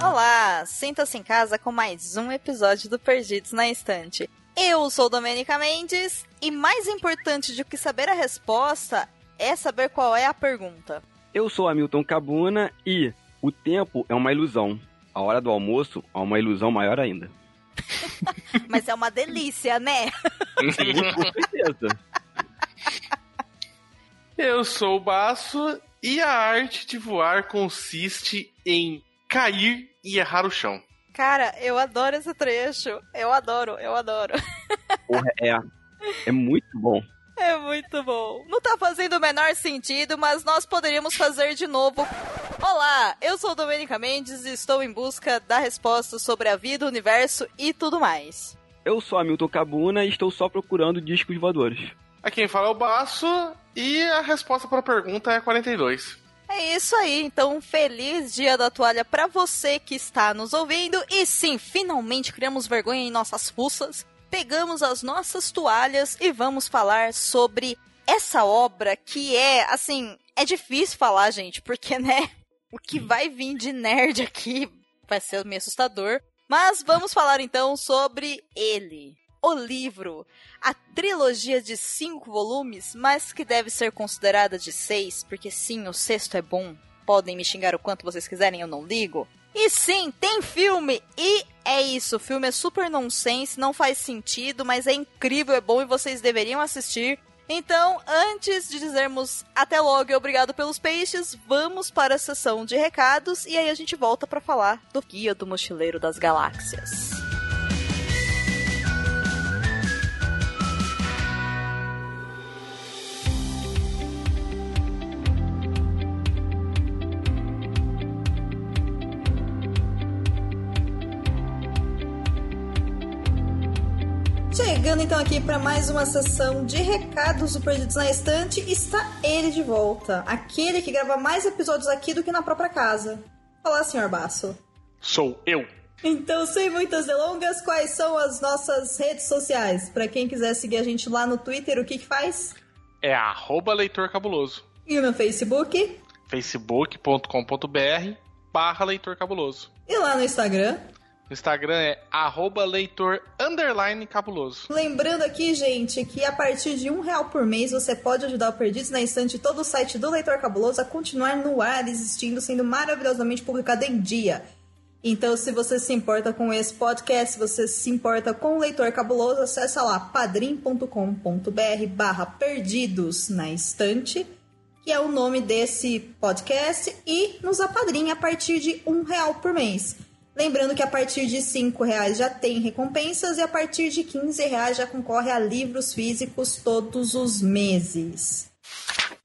Olá, sinta-se em casa com mais um episódio do Perdidos na Estante. Eu sou Domenica Mendes e mais importante do que saber a resposta é saber qual é a pergunta. Eu sou Hamilton Cabuna e o tempo é uma ilusão. A hora do almoço é uma ilusão maior ainda. Mas é uma delícia, né? Sim, com certeza. Eu sou o Baço e a arte de voar consiste em cair e errar o chão. Cara, eu adoro esse trecho. Eu adoro, eu adoro. Porra, é, é muito bom. É muito bom. Não tá fazendo o menor sentido, mas nós poderíamos fazer de novo. Olá, eu sou Domenica Mendes e estou em busca da resposta sobre a vida, o universo e tudo mais. Eu sou Hamilton Cabuna e estou só procurando discos voadores. Aqui quem fala é o Baço e a resposta para a pergunta é 42. É isso aí, então feliz dia da toalha para você que está nos ouvindo. E sim, finalmente criamos vergonha em nossas russas. Pegamos as nossas toalhas e vamos falar sobre essa obra que é, assim, é difícil falar, gente, porque, né, o que vai vir de nerd aqui vai ser meio assustador. Mas vamos falar então sobre ele. O livro, a trilogia de cinco volumes, mas que deve ser considerada de seis, porque sim, o sexto é bom. Podem me xingar o quanto vocês quiserem, eu não ligo. E sim, tem filme! E é isso, o filme é super nonsense, não faz sentido, mas é incrível, é bom e vocês deveriam assistir. Então, antes de dizermos até logo e obrigado pelos peixes, vamos para a sessão de recados e aí a gente volta para falar do Guia do Mochileiro das Galáxias. Então aqui para mais uma sessão de recados do Perdidos na Estante, está ele de volta. Aquele que grava mais episódios aqui do que na própria casa. Olá, senhor Basso. Sou eu. Então, sem muitas delongas, quais são as nossas redes sociais? Para quem quiser seguir a gente lá no Twitter, o que que faz? É arroba leitor cabuloso. E no Facebook? facebook.com.br barra leitor cabuloso. E lá no Instagram? O Instagram é arroba leitor cabuloso. Lembrando aqui, gente, que a partir de um real por mês você pode ajudar o Perdidos na Estante e todo o site do Leitor Cabuloso a continuar no ar, existindo, sendo maravilhosamente publicado em dia. Então, se você se importa com esse podcast, se você se importa com o Leitor Cabuloso, acessa lá padrim.com.br barra perdidos na estante, que é o nome desse podcast, e nos apadrinha a partir de um real por mês. Lembrando que a partir de R$ reais já tem recompensas e a partir de R$ reais já concorre a livros físicos todos os meses.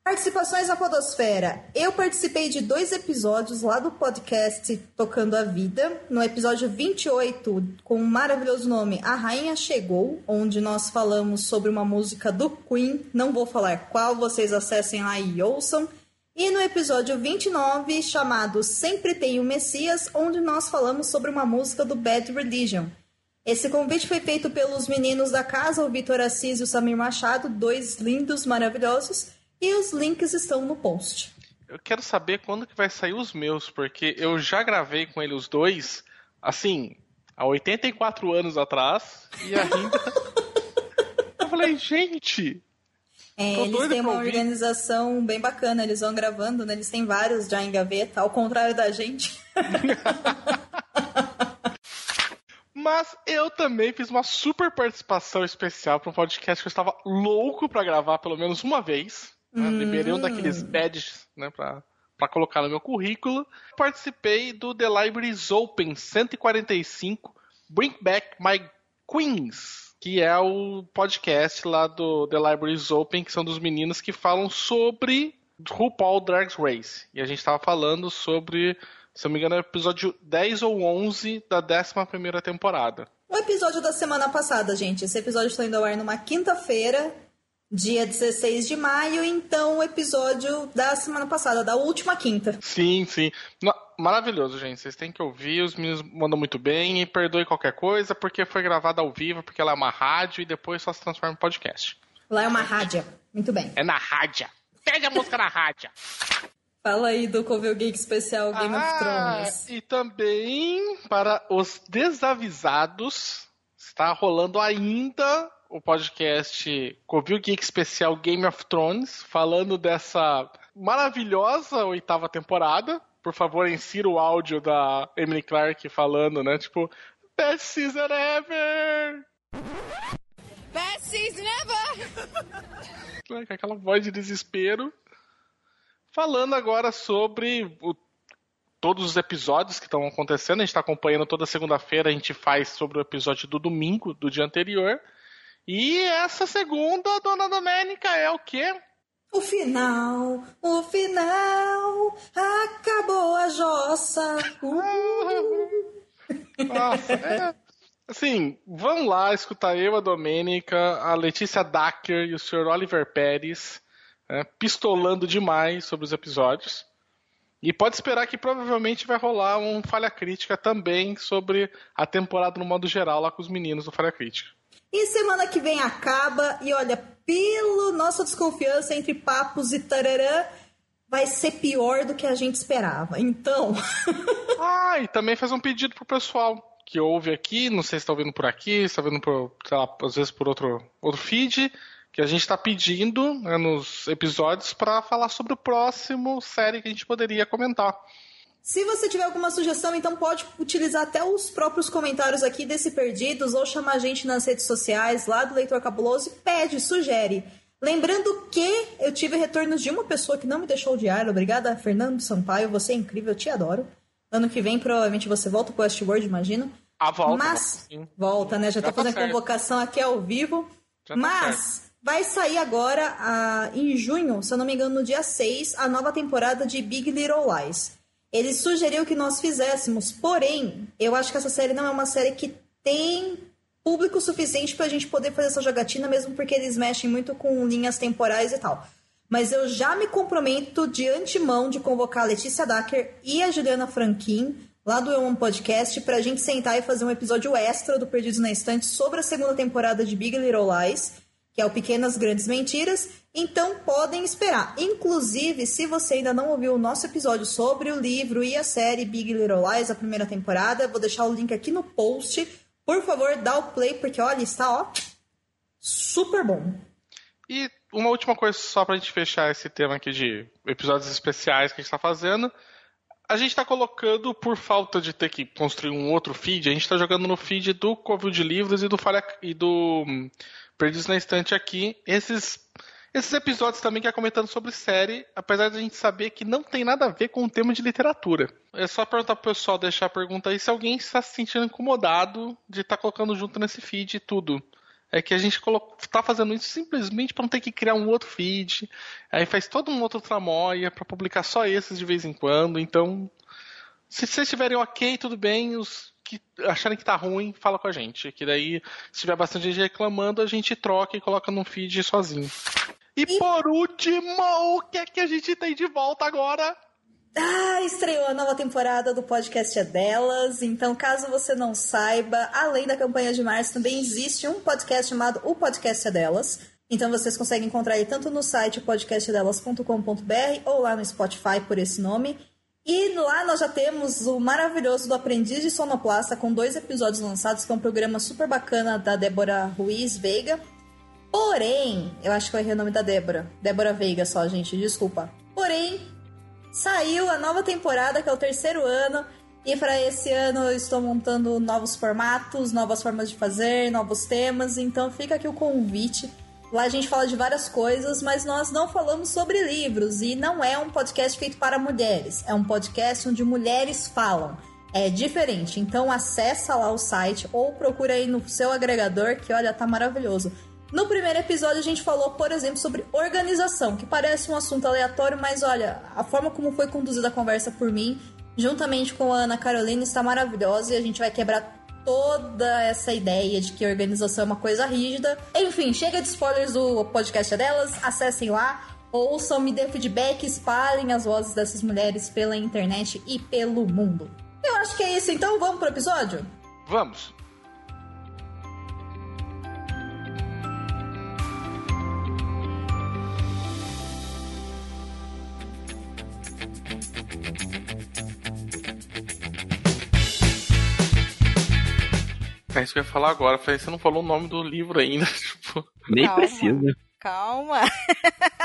Participações na Podosfera. Eu participei de dois episódios lá do podcast Tocando a Vida. No episódio 28, com o maravilhoso nome A Rainha Chegou, onde nós falamos sobre uma música do Queen. Não vou falar qual, vocês acessem lá e ouçam. E no episódio 29, chamado Sempre Tem o Messias, onde nós falamos sobre uma música do Bad Religion. Esse convite foi feito pelos meninos da casa, o Vitor Assis e o Samir Machado, dois lindos, maravilhosos. E os links estão no post. Eu quero saber quando que vai sair os meus, porque eu já gravei com ele os dois, assim, há 84 anos atrás, e ainda. eu falei, gente. É, eles têm uma organização bem bacana, eles vão gravando, né? Eles têm vários já em gaveta, ao contrário da gente. Mas eu também fiz uma super participação especial para um podcast que eu estava louco para gravar pelo menos uma vez. Né? Hum. Liberei um daqueles badges, né, pra colocar no meu currículo. Participei do The Libraries Open 145 Bring Back My Queens, que é o podcast lá do The Libraries Open, que são dos meninos que falam sobre RuPaul Drag Race. E a gente estava falando sobre, se eu não me engano, é o episódio 10 ou 11 da 11 temporada. O episódio da semana passada, gente. Esse episódio está indo ao ar numa quinta-feira, dia 16 de maio, então o episódio da semana passada, da última quinta. Sim, sim. Maravilhoso, gente. Vocês têm que ouvir, os meninos mandam muito bem e perdoe qualquer coisa, porque foi gravado ao vivo, porque ela é uma rádio e depois só se transforma em podcast. Lá é uma rádio. Muito bem. É na rádio. Pede a música na rádio. Fala aí do Covil Geek especial Game of Ah, Thrones. e também para os desavisados, está rolando ainda o podcast Covil Geek Especial Game of Thrones, falando dessa maravilhosa oitava temporada. Por favor, insira o áudio da Emily Clark falando, né? Tipo, best season ever! Best season ever! né, com aquela voz de desespero. Falando agora sobre o- todos os episódios que estão acontecendo. A gente está acompanhando toda segunda-feira, a gente faz sobre o episódio do domingo, do dia anterior. E essa segunda, Dona Domênica, é o quê? O final, o final, acabou a jossa. Nossa, é. Assim, vão lá escutar eu, a Domênica, a Letícia Dacker e o Sr. Oliver Pérez né, pistolando demais sobre os episódios. E pode esperar que provavelmente vai rolar um Falha Crítica também sobre a temporada no modo geral lá com os meninos do Falha Crítica. E semana que vem acaba, e olha, pelo nossa desconfiança entre papos e tararã, vai ser pior do que a gente esperava. Então. ah, e também faz um pedido pro pessoal que ouve aqui, não sei se está ouvindo por aqui, está ouvindo por, lá, às vezes por outro, outro feed, que a gente está pedindo né, nos episódios para falar sobre o próximo série que a gente poderia comentar. Se você tiver alguma sugestão, então pode utilizar até os próprios comentários aqui desse Perdidos ou chamar a gente nas redes sociais lá do Leitor Cabuloso e pede, sugere. Lembrando que eu tive retornos de uma pessoa que não me deixou odiar. Obrigada, Fernando Sampaio. Você é incrível, eu te adoro. Ano que vem, provavelmente, você volta pro Westworld, imagino. A volta. Mas, sim. volta, né? Já, Já tô tá fazendo certo. convocação aqui ao vivo. Já tá Mas vai sair agora, ah, em junho, se eu não me engano, no dia 6, a nova temporada de Big Little Lies. Ele sugeriu que nós fizéssemos, porém, eu acho que essa série não é uma série que tem público suficiente pra gente poder fazer essa jogatina, mesmo porque eles mexem muito com linhas temporais e tal. Mas eu já me comprometo de antemão de convocar a Letícia Dacker e a Juliana Franquin, lá do Eu Amo Podcast, pra gente sentar e fazer um episódio extra do Perdidos na Estante sobre a segunda temporada de Big Little Lies, que é o Pequenas Grandes Mentiras. Então podem esperar. Inclusive, se você ainda não ouviu o nosso episódio sobre o livro e a série Big Little Lies, a primeira temporada, vou deixar o link aqui no post. Por favor, dá o play, porque olha, está ó, super bom. E uma última coisa só pra gente fechar esse tema aqui de episódios especiais que a gente tá fazendo. A gente tá colocando, por falta de ter que construir um outro feed, a gente tá jogando no feed do Covil de Livros e do, Falha, e do hum, Perdidos na Estante aqui. Esses, esses episódios também que é comentando sobre série, apesar de a gente saber que não tem nada a ver com o tema de literatura. É só perguntar pro pessoal, deixar a pergunta aí se alguém está se sentindo incomodado de estar colocando junto nesse feed tudo. é que a gente colocou, tá fazendo isso simplesmente para não ter que criar um outro feed. Aí faz todo um outro tramóia para publicar só esses de vez em quando. Então, se vocês estiverem ok, tudo bem. Os que acharem que tá ruim, fala com a gente. Que daí, se tiver bastante gente reclamando, a gente troca e coloca num feed sozinho. E, por último, o que é que a gente tem de volta agora? Ah, estreou a nova temporada do podcast É Delas. Então, caso você não saiba, além da campanha de março, também existe um podcast chamado O Podcast É Delas. Então, vocês conseguem encontrar ele tanto no site podcastedelas.com.br ou lá no Spotify por esse nome. E lá nós já temos o maravilhoso do Aprendiz de Sonoplasta, com dois episódios lançados, que é um programa super bacana da Débora Ruiz Veiga. Porém, eu acho que eu errei o nome da Débora. Débora Veiga só, gente, desculpa. Porém, saiu a nova temporada, que é o terceiro ano. E para esse ano eu estou montando novos formatos, novas formas de fazer, novos temas. Então fica aqui o convite. Lá a gente fala de várias coisas, mas nós não falamos sobre livros. E não é um podcast feito para mulheres. É um podcast onde mulheres falam. É diferente. Então acessa lá o site ou procura aí no seu agregador, que olha, tá maravilhoso. No primeiro episódio, a gente falou, por exemplo, sobre organização, que parece um assunto aleatório, mas olha, a forma como foi conduzida a conversa por mim, juntamente com a Ana Carolina, está maravilhosa e a gente vai quebrar toda essa ideia de que organização é uma coisa rígida. Enfim, chega de spoilers do podcast delas, acessem lá, ouçam, me dê feedback, espalhem as vozes dessas mulheres pela internet e pelo mundo. Eu acho que é isso, então vamos pro episódio? Vamos! É isso que eu ia falar agora. Falei, você não falou o nome do livro ainda. Tipo... Nem Calma. precisa. Calma.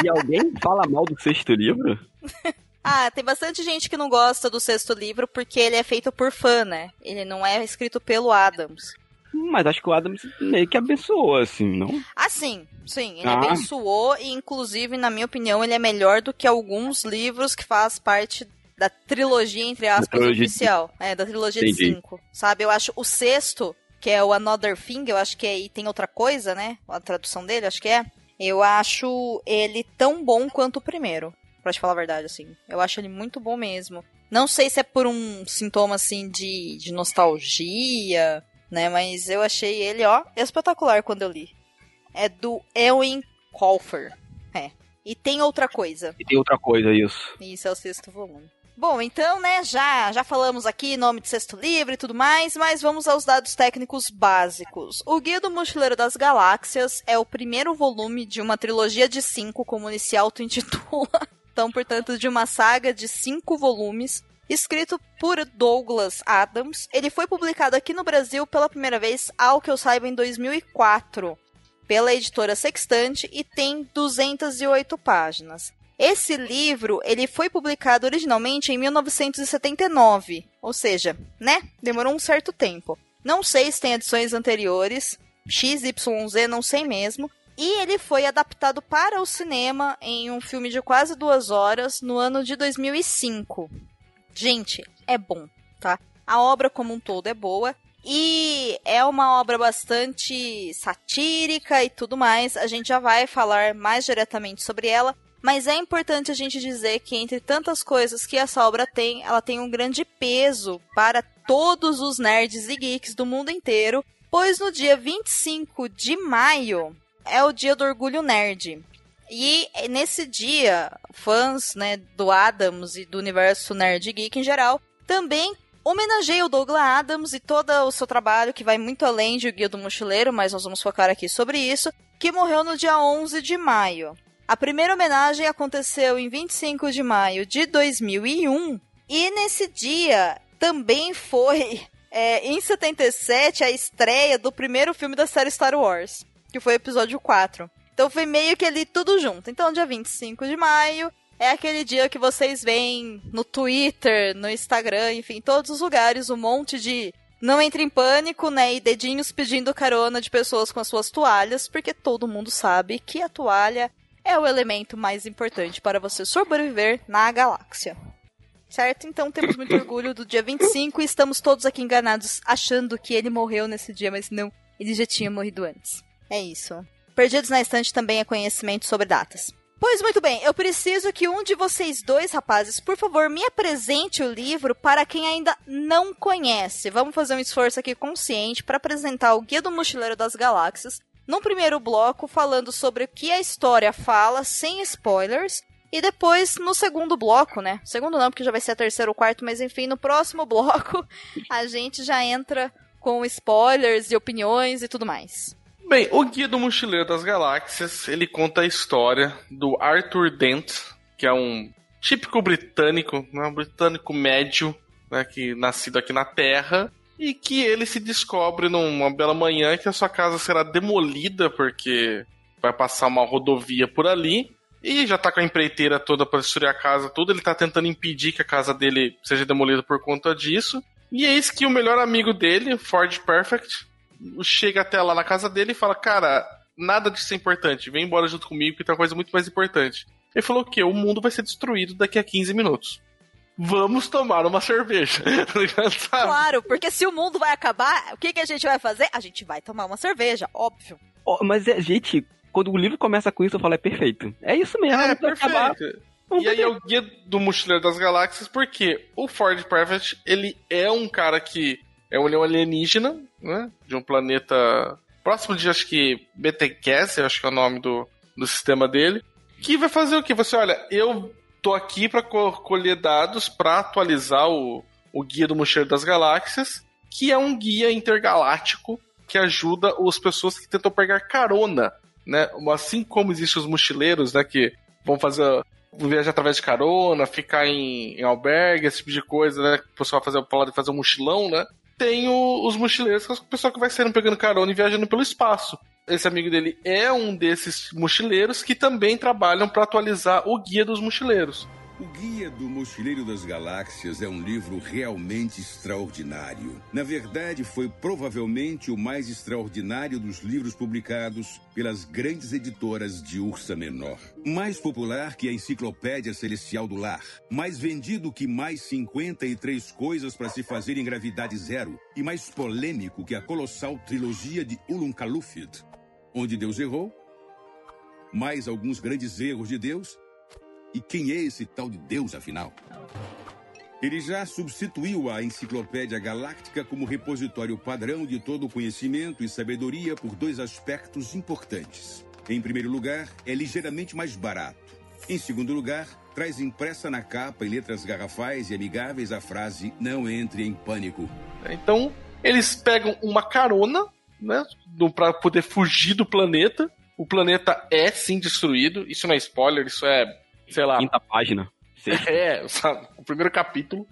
E alguém fala mal do sexto livro? Ah, tem bastante gente que não gosta do sexto livro porque ele é feito por fã, né? Ele não é escrito pelo Adams. Mas acho que o Adams meio que abençoou, assim, não? Ah, sim. Sim, ele ah. abençoou e, inclusive, na minha opinião, ele é melhor do que alguns livros que faz parte da trilogia, entre aspas, trilogia oficial. De... É, da trilogia Entendi. de cinco. Sabe? Eu acho o sexto que é o Another Thing, eu acho que aí é, tem outra coisa, né? A tradução dele, acho que é. Eu acho ele tão bom quanto o primeiro, pra te falar a verdade, assim. Eu acho ele muito bom mesmo. Não sei se é por um sintoma, assim, de, de nostalgia, né? Mas eu achei ele, ó, espetacular quando eu li. É do Elwin Colfer. É. E tem outra coisa. E tem outra coisa, isso. Isso é o sexto volume. Bom, então, né, já, já falamos aqui nome de sexto livro e tudo mais, mas vamos aos dados técnicos básicos. O Guia do Mochileiro das Galáxias é o primeiro volume de uma trilogia de cinco, como ele se auto-intitula. Então, portanto, de uma saga de cinco volumes, escrito por Douglas Adams. Ele foi publicado aqui no Brasil pela primeira vez, ao que eu saiba, em 2004, pela editora Sextante e tem 208 páginas. Esse livro, ele foi publicado originalmente em 1979, ou seja, né? Demorou um certo tempo. Não sei se tem edições anteriores, XYZ, não sei mesmo. E ele foi adaptado para o cinema em um filme de quase duas horas no ano de 2005. Gente, é bom, tá? A obra como um todo é boa. E é uma obra bastante satírica e tudo mais. A gente já vai falar mais diretamente sobre ela. Mas é importante a gente dizer que, entre tantas coisas que essa obra tem, ela tem um grande peso para todos os nerds e geeks do mundo inteiro, pois no dia 25 de maio é o dia do orgulho nerd. E nesse dia, fãs né, do Adams e do universo nerd geek em geral também homenageiam o Douglas Adams e todo o seu trabalho, que vai muito além de O Guia do Mochileiro, mas nós vamos focar aqui sobre isso, que morreu no dia 11 de maio. A primeira homenagem aconteceu em 25 de maio de 2001 e nesse dia também foi é, em 77 a estreia do primeiro filme da série Star Wars, que foi o episódio 4. Então foi meio que ali tudo junto. Então, dia 25 de maio é aquele dia que vocês veem no Twitter, no Instagram, enfim, todos os lugares, um monte de não entre em pânico, né? E dedinhos pedindo carona de pessoas com as suas toalhas, porque todo mundo sabe que a toalha é o elemento mais importante para você sobreviver na galáxia. Certo? Então temos muito orgulho do dia 25 e estamos todos aqui enganados achando que ele morreu nesse dia, mas não, ele já tinha morrido antes. É isso. Perdidos na Estante também é conhecimento sobre datas. Pois muito bem, eu preciso que um de vocês dois, rapazes, por favor, me apresente o livro para quem ainda não conhece. Vamos fazer um esforço aqui consciente para apresentar o Guia do Mochileiro das Galáxias. No primeiro bloco, falando sobre o que a história fala, sem spoilers. E depois, no segundo bloco, né? Segundo não, porque já vai ser a terceiro ou quarto, mas enfim, no próximo bloco, a gente já entra com spoilers e opiniões e tudo mais. Bem, o Guia do Mochileiro das Galáxias, ele conta a história do Arthur Dent, que é um típico britânico, né, um britânico médio, né, que nascido aqui na Terra, e que ele se descobre numa bela manhã que a sua casa será demolida porque vai passar uma rodovia por ali. E já tá com a empreiteira toda para destruir a casa, tudo. Ele tá tentando impedir que a casa dele seja demolida por conta disso. E eis que o melhor amigo dele, Ford Perfect, chega até lá na casa dele e fala: Cara, nada disso é importante, vem embora junto comigo que tem uma coisa muito mais importante. Ele falou que o mundo vai ser destruído daqui a 15 minutos. Vamos tomar uma cerveja. claro, porque se o mundo vai acabar, o que, que a gente vai fazer? A gente vai tomar uma cerveja, óbvio. Oh, mas, é, gente, quando o livro começa com isso, eu falo, é perfeito. É isso mesmo. É, perfeito. Acabar. E aí é o guia do Mochileiro das Galáxias, porque o Ford Private, ele é um cara que é um alienígena, né? De um planeta próximo de, acho que, BTQS, acho que é o nome do, do sistema dele. Que vai fazer o quê? Você, olha, eu tô aqui para colher dados para atualizar o, o Guia do Mochileiro das Galáxias, que é um guia intergaláctico que ajuda as pessoas que tentam pegar carona, né? Assim como existem os mochileiros, né? Que vão fazer viajar através de carona, ficar em, em albergue, esse tipo de coisa, né? O pessoal fazer, falar de fazer um mochilão, né? tem o, os mochileiros, que é o pessoal que vai saindo pegando carona e viajando pelo espaço. Esse amigo dele é um desses mochileiros que também trabalham para atualizar o guia dos mochileiros. O Guia do Mochileiro das Galáxias é um livro realmente extraordinário. Na verdade, foi provavelmente o mais extraordinário dos livros publicados pelas grandes editoras de Ursa Menor. Mais popular que a Enciclopédia Celestial do Lar. Mais vendido que mais 53 coisas para se fazer em gravidade zero. E mais polêmico que a colossal trilogia de Ulun Kalufid. Onde Deus errou? Mais alguns grandes erros de Deus? E quem é esse tal de Deus, afinal? Ele já substituiu a Enciclopédia Galáctica como repositório padrão de todo o conhecimento e sabedoria por dois aspectos importantes. Em primeiro lugar, é ligeiramente mais barato. Em segundo lugar, traz impressa na capa em letras garrafais e amigáveis a frase Não entre em pânico. Então, eles pegam uma carona, né, para poder fugir do planeta. O planeta é sim destruído. Isso não é spoiler, isso é sei lá. Quinta página. É, sabe, o primeiro capítulo.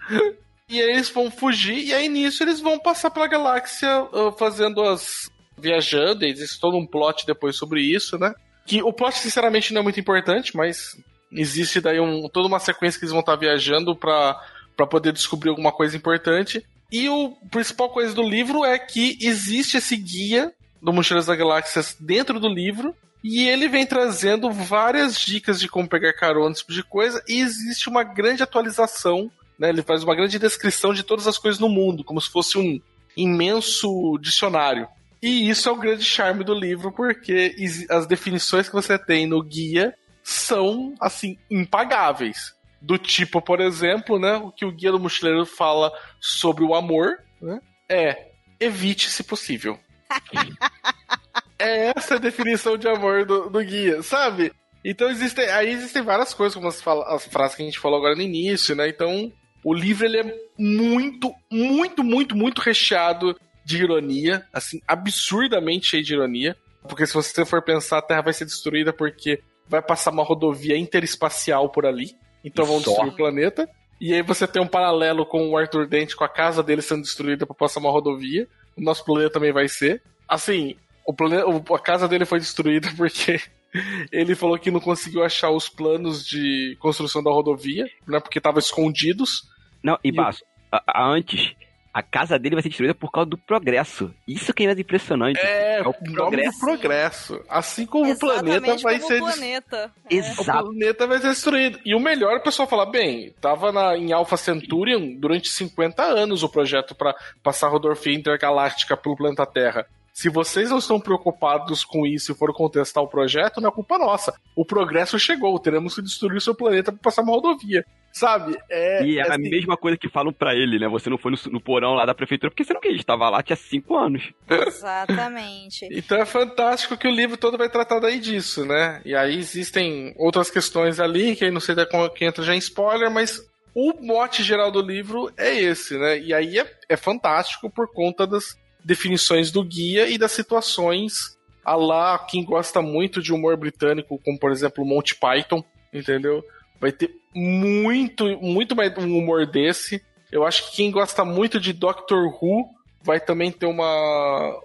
E aí eles vão fugir, e aí nisso eles vão passar pela galáxia uh, fazendo as. viajando, e existe todo um plot depois sobre isso, né? Que o plot, sinceramente, não é muito importante, mas existe daí um, toda uma sequência que eles vão estar viajando pra, pra poder descobrir alguma coisa importante. E o principal coisa do livro é que existe esse guia do Mochileiros da Galáxia dentro do livro, e ele vem trazendo várias dicas de como pegar carona, esse tipo de coisa, e existe uma grande atualização, né? Ele faz uma grande descrição de todas as coisas no mundo, como se fosse um imenso dicionário. E isso é o grande charme do livro, porque as definições que você tem no guia são, assim, impagáveis. Do tipo, por exemplo, né, o que o Guia do Mochileiro fala sobre o amor, né, é evite se possível. É essa a definição de amor do, do guia, sabe? Então existem, aí existem várias coisas, como as, as frases que a gente falou agora no início, né? Então, o livro ele é muito, muito, muito, muito recheado de ironia, assim, absurdamente cheio de ironia. Porque se você for pensar, a Terra vai ser destruída porque vai passar uma rodovia interespacial por ali. Então vão destruir o planeta. E aí você tem um paralelo com o Arthur Dent, com a casa dele sendo destruída para passar uma rodovia. O nosso planeta também vai ser. Assim, o planeta, a casa dele foi destruída porque ele falou que não conseguiu achar os planos de construção da rodovia, né? Porque estavam escondidos. Não, e, e Basso, o... antes, a casa dele vai ser destruída por causa do progresso. Isso que é mais impressionante. É, é o progresso. progresso. Assim como Exatamente o planeta vai ser. Planeta. É. Exato. O planeta vai ser destruído. E o melhor, o pessoal fala, bem, tava na, em Alpha Centaurian durante 50 anos o projeto para passar a rodovia intergaláctica pelo planeta Terra Se vocês não estão preocupados com isso e foram contestar o projeto, não é culpa nossa. O progresso chegou, teremos que destruir o seu planeta para passar uma rodovia. Sabe? É, e é, é a mesma coisa que falam pra ele, né? Você não foi no, no porão lá da prefeitura, porque você não quis, estava lá tinha cinco anos. Exatamente. Então é fantástico que o livro todo vai tratar daí disso, né? E aí existem outras questões ali, que aí não sei que entra já em spoiler, mas o mote geral do livro é esse, né? E aí é, é fantástico por conta das definições do guia e das situações a lá quem gosta muito de humor britânico, como por exemplo Monty Python, entendeu? Vai ter muito, muito mais um humor desse. Eu acho que quem gosta muito de Doctor Who vai também ter uma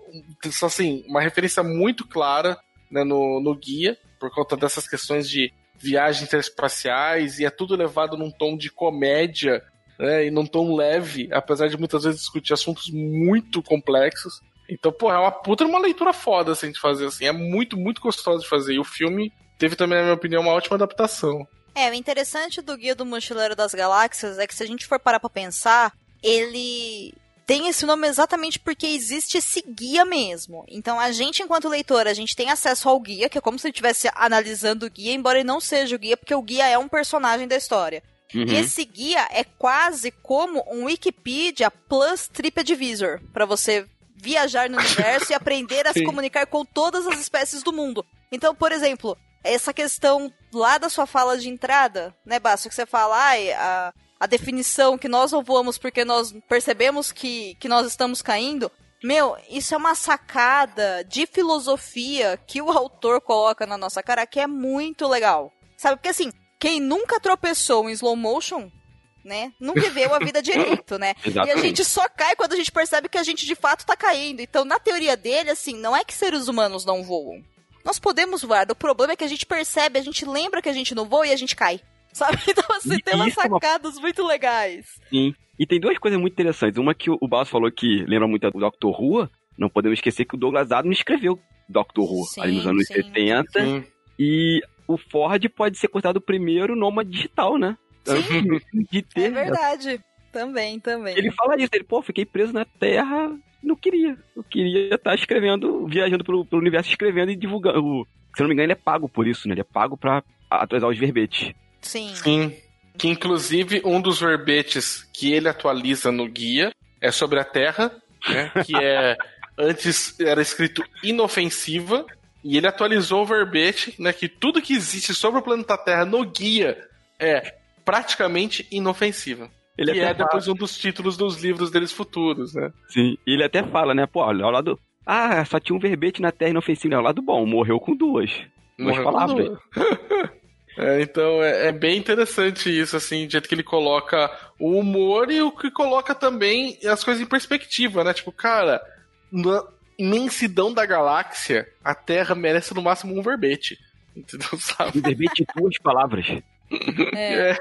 assim, uma referência muito clara né, no, no guia, por conta dessas questões de viagens interespaciais, e é tudo levado num tom de comédia né, e num tom leve, apesar de muitas vezes discutir assuntos muito complexos. Então, pô, é uma puta uma leitura foda assim, de fazer assim. É muito, muito gostoso de fazer. E o filme teve também, na minha opinião, uma ótima adaptação. É, o interessante do Guia do Mochileiro das Galáxias é que se a gente for parar pra pensar, ele tem esse nome exatamente porque existe esse guia mesmo. Então a gente, enquanto leitor, a gente tem acesso ao guia, que é como se ele estivesse analisando o guia, embora ele não seja o guia, porque o guia é um personagem da história. Uhum. E esse guia é quase como um Wikipedia plus TripAdvisor, para você viajar no universo e aprender a se comunicar com todas as espécies do mundo. Então, por exemplo, essa questão lá da sua fala de entrada, né, Basta, que você fala, ai, a, a definição que nós não voamos porque nós percebemos que, que nós estamos caindo. Meu, isso é uma sacada de filosofia que o autor coloca na nossa cara que é muito legal. Sabe? Porque assim, quem nunca tropeçou em slow motion, né? Nunca viveu a vida direito, né? Exatamente. E a gente só cai quando a gente percebe que a gente de fato tá caindo. Então, na teoria dele, assim, não é que seres humanos não voam. Nós podemos voar. O problema é que a gente percebe, a gente lembra que a gente não voa e a gente cai. Sabe? Então, assim, E tem umas é uma- sacadas muito legais. Sim. E tem duas coisas muito interessantes. Uma que o o Basso falou que lembra muito do Doctor Who. Não podemos esquecer que o Douglas Adams escreveu Doctor Who Sim, ali nos anos sim. 70. Sim. E o Ford pode ser considerado o primeiro nômade digital, né? De ter. É verdade. Também, também. Ele fala isso, ele, pô, fiquei preso na Terra, não queria. Eu queria estar escrevendo, viajando pelo, pelo universo, escrevendo e divulgando. O- Se eu não me engano, ele é pago por isso, né? Ele é pago pra atualizar os verbetes. Sim. Sim. Que inclusive um dos verbetes que ele atualiza no guia é sobre a Terra, né? Que é. Antes era escrito inofensiva. E ele atualizou o verbete, né? Que tudo que existe sobre o planeta Terra no guia é praticamente inofensiva. Ele até é depois um dos títulos dos livros deles futuros, né? Sim. E ele até fala, né? Pô, olha, ao lado. Ah, só tinha um verbete na Terra inofensivo. É o lado bom, morreu com duas. Duas Morreu com palavras. duas. É, então é, é bem interessante isso, assim, do jeito que ele coloca o humor e o que coloca também as coisas em perspectiva, né? Tipo, cara, imensidão da galáxia, a Terra merece no máximo um verbete. Entendeu? Sabe? Um verbete de duas palavras. É. É.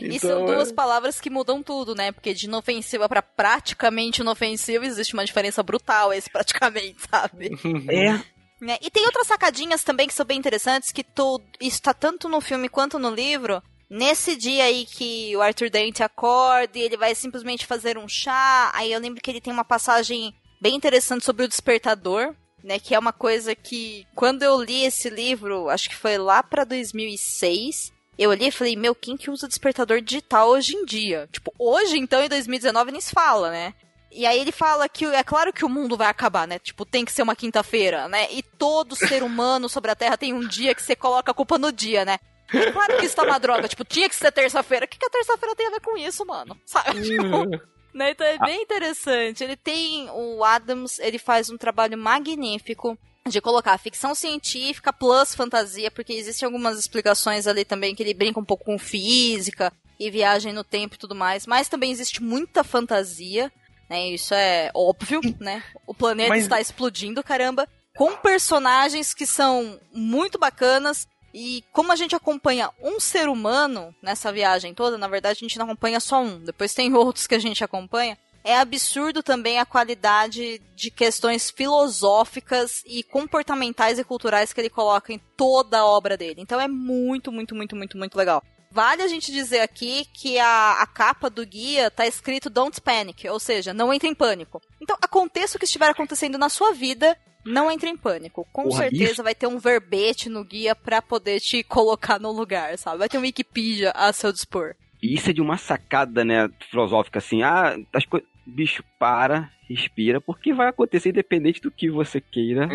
E Então, são duas é- palavras que mudam tudo, né? Porque de inofensiva pra praticamente inofensiva existe uma diferença brutal esse praticamente, sabe? É. Né? E tem outras sacadinhas também que são bem interessantes, que tu, isso tá tanto no filme quanto no livro. Nesse dia aí que o Arthur Dent acorda e ele vai simplesmente fazer um chá, aí eu lembro que ele tem uma passagem bem interessante sobre o despertador, né? Que é uma coisa que, quando eu li esse livro, acho que foi lá pra 2006, eu olhei e falei, meu, quem que usa despertador digital hoje em dia? Tipo, hoje, então, em 2019, nem se fala, né? E aí ele fala que é claro que o mundo vai acabar, né? Tipo, tem que ser uma quinta-feira, né? E todo ser humano sobre a Terra tem um dia que você coloca a culpa no dia, né? É claro que isso tá uma droga, tipo, tinha que ser terça-feira. O que, que a terça-feira tem a ver com isso, mano? Sabe? Tipo, né? Então é bem interessante. Ele tem. O Adams, ele faz um trabalho magnífico de colocar ficção científica plus fantasia, porque existem algumas explicações ali também que ele brinca um pouco com física e viagem no tempo e tudo mais, mas também existe muita fantasia, né? Isso é óbvio, né? O planeta Mas- está explodindo, caramba, com personagens que são muito bacanas. E como a gente acompanha um ser humano nessa viagem toda, na verdade a gente não acompanha só um, depois tem outros que a gente acompanha. É absurdo também a qualidade de questões filosóficas e comportamentais e culturais que ele coloca em toda a obra dele. Então é muito, muito, muito, muito, muito legal. Vale a gente dizer aqui que a, a capa do guia tá escrito Don't Panic, ou seja, não entre em pânico. Então, aconteça o que estiver acontecendo na sua vida, não entre em pânico. Com Porra, certeza isso- vai ter um verbete no guia pra poder te colocar no lugar, sabe? Vai ter um Wikipedia a seu dispor. E isso é de uma sacada, né, filosófica, assim, ah, as coisas... Bicho, para, respira, porque vai acontecer independente do que você queira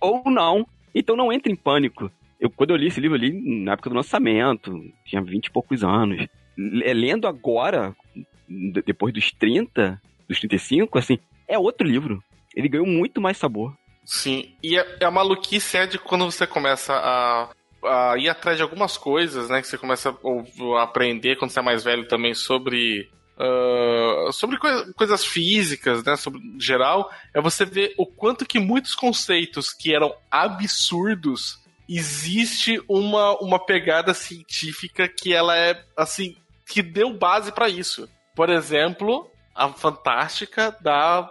ou não. Então não entre em pânico. Eu, quando eu li esse livro, eu li na época do lançamento, tinha 20 e poucos anos. L- Lendo agora, depois dos 30, dos 35, assim, é outro livro. Ele ganhou muito mais sabor. Sim, e a, a maluquice é de quando você começa a, ir atrás de algumas coisas, né? Que você começa a, aprender quando você é mais velho também sobre. ah, sobre coi- coisas físicas, né? Sobre geral, é você ver o quanto que muitos conceitos que eram absurdos existe uma, uma pegada científica que ela é assim que deu base pra isso. Por exemplo, a fantástica da,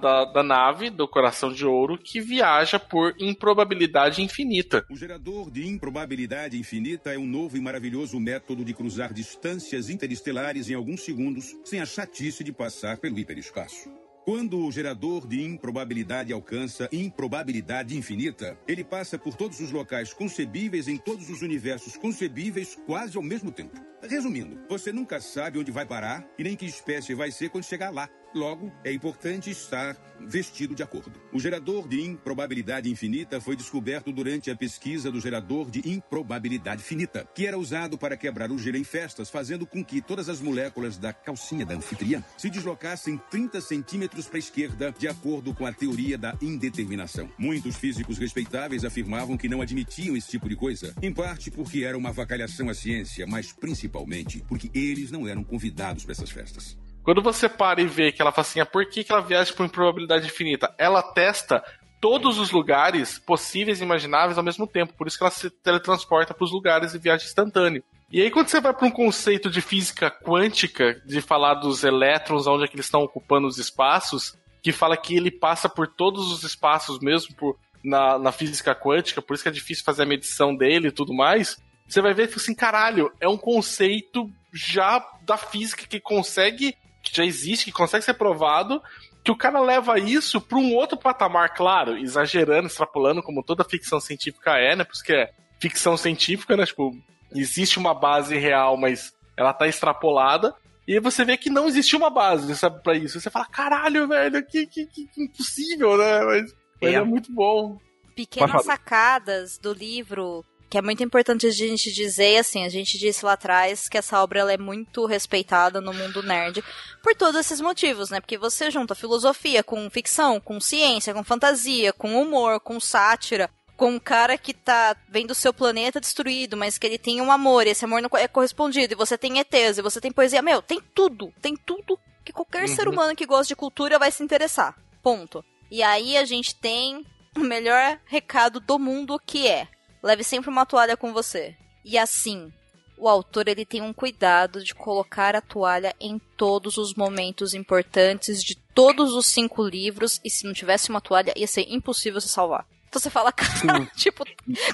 da, da nave do Coração de Ouro que viaja por improbabilidade infinita. O gerador de improbabilidade infinita é um novo e maravilhoso método de cruzar distâncias interestelares em alguns segundos, sem a chatice de passar pelo hiperespaço. Quando o gerador de improbabilidade alcança improbabilidade infinita, ele passa por todos os locais concebíveis em todos os universos concebíveis quase ao mesmo tempo. Resumindo, você nunca sabe onde vai parar e nem que espécie vai ser quando chegar lá. Logo, é importante estar vestido de acordo. O gerador de improbabilidade infinita foi descoberto durante a pesquisa do gerador de improbabilidade finita, que era usado para quebrar o gelo em festas, fazendo com que todas as moléculas da calcinha da anfitriã se deslocassem 30 centímetros para a esquerda, de acordo com a teoria da indeterminação. Muitos físicos respeitáveis afirmavam que não admitiam esse tipo de coisa, em parte porque era uma avacalhação à ciência, mas principalmente porque eles não eram convidados para essas festas. Quando você para e vê que ela fala assim, ah, por que, que ela viaja por improbabilidade infinita? Ela testa todos os lugares possíveis e imagináveis ao mesmo tempo. Por isso que ela se teletransporta para os lugares e viaja instantâneo. E aí, quando você vai para um conceito de física quântica, de falar dos elétrons, onde é que eles estão ocupando os espaços, que fala que ele passa por todos os espaços mesmo por, na, na física quântica, por isso que é difícil fazer a medição dele e tudo mais, você vai ver que assim, caralho, é um conceito já da física que consegue, que já existe, que consegue ser provado, que o cara leva isso para um outro patamar, claro, exagerando, extrapolando, como toda ficção científica é, né? Porque é ficção científica, né? Tipo, existe uma base real, mas ela tá extrapolada. E aí você vê que não existe uma base, sabe, pra isso. Você fala, caralho, velho, que, que, que, que impossível, né? Mas, mas É. é muito bom. Pequenas sacadas do livro que é muito importante a gente dizer, assim, a gente disse lá atrás que essa obra ela é muito respeitada no mundo nerd por todos esses motivos, né? Porque você junta filosofia com ficção, com ciência, com fantasia, com humor, com sátira, com um cara que tá vendo o seu planeta destruído, mas que ele tem um amor, e esse amor não é correspondido, e você tem ETs, e você tem poesia, meu, tem tudo, tem tudo que qualquer Uhum. ser humano que gosta de cultura vai se interessar. Ponto. E aí a gente tem o melhor recado do mundo que é: leve sempre uma toalha com você. E assim, o autor ele tem um cuidado de colocar a toalha em todos os momentos importantes de todos os cinco livros, e se não tivesse uma toalha, ia ser impossível se salvar. Então você fala, cara, tipo,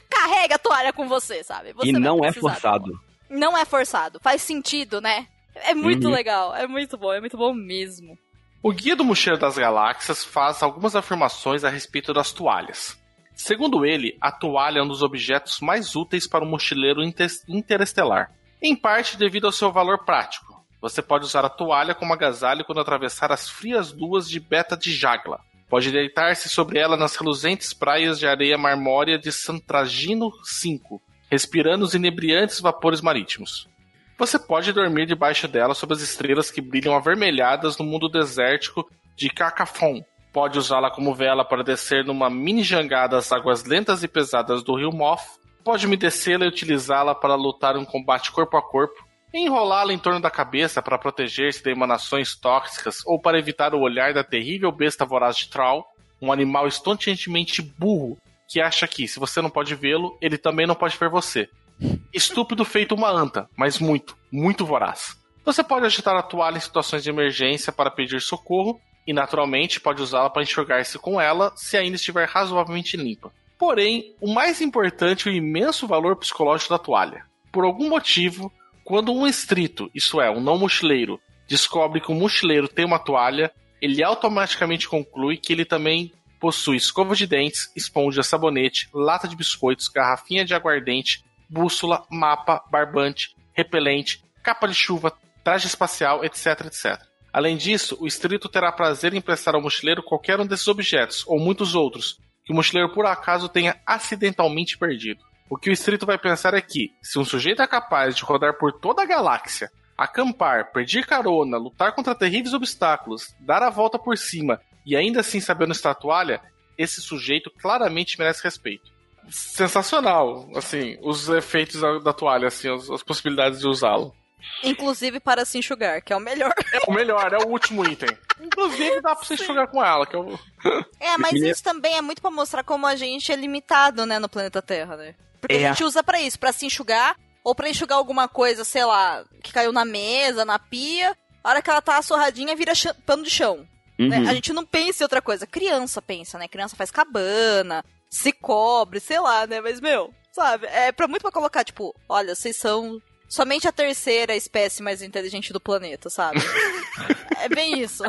carrega a toalha com você, sabe? Você e não é forçado. não é forçado. Faz sentido, né? É muito Uhum. legal. É muito bom. É muito bom mesmo. O Guia do Mochileiro das Galáxias faz algumas afirmações a respeito das toalhas. Segundo ele, a toalha é um dos objetos mais úteis para um mochileiro inter- interestelar, em parte devido ao seu valor prático. Você pode usar a toalha como agasalho quando atravessar as frias luas de Beta de Jagla. Pode deitar-se sobre ela nas reluzentes praias de areia marmórea de Santragino V, respirando os inebriantes vapores marítimos. Você pode dormir debaixo dela sob as estrelas que brilham avermelhadas no mundo desértico de Cacafon. Pode usá-la como vela para descer numa mini jangada às águas lentas e pesadas do rio Moth. Pode umedecê-la e utilizá-la para lutar um combate corpo a corpo. Enrolá-la em torno da cabeça para proteger-se de emanações tóxicas ou para evitar o olhar da terrível besta voraz de Troll, um animal estonteantemente burro que acha que, se você não pode vê-lo, ele também não pode ver você. Estúpido feito uma anta, mas muito, muito voraz. Você pode agitar a toalha em situações de emergência para pedir socorro e, naturalmente, pode usá-la para enxugar-se com ela se ainda estiver razoavelmente limpa. Porém, o mais importante é o imenso valor psicológico da toalha. Por algum motivo, quando um estrito, isso é, um não mochileiro, descobre que o mochileiro tem uma toalha, ele automaticamente conclui que ele também possui escova de dentes, esponja, sabonete, lata de biscoitos, garrafinha de aguardente, bússola, mapa, barbante, repelente, capa de chuva, traje espacial, etc, etc. Além disso, o estrito terá prazer em emprestar ao mochileiro qualquer um desses objetos, ou muitos outros, que o mochileiro por acaso tenha acidentalmente perdido. O que o estrito vai pensar é que, se um sujeito é capaz de rodar por toda a galáxia, acampar, pedir carona, lutar contra terríveis obstáculos, dar a volta por cima e ainda assim está a toalha, esse sujeito claramente merece respeito. Sensacional, assim, os efeitos da, da toalha, assim, as, as possibilidades de usá-lo. Inclusive para se enxugar, que é o melhor. É o melhor, é o último item. Inclusive dá pra você enxugar com ela, que é o... É, mas isso também é muito pra mostrar como a gente é limitado, né, no planeta Terra, né? Porque É. a gente usa pra isso, pra se enxugar, ou pra enxugar alguma coisa, sei lá, que caiu na mesa, na pia. A hora que ela tá assorradinha, vira pano de chão. né? Uhum. A gente não pensa em outra coisa. Criança pensa, né? Criança faz cabana, se cobre, sei lá, né? Mas, meu, sabe? É pra muito pra colocar, tipo, olha, vocês são somente a terceira espécie mais inteligente do planeta, sabe? é bem isso.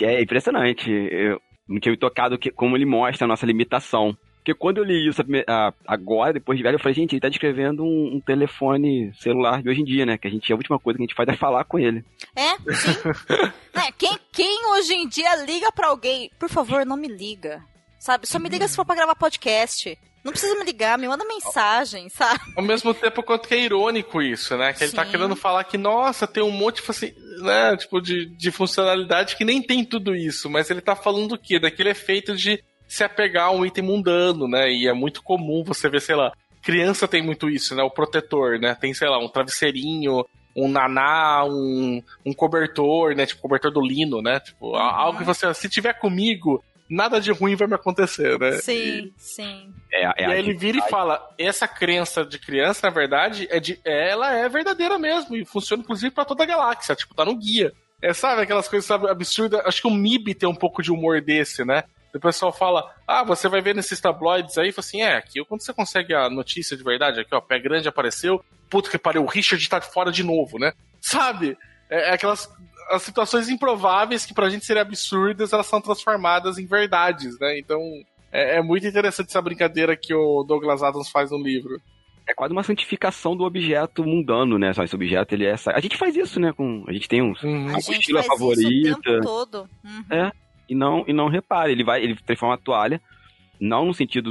É impressionante. Eu não tinha me tocado que, como ele mostra a nossa limitação. Porque quando eu li isso a agora, depois de velho, eu falei, gente, ele tá descrevendo um, um telefone celular de hoje em dia, né? Que a gente, a última coisa que a gente faz é falar com ele. É, sim. né? quem, quem hoje em dia liga pra alguém, por favor, não me liga. Sabe? Só me liga se for pra gravar podcast. Não precisa me ligar, me manda mensagem, sabe? Ao mesmo tempo quanto que é irônico isso, né? Que ele tá Sim. querendo falar que, nossa, tem um monte tipo assim, né, tipo, de, de funcionalidade que nem tem tudo isso, mas ele tá falando do quê? Daquele efeito de se apegar a um item mundano, né? E é muito comum você ver, sei lá, criança tem muito isso, né? O protetor, né? Tem, sei lá, um travesseirinho, um naná, um, um cobertor, né? Tipo, cobertor do lino, né? Tipo, a- algo que você, se tiver comigo, nada de ruim vai me acontecer, né? Sim, sim. É, é e aí ele vira e fala: essa crença de criança, na verdade, é de, ela é verdadeira mesmo e funciona inclusive pra toda a galáxia. Tipo, tá no guia. É, sabe, aquelas coisas sabe, absurdas. Acho que o MIB tem um pouco de humor desse, né? O pessoal fala: ah, você vai ver nesses tabloides aí. Fala assim: é, aqui quando você consegue a notícia de verdade, aqui ó, pé grande apareceu, puto que pariu, o Richard tá fora de novo, né? Sabe? É, é aquelas as situações improváveis que pra gente seriam absurdas, elas são transformadas em verdades, né? Então, é, é muito interessante essa brincadeira que o Douglas Adams faz no livro. É quase uma santificação do objeto mundano, né? Só esse objeto, ele é... essa- A gente faz isso, né? Com... A gente tem um, uma A gente faz isso o favorita. tempo todo. Uhum. É, e não, e não repare, ele vai, ele transforma a toalha, não no sentido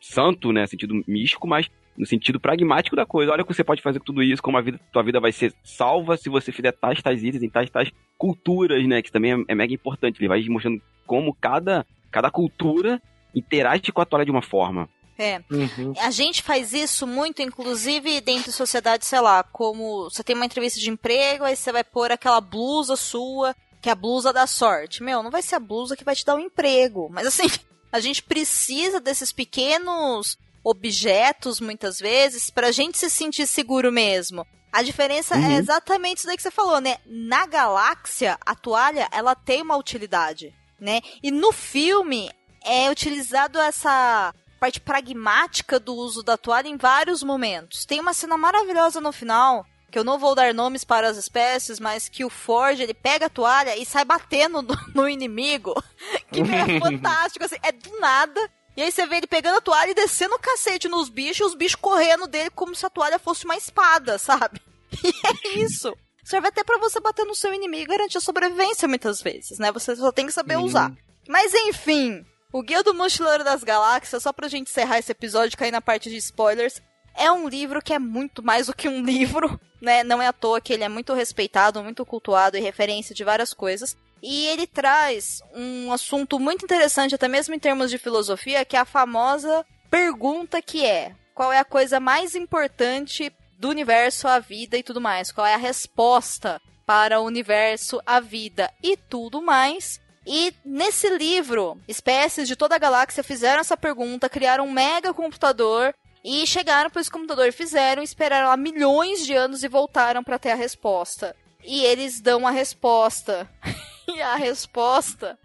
santo, né, sentido místico, mas no sentido pragmático da coisa. Olha o que você pode fazer com tudo isso, como a vida, tua vida vai ser salva se você fizer tais, tais itens em tais, tais culturas, né, que também é, é mega importante. Ele vai mostrando como cada, cada cultura interage com a toalha de uma forma. É. A gente faz isso muito, inclusive, dentro de sociedade, sei lá, como você tem uma entrevista de emprego, aí você vai pôr aquela blusa sua, que é a blusa da sorte. Meu, não vai ser a blusa que vai te dar o emprego. Mas assim, a gente precisa desses pequenos objetos, muitas vezes, pra gente se sentir seguro mesmo. A diferença Uhum. é exatamente isso daí que você falou, né? Na galáxia, a toalha, ela tem uma utilidade, né? E no filme, é utilizado essa parte pragmática do uso da toalha em vários momentos. Tem uma cena maravilhosa no final, que eu não vou dar nomes para as espécies, mas que o Forge, ele pega a toalha e sai batendo no, no inimigo, que é fantástico, assim, é do nada. E aí você vê ele pegando a toalha e descendo o cacete nos bichos, e os bichos correndo dele como se a toalha fosse uma espada, sabe? E é isso. Serve até pra você bater no seu inimigo e garantir a sobrevivência muitas vezes, né? Você só tem que saber usar. Mas enfim, o Guia do Mochileiro das Galáxias, só pra gente encerrar esse episódio e cair na parte de spoilers, é um livro que é muito mais do que um livro, né? Não é à toa que ele é muito respeitado, muito cultuado e referência de várias coisas. E ele traz um assunto muito interessante, até mesmo em termos de filosofia, que é a famosa pergunta que é: qual é a coisa mais importante do universo, a vida e tudo mais? Qual é a resposta para o universo, a vida e tudo mais? E nesse livro, espécies de toda a galáxia fizeram essa pergunta, criaram um mega computador e chegaram para esse computador, fizeram, esperaram lá milhões de anos e voltaram para ter a resposta. E eles dão a resposta. e a resposta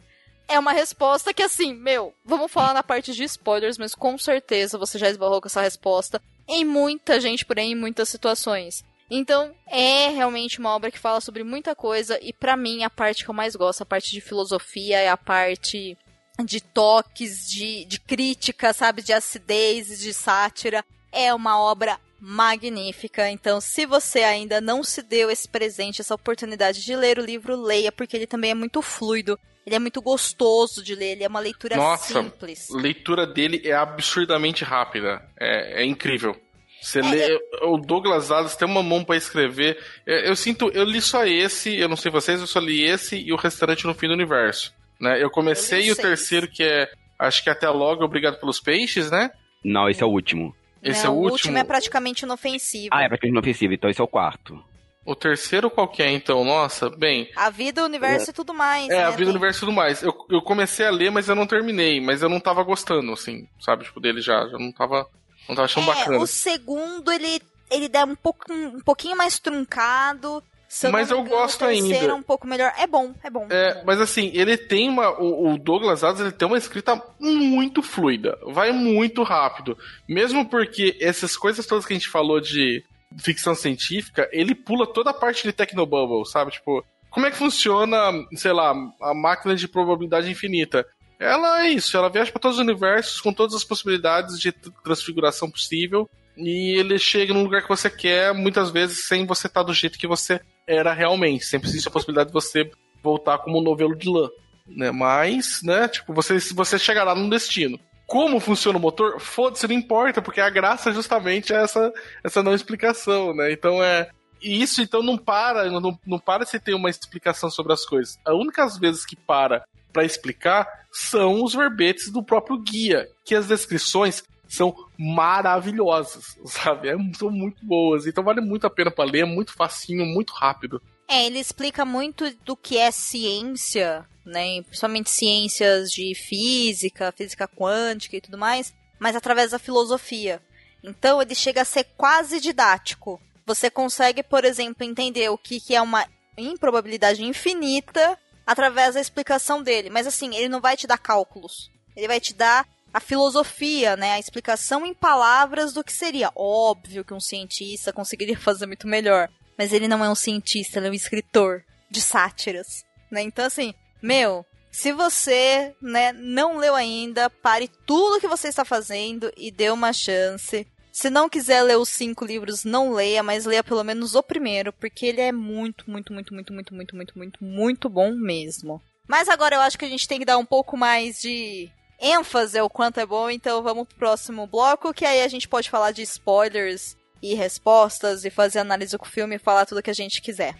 é uma resposta que, assim, meu, vamos falar na parte de spoilers, mas com certeza você já esbarrou com essa resposta em muita gente por aí, em muitas situações. Então, é realmente uma obra que fala sobre muita coisa, e para mim, a parte que eu mais gosto, a parte de filosofia, é a parte de toques, de, de crítica, sabe, de acidez, de sátira. É uma obra magnífica. Então, se você ainda não se deu esse presente, essa oportunidade de ler o livro, leia, porque ele também é muito fluido. Ele é muito gostoso de ler, ele é uma leitura Nossa, simples. leitura dele é absurdamente rápida. É, é incrível. Você lê. O Douglas Adams tem uma mão para escrever. É, Eu sinto. Eu li só esse, eu não sei vocês, eu só li esse e o restaurante no fim do universo. Né? Eu comecei o terceiro, que é. Acho que até logo, obrigado pelos peixes, né? Não, esse é o último. Esse Não, é o o último. último é praticamente inofensivo. Ah, é praticamente inofensivo, então esse é o quarto. O terceiro qual que é, então? Nossa, bem. A vida, o universo e tudo mais. É, né? a vida, o universo e tudo mais. Eu, eu comecei a ler, mas eu não terminei. Mas eu não tava gostando, assim, sabe? Tipo, dele já. Já não tava. Não tava achando É, bacana. o segundo, ele, ele dá um, pouco, um pouquinho mais truncado. Se Mas eu gosto ainda. é um pouco melhor. É bom, é bom. É, mas assim, ele tem uma. O, o Douglas Adams ele tem uma escrita muito fluida. Vai muito rápido. Mesmo porque essas coisas todas que a gente falou de ficção científica, ele pula toda a parte de Technobubble, sabe? Tipo, como é que funciona, sei lá, a máquina de probabilidade infinita? Ela é isso, ela viaja para todos os universos com todas as possibilidades de tr- transfiguração possível. E ele chega num lugar que você quer, muitas vezes sem você estar do jeito que você era realmente. Sempre existe a possibilidade de você voltar como um novelo de lã. Né? Mas, né, tipo, você, você chegará num destino. Como funciona o motor? Foda-se, não importa, porque a graça justamente é essa, essa não explicação, né? Então é. E isso então não para, não, não para se ter uma explicação sobre as coisas. As únicas vezes que para para explicar são os verbetes do próprio guia, que as descrições são maravilhosas, sabe? É, são muito boas, então vale muito a pena para ler, é muito facinho, muito rápido. É, ele explica muito do que é ciência, né? Principalmente ciências de física, física quântica e tudo mais, mas através da filosofia. Então ele chega a ser quase didático. Você consegue, por exemplo, entender o que, que é uma improbabilidade infinita através da explicação dele. Mas assim, ele não vai te dar cálculos. Ele vai te dar a filosofia, né? A explicação em palavras do que seria. Óbvio que um cientista conseguiria fazer muito melhor. Mas ele não é um cientista, ele é um escritor de sátiras, né? Então, assim, meu, se você, né, não leu ainda, pare tudo que você está fazendo e dê uma chance. Se não quiser ler os cinco livros, não leia, mas leia pelo menos o primeiro, porque ele é muito, muito, muito, muito, muito, muito, muito, muito, muito bom mesmo. Mas agora eu acho que a gente tem que dar um pouco mais de ênfase ao quanto é bom, então vamos pro próximo bloco, que aí a gente pode falar de spoilers e respostas e fazer análise com o filme e falar tudo que a gente quiser.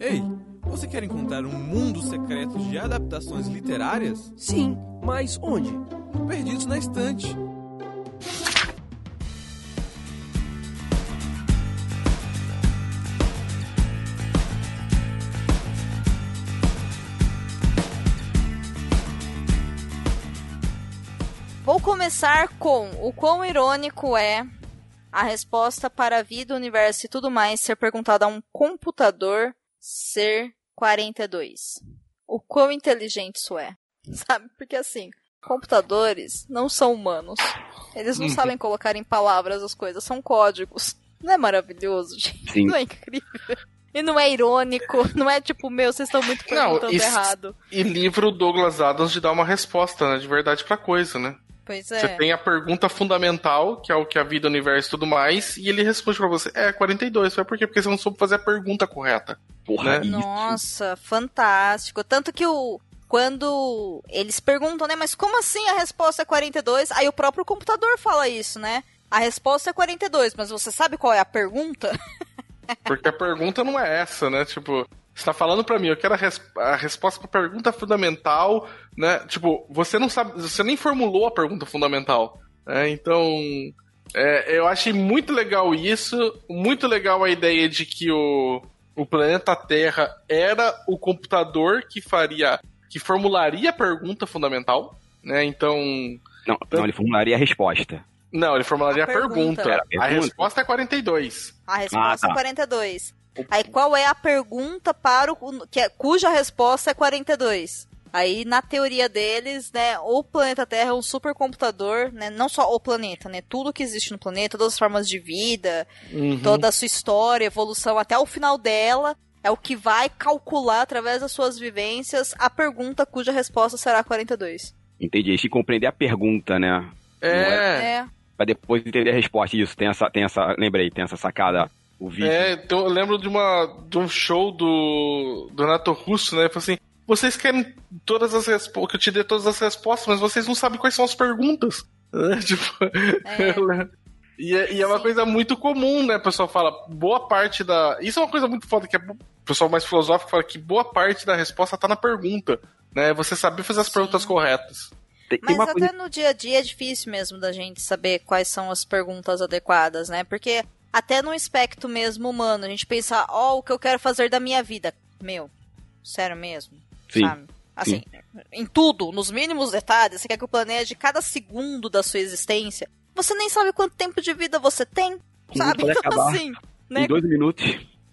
Ei, você quer encontrar um mundo secreto de adaptações literárias? Sim, mas onde? Perdidos na estante. Vou começar com o quão irônico é a resposta para a vida, o universo e tudo mais ser perguntada a um computador ser 42. O quão inteligente isso é. Sabe? Porque assim, computadores não são humanos. Eles não Uhum. sabem colocar em palavras as coisas, são códigos. Não é maravilhoso, gente? Sim. Não é incrível? E não é irônico, não é tipo, meu, vocês estão muito perguntando isso- errado. E livro Douglas Adams de dar uma resposta, né? De verdade pra coisa, né? Pois Você é. tem a pergunta fundamental, que é o que a vida, o universo e tudo mais, e ele responde pra você, é 42. Foi por quê? Porque você não soube fazer a pergunta correta. Porra, né? Nossa, fantástico. Tanto que o. Quando eles perguntam, né? Mas como assim a resposta é 42? Aí o próprio computador fala isso, né? A resposta é 42, mas você sabe qual é a pergunta? Porque a pergunta não é essa, né? Tipo, você tá falando pra mim, eu quero a, res- a resposta pra pergunta fundamental, né? Tipo, você não sabe, você nem formulou a pergunta fundamental. né? Então, é, eu achei muito legal isso, muito legal a ideia de que o, o planeta Terra era o computador que faria, que formularia a pergunta fundamental, né? Então, Não, não, ele formularia a resposta. não, ele formularia A a pergunta. pergunta. A A pergunta? resposta é 42. A resposta Ah, tá. é 42. Aí qual é a pergunta para o que é, cuja resposta é 42? Aí, na teoria deles, né, o planeta Terra é um supercomputador, né, não só o planeta, né, tudo que existe no planeta, todas as formas de vida, Uhum. toda a sua história, evolução até o final dela, é o que vai calcular através das suas vivências a pergunta cuja resposta será 42. Entendi. Eles compreender a pergunta, né? É. É. Pra depois entender a resposta. Isso, tem essa, tem essa. Lembrei, tem essa sacada. O vídeo. É, então eu lembro de, uma, de um show do, do Renato Russo, né? Ele falou assim: vocês querem todas as respostas, que eu te dê todas as respostas, mas vocês não sabem quais são as perguntas. né? Tipo, lembro. e, é, e é uma coisa muito comum, né? O pessoal fala, boa parte da. Isso é uma coisa muito foda, que é o pessoal mais filosófico fala que boa parte da resposta tá na pergunta. Né? Você saber fazer as perguntas corretas. Tem, Mas até no dia a dia é difícil mesmo da gente saber quais são as perguntas adequadas, né? Porque até no aspecto mesmo humano, a gente pensar, ó, o que eu quero fazer da minha vida. Meu, sério mesmo? Sim. Sabe? Assim, em tudo, nos mínimos detalhes, você quer que eu planeje cada segundo da sua existência. Você nem sabe quanto tempo de vida você tem, sabe? Então, assim, né? Em dois minutos.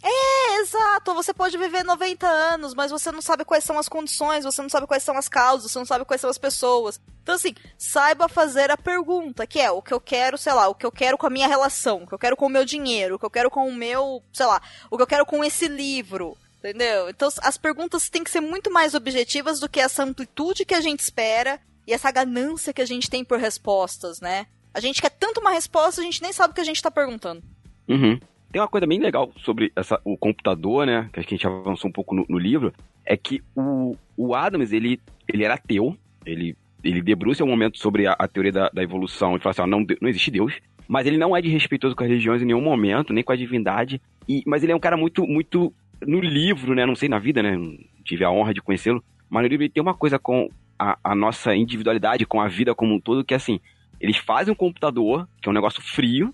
É, exato. Você pode viver 90 anos, mas você não sabe quais são as condições, você não sabe quais são as causas, você não sabe quais são as pessoas. Então, assim, saiba fazer a pergunta, que é o que eu quero, sei lá, o que eu quero com a minha relação, o que eu quero com o meu dinheiro, o que eu quero com o meu, sei lá, o que eu quero com esse livro. Entendeu? Então, as perguntas têm que ser muito mais objetivas do que essa amplitude que a gente espera e essa ganância que a gente tem por respostas, né? A gente quer tanto uma resposta, a gente nem sabe o que a gente tá perguntando. Uhum. Tem uma coisa bem legal sobre essa, o computador, né? Que a gente avançou um pouco no, no livro. É que o, o Adams, ele, ele era ateu. Ele, ele debruça um momento sobre a, a teoria da, da evolução e fala assim: ó, não, não existe Deus. Mas ele não é desrespeitoso com as religiões em nenhum momento, nem com a divindade. E, mas ele é um cara muito, muito. No livro, né? Não sei na vida, né? Tive a honra de conhecê-lo. Mas no livro ele tem uma coisa com a, a nossa individualidade, com a vida como um todo, que é assim: eles fazem um computador, que é um negócio frio,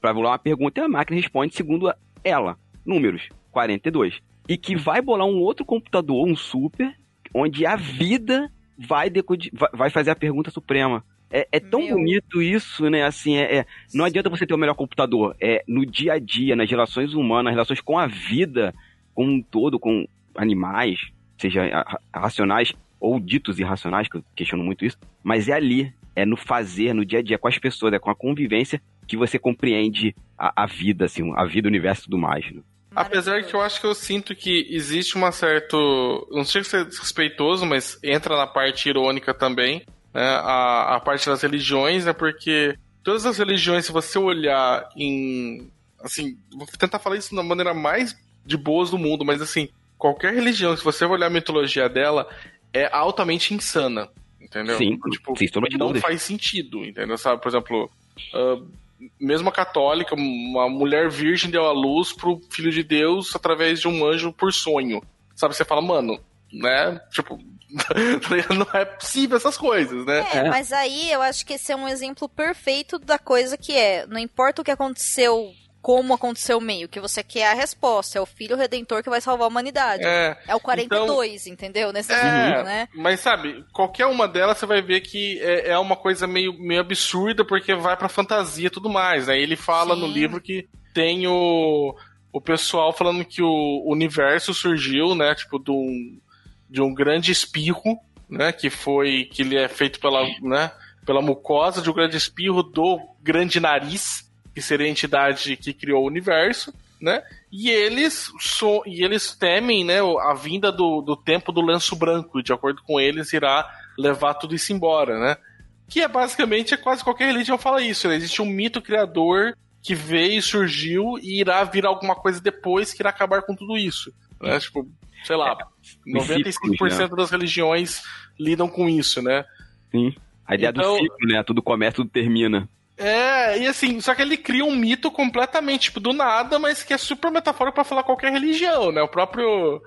para bolar uma pergunta e a máquina responde segundo ela. Números, 42. E que vai bolar um outro computador, um super, onde a vida vai, vai- fazer a pergunta suprema. É, é tão bonito isso, né? Assim, é, é- não adianta você ter o melhor computador. É no dia a dia, nas relações humanas, nas relações com a vida como um todo, com animais, seja ra- racionais ou ditos irracionais, que eu questiono muito isso. Mas é ali, é no fazer, no dia a dia, com as pessoas, é com a convivência que você compreende a, a vida, assim, a vida, o universo e tudo mais. né? Apesar que eu acho que eu sinto que existe uma certo. Não sei se é desrespeitoso, mas entra na parte irônica também. Né? A, a parte das religiões, é porque todas as religiões, se você olhar em. Assim, vou tentar falar isso da maneira mais de boas do mundo, mas assim, qualquer religião, se você olhar a mitologia dela, é altamente insana. Entendeu? Sim, tipo, de não faz sentido, entendeu? Sabe, por exemplo, ah, mesmo católica, uma mulher virgem deu a luz pro filho de Deus através de um anjo por sonho. Sabe, você fala, mano, né? Tipo, não é possível essas coisas, né? É, mas aí eu acho que esse é um exemplo perfeito da coisa que é. Não importa o que aconteceu, como aconteceu o meio, que você quer é a resposta. É o filho redentor que vai salvar a humanidade. É, o 42, entendeu? Nesse sentido, É, né? mas sabe, qualquer uma delas você vai ver que é, é uma coisa meio, meio absurda porque vai pra fantasia e tudo mais. Aí ele fala no livro que tem o, o pessoal falando que o universo surgiu, né, tipo, de um, de um grande espirro, né, que foi, que ele é feito pela, né, pela mucosa de um grande espirro do grande nariz, que seria a entidade que criou o universo, né? E eles so, e eles temem, né, a vinda do, do tempo do lenço branco, e de acordo com eles irá levar tudo isso embora, né? Que é basicamente é quase qualquer religião fala isso, né? Existe um mito criador que veio, surgiu e irá vir alguma coisa depois que irá acabar com tudo isso, né? Tipo, sei lá, Os 95% ciclos, das religiões lidam com isso, né? Sim. A ideia Então- do ciclo, né? Tudo começa, tudo termina. É, e assim, só que ele cria um mito completamente, tipo, do nada, mas que é super metafórico pra falar qualquer religião, né? O próprio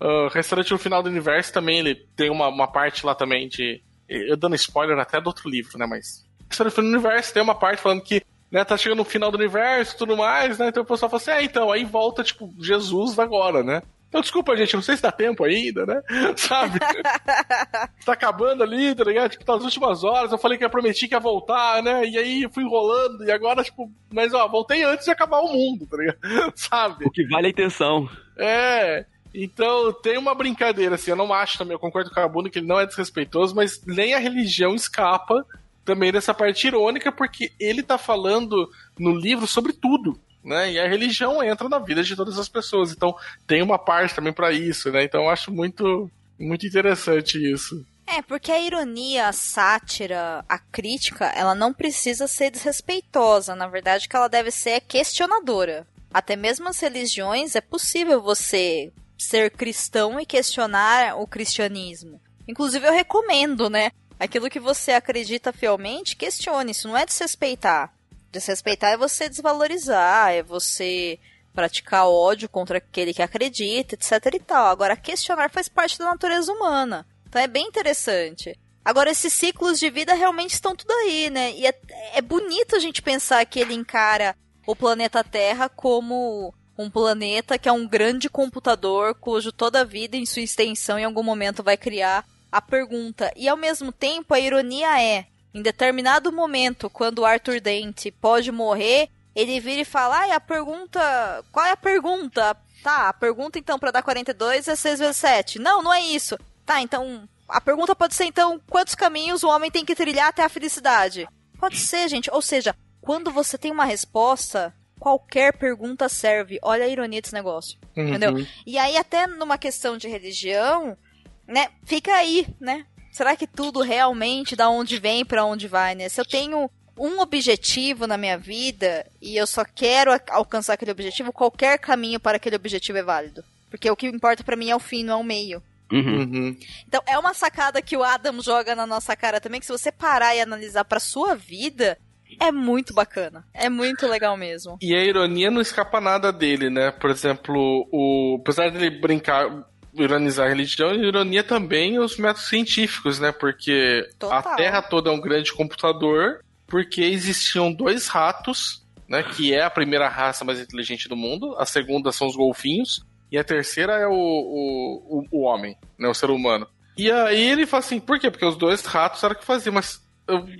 ah, Restaurante no Final do Universo também, ele tem uma, uma parte lá também de... Eu dando spoiler até do outro livro, né? Mas... Restaurante no Universo tem uma parte falando que, né, tá chegando no final do universo e tudo mais, né? Então o pessoal fala assim, é, então, aí volta, tipo, Jesus agora, né? Então, desculpa, gente, não sei se dá tempo ainda, né? Sabe? tá acabando ali, tá ligado? Tipo, tá nas últimas horas, eu falei que eu prometi que ia voltar, né? E aí fui enrolando, e agora, tipo, mas ó, voltei antes de acabar o mundo, tá ligado? Sabe? O que vale é a intenção. É. Então, tem uma brincadeira, assim, eu não acho também, eu concordo com o Cabuno que ele não é desrespeitoso, mas nem a religião escapa também dessa parte irônica, porque ele tá falando no livro sobre tudo né? E a religião entra na vida de todas as pessoas. Então tem uma parte também para isso, né? Então eu acho muito, muito interessante isso. É, porque a ironia, a sátira, a crítica, ela não precisa ser desrespeitosa. Na verdade, que ela deve ser questionadora. Até mesmo as religiões, é possível você ser cristão e questionar o cristianismo. Inclusive, eu recomendo, né? Aquilo que você acredita fielmente, questione. Isso não é desrespeitar. Desrespeitar é você desvalorizar, é você praticar ódio contra aquele que acredita, etc e tal. Agora, questionar faz parte da natureza humana. Então é bem interessante. Agora, esses ciclos de vida realmente estão tudo aí, né? E é, é bonito a gente pensar que ele encara o planeta Terra como um planeta que é um grande computador cujo toda a vida, em sua extensão, em algum momento vai criar a pergunta. E ao mesmo tempo, a ironia é: em determinado momento, quando o Arthur Dente pode morrer, ele vira e fala: ah, a pergunta. Qual é a pergunta? Tá, a pergunta então para dar 42 é 6 vezes 7. Não, não é isso. Tá, então. A pergunta pode ser então: quantos caminhos o homem tem que trilhar até a felicidade? Pode ser, gente. Ou seja, quando você tem uma resposta, qualquer pergunta serve. Olha a ironia desse negócio. Uhum. Entendeu? E aí, até numa questão de religião, né? Fica aí, né? Será que tudo realmente da onde vem para onde vai, né? Se eu tenho um objetivo na minha vida e eu só quero alcançar aquele objetivo, qualquer caminho para aquele objetivo é válido. Porque o que importa para mim é o fim, não é o meio. Uhum. uhum. Então é uma sacada que o Adam joga na nossa cara também, que se você parar e analisar para sua vida, é muito bacana. É muito legal mesmo. E a ironia não escapa nada dele, né? Por exemplo, o apesar dele brincar ironizar a religião e ironia também os métodos científicos, né? Porque Total. a Terra toda é um grande computador, porque existiam dois ratos, né? Que é a primeira raça mais inteligente do mundo, a segunda são os golfinhos, e a terceira é o, o, o, o homem, né? O ser humano. E aí ele fala assim, por quê? Porque os dois ratos eram o que faziam, mas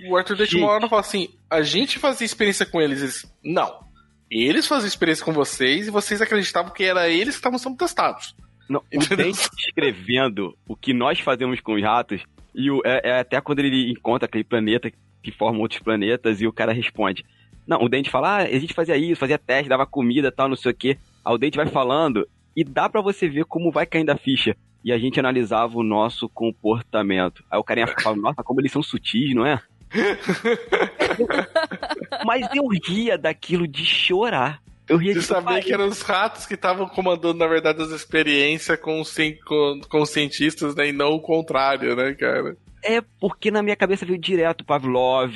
o Arthur Dente uma hora fala assim, a gente fazia experiência com eles. eles não. Eles faziam experiência com vocês e vocês acreditavam que era eles que estavam sendo testados. Não, o Dente escrevendo o que nós fazemos com os ratos, e o, é, é, até quando ele encontra aquele planeta que forma outros planetas, e o cara responde. Não, o Dente fala, ah, a gente fazia isso, fazia teste, dava comida tal, não sei o quê. Aí o Dente vai falando, e dá para você ver como vai caindo a ficha. E a gente analisava o nosso comportamento. Aí o carinha fala, nossa, como eles são sutis, não é? Mas eu ria daquilo de chorar. Eu ria de saber que eram os ratos que estavam comandando, na verdade, as experiências com, com, com os cientistas, né? E não o contrário, né, cara? É, porque na minha cabeça veio direto Pavlov,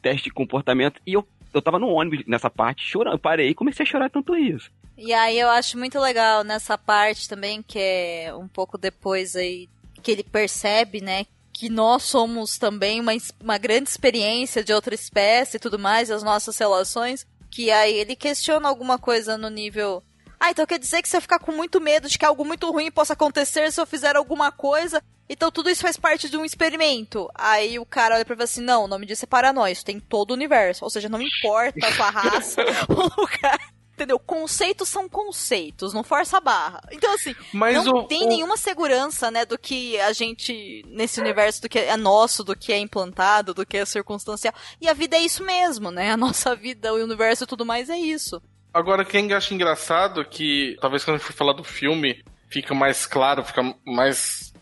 teste de comportamento, e eu, eu tava no ônibus nessa parte chorando. Eu parei e comecei a chorar tanto isso. E aí eu acho muito legal nessa parte também, que é um pouco depois aí, que ele percebe, né, que nós somos também uma, uma grande experiência de outra espécie e tudo mais, as nossas relações. Que aí ele questiona alguma coisa no nível. Ah, então quer dizer que se eu ficar com muito medo de que algo muito ruim possa acontecer se eu fizer alguma coisa, então tudo isso faz parte de um experimento. Aí o cara olha pra ele assim: não, o nome disso é paranoia, isso tem todo o universo. Ou seja, não importa a sua raça, o lugar. Entendeu? Conceitos são conceitos, não força a barra. Então, assim, Mas não o, tem o... nenhuma segurança, né, do que a gente, nesse universo, do que é nosso, do que é implantado, do que é circunstancial. E a vida é isso mesmo, né? A nossa vida, o universo e tudo mais é isso. Agora, quem acha engraçado que, talvez quando a gente for falar do filme, fica mais claro, fica mais,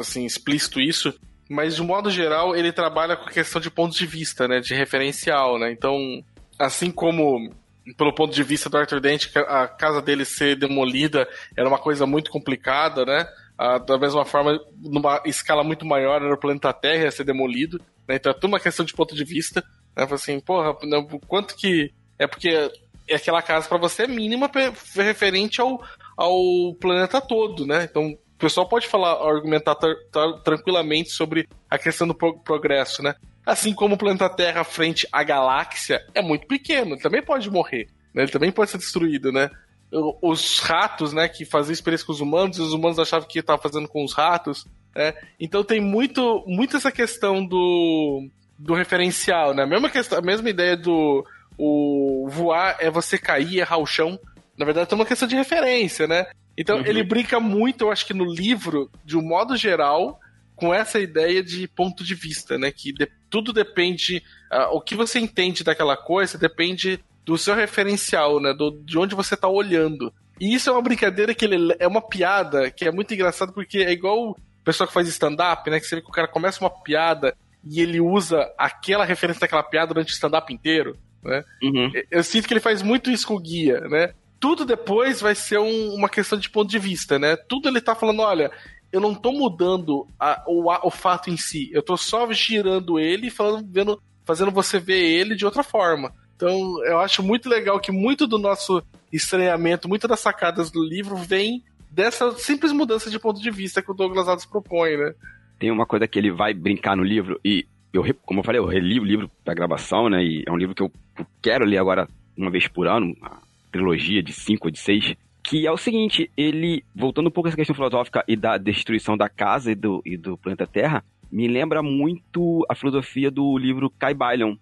assim, explícito isso, mas de um modo geral ele trabalha com a questão de pontos de vista, né, de referencial, né? Então, assim como pelo ponto de vista do Arthur Dent, a casa dele ser demolida era uma coisa muito complicada, né? Ah, da mesma forma, numa escala muito maior, era o planeta Terra ia ser demolido. Né? Então é tudo uma questão de ponto de vista. Né? Assim, porra, né, quanto que. É porque é aquela casa para você é mínima referente ao, ao planeta todo, né? Então o pessoal pode falar, argumentar tranquilamente sobre a questão do pro progresso, né? Assim como o planeta Terra frente à galáxia é muito pequeno, ele também pode morrer, né? Ele também pode ser destruído, né? os ratos, né, que faziam experiência com os humanos, e os humanos achavam que estavam fazendo com os ratos. Né? Então tem muito, muito essa questão do, do referencial, né? A mesma, questão, a mesma ideia do o voar é você cair errar o chão. Na verdade, é uma questão de referência, né? Então uhum. ele brinca muito, eu acho que no livro, de um modo geral, com essa ideia de ponto de vista, né? Que de, tudo depende. Uh, o que você entende daquela coisa depende do seu referencial, né? Do, de onde você está olhando. E isso é uma brincadeira que ele é uma piada que é muito engraçado porque é igual o pessoal que faz stand-up, né? Que você vê que o cara começa uma piada e ele usa aquela referência daquela piada durante o stand-up inteiro né? Uhum. Eu sinto que ele faz muito isso com o guia, né? Tudo depois vai ser um, uma questão de ponto de vista, né? Tudo ele tá falando, olha, eu não tô mudando a, o, a, o fato em si, eu tô só girando ele e falando, vendo, fazendo você ver ele de outra forma. Então, eu acho muito legal que muito do nosso estranhamento, muitas das sacadas do livro vem dessa simples mudança de ponto de vista que o Douglas Adams propõe, né? Tem uma coisa que ele vai brincar no livro, e eu, como eu falei, eu reli o livro da gravação, né? E é um livro que eu, quero ler agora uma vez por ano, uma trilogia de cinco ou de seis. Que é o seguinte, ele, voltando um pouco a essa questão filosófica e da destruição da casa e do, e do planeta Terra, me lembra muito a filosofia do livro Caibalion,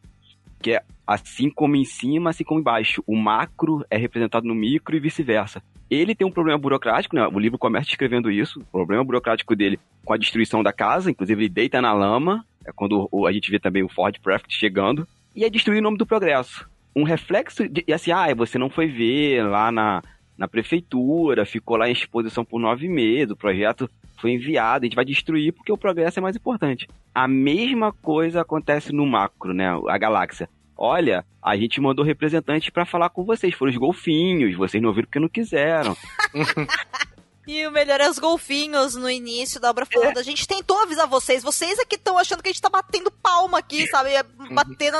que é assim como em cima, assim como embaixo. O macro é representado no micro e vice-versa. Ele tem um problema burocrático, né? O livro começa escrevendo isso, o problema burocrático dele com a destruição da casa, inclusive ele deita na lama, é quando a gente vê também o Ford Craft chegando, e é destruir o nome do progresso. Um reflexo de, e assim, ah, você não foi ver lá na, na prefeitura, ficou lá em exposição por nove meses, o projeto foi enviado, a gente vai destruir porque o progresso é mais importante. A mesma coisa acontece no macro, né? A galáxia. Olha, a gente mandou representantes para falar com vocês, foram os golfinhos, vocês não viram porque não quiseram. E o melhor é os golfinhos no início da obra falando. É. A gente tentou avisar vocês. Vocês é que estão achando que a gente tá batendo palma aqui, sabe? Uhum. Batendo,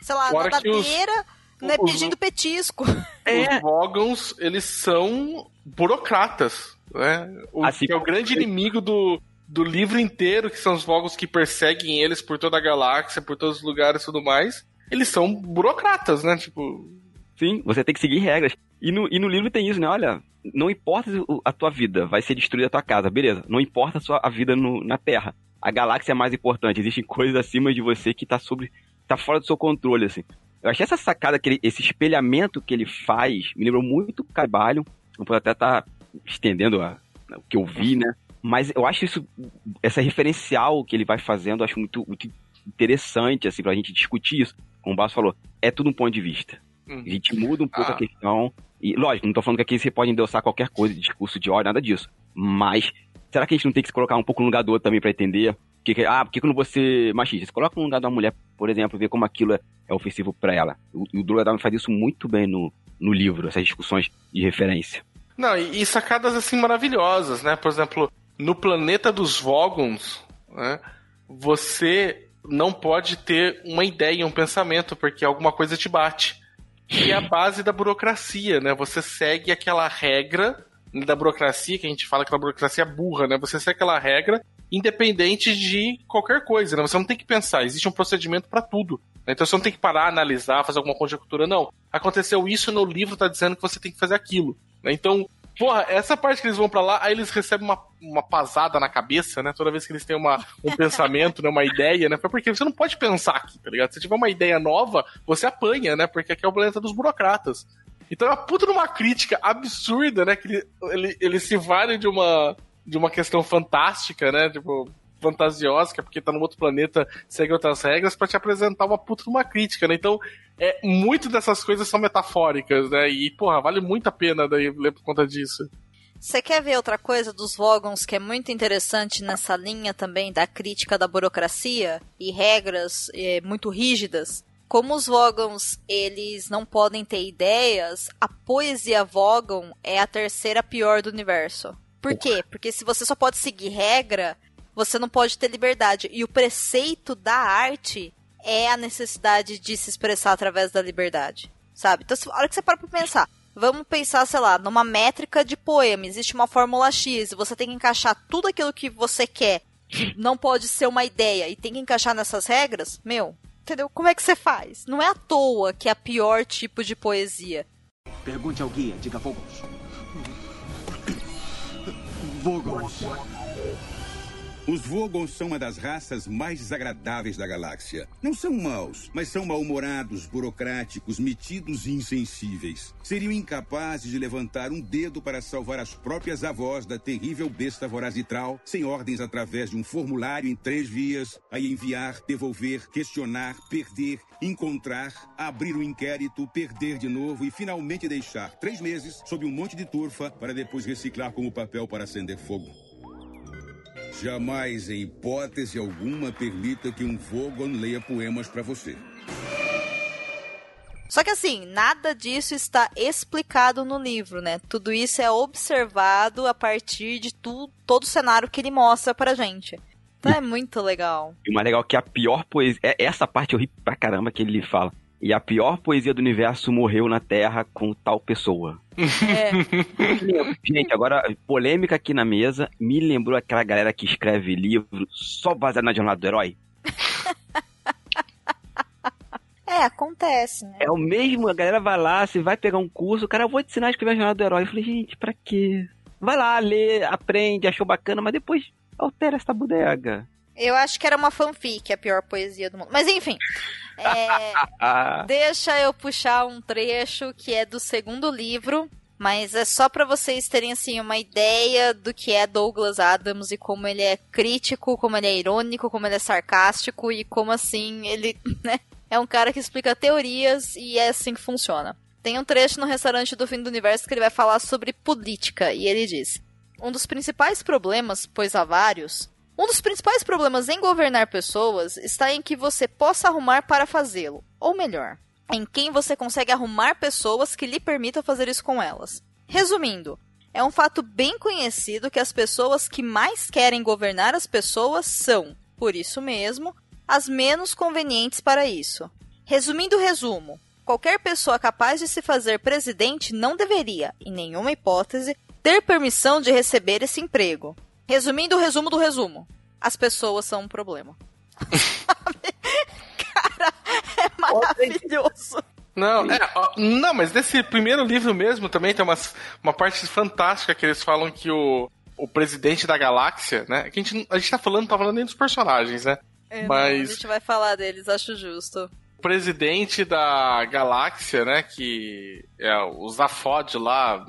sei lá, Fora na madeira, né? Os, pedindo petisco. É. Os Vogons, eles são burocratas, né? O, assim, que é o grande inimigo do, do livro inteiro, que são os Vogons que perseguem eles por toda a galáxia, por todos os lugares e tudo mais. Eles são burocratas, né? Tipo. Sim, você tem que seguir regras. E no, e no livro tem isso, né? Olha, não importa a tua vida, vai ser destruída a tua casa, beleza. Não importa a, sua, a vida no, na Terra. A galáxia é mais importante. Existem coisas acima de você que tá sobre. tá fora do seu controle, assim. Eu achei essa sacada, que ele, esse espelhamento que ele faz, me lembrou muito o Cabalho. Não posso até estar tá estendendo a, o que eu vi, né? Mas eu acho isso, essa referencial que ele vai fazendo, eu acho muito, muito interessante, assim, pra gente discutir isso. Como o Basso falou, é tudo um ponto de vista. Uhum. A gente muda um pouco ah. a questão. E, lógico, não tô falando que aqui você pode endossar qualquer coisa discurso de ódio, nada disso. Mas, será que a gente não tem que se colocar um pouco no lugar do outro também pra entender? Que, ah, por que, que vou ser machista? Se coloca no lugar de uma mulher, por exemplo, ver como aquilo é, é ofensivo para ela. O, o Drogadame faz isso muito bem no, no livro, essas discussões de referência. Não, e, e sacadas assim maravilhosas, né? Por exemplo, no planeta dos Vogons, né? Você não pode ter uma ideia, um pensamento, porque alguma coisa te bate. E é a base da burocracia, né? Você segue aquela regra da burocracia, que a gente fala que a burocracia é burra, né? Você segue aquela regra independente de qualquer coisa, né? Você não tem que pensar, existe um procedimento para tudo. Né? Então você não tem que parar, analisar, fazer alguma conjectura, não. Aconteceu isso no livro, tá dizendo que você tem que fazer aquilo. Né? Então, Porra, essa parte que eles vão para lá, aí eles recebem uma, uma pasada na cabeça, né? Toda vez que eles têm uma, um pensamento, né? Uma ideia, né? Porque você não pode pensar aqui, tá ligado? Se tiver uma ideia nova, você apanha, né? Porque aqui é o planeta dos burocratas. Então é uma puta numa crítica absurda, né? Que ele, ele, ele se vale de uma, de uma questão fantástica, né? Tipo, fantasiosa, é porque tá num outro planeta, segue outras regras, para te apresentar uma puta numa crítica, né? Então, é, muito dessas coisas são metafóricas, né? E, porra, vale muito a pena daí ler por conta disso. Você quer ver outra coisa dos Vogons que é muito interessante nessa linha também da crítica da burocracia e regras é, muito rígidas? Como os Vogons eles não podem ter ideias, a poesia Vogon é a terceira pior do universo. Por quê? Porque se você só pode seguir regra, você não pode ter liberdade. E o preceito da arte é a necessidade de se expressar através da liberdade, sabe? Então, a hora que você para pra pensar, vamos pensar, sei lá, numa métrica de poema, existe uma fórmula X, você tem que encaixar tudo aquilo que você quer, que não pode ser uma ideia, e tem que encaixar nessas regras, meu, entendeu? Como é que você faz? Não é à toa que é a pior tipo de poesia. Pergunte ao guia, diga Vogons. Vogons. Os Vogons são uma das raças mais desagradáveis da galáxia. Não são maus, mas são mal-humorados, burocráticos, metidos e insensíveis. Seriam incapazes de levantar um dedo para salvar as próprias avós da terrível besta vorazitral, sem ordens através de um formulário em três vias, a enviar, devolver, questionar, perder, encontrar, abrir um inquérito, perder de novo e finalmente deixar três meses sob um monte de turfa para depois reciclar como papel para acender fogo. Jamais, em hipótese alguma, permita que um Vogon leia poemas para você. Só que assim, nada disso está explicado no livro, né? Tudo isso é observado a partir de tu, todo o cenário que ele mostra pra gente. Então é muito legal. E o mais legal é que a pior poesia. é- Essa parte eu ri pra caramba que ele fala. E a pior poesia do universo morreu na Terra com tal pessoa. Gente, agora, polêmica aqui na mesa, me lembrou aquela galera que escreve livro só baseado na jornada do herói. É, acontece, né? É o mesmo, a galera vai lá, você vai pegar um curso, o cara, eu vou te ensinar a escrever a jornada do herói. Eu falei, gente, pra quê? Vai lá, lê, aprende, achou bacana, mas depois altera essa bodega. Eu acho que era uma fanfic, a pior poesia do mundo. Mas enfim. É, deixa eu puxar um trecho que é do segundo livro. Mas é só pra vocês terem assim uma ideia do que é Douglas Adams e como ele é crítico, como ele é irônico, como ele é sarcástico e como assim ele, né, é um cara que explica teorias e é assim que funciona. Tem um trecho no restaurante do fim do universo que ele vai falar sobre política e ele diz: "Um dos principais problemas, pois há vários, um dos principais problemas em governar pessoas está em que você possa arrumar para fazê-lo, ou melhor, em quem você consegue arrumar pessoas que lhe permitam fazer isso com elas. Resumindo, é um fato bem conhecido que as pessoas que mais querem governar as pessoas são, por isso mesmo, as menos convenientes para isso. Resumindo o resumo, qualquer pessoa capaz de se fazer presidente não deveria, em nenhuma hipótese, ter permissão de receber esse emprego. Resumindo o resumo do resumo, as pessoas são um problema. Cara, é maravilhoso. Não, é, ó, não, mas nesse primeiro livro mesmo também tem umas, uma parte fantástica que eles falam que o, o presidente da galáxia, né? Que a gente, a gente tá falando, tá falando nem dos personagens, né? É, não, a mas gente vai falar deles, acho justo. o presidente da galáxia, né? Que é o Zafod lá.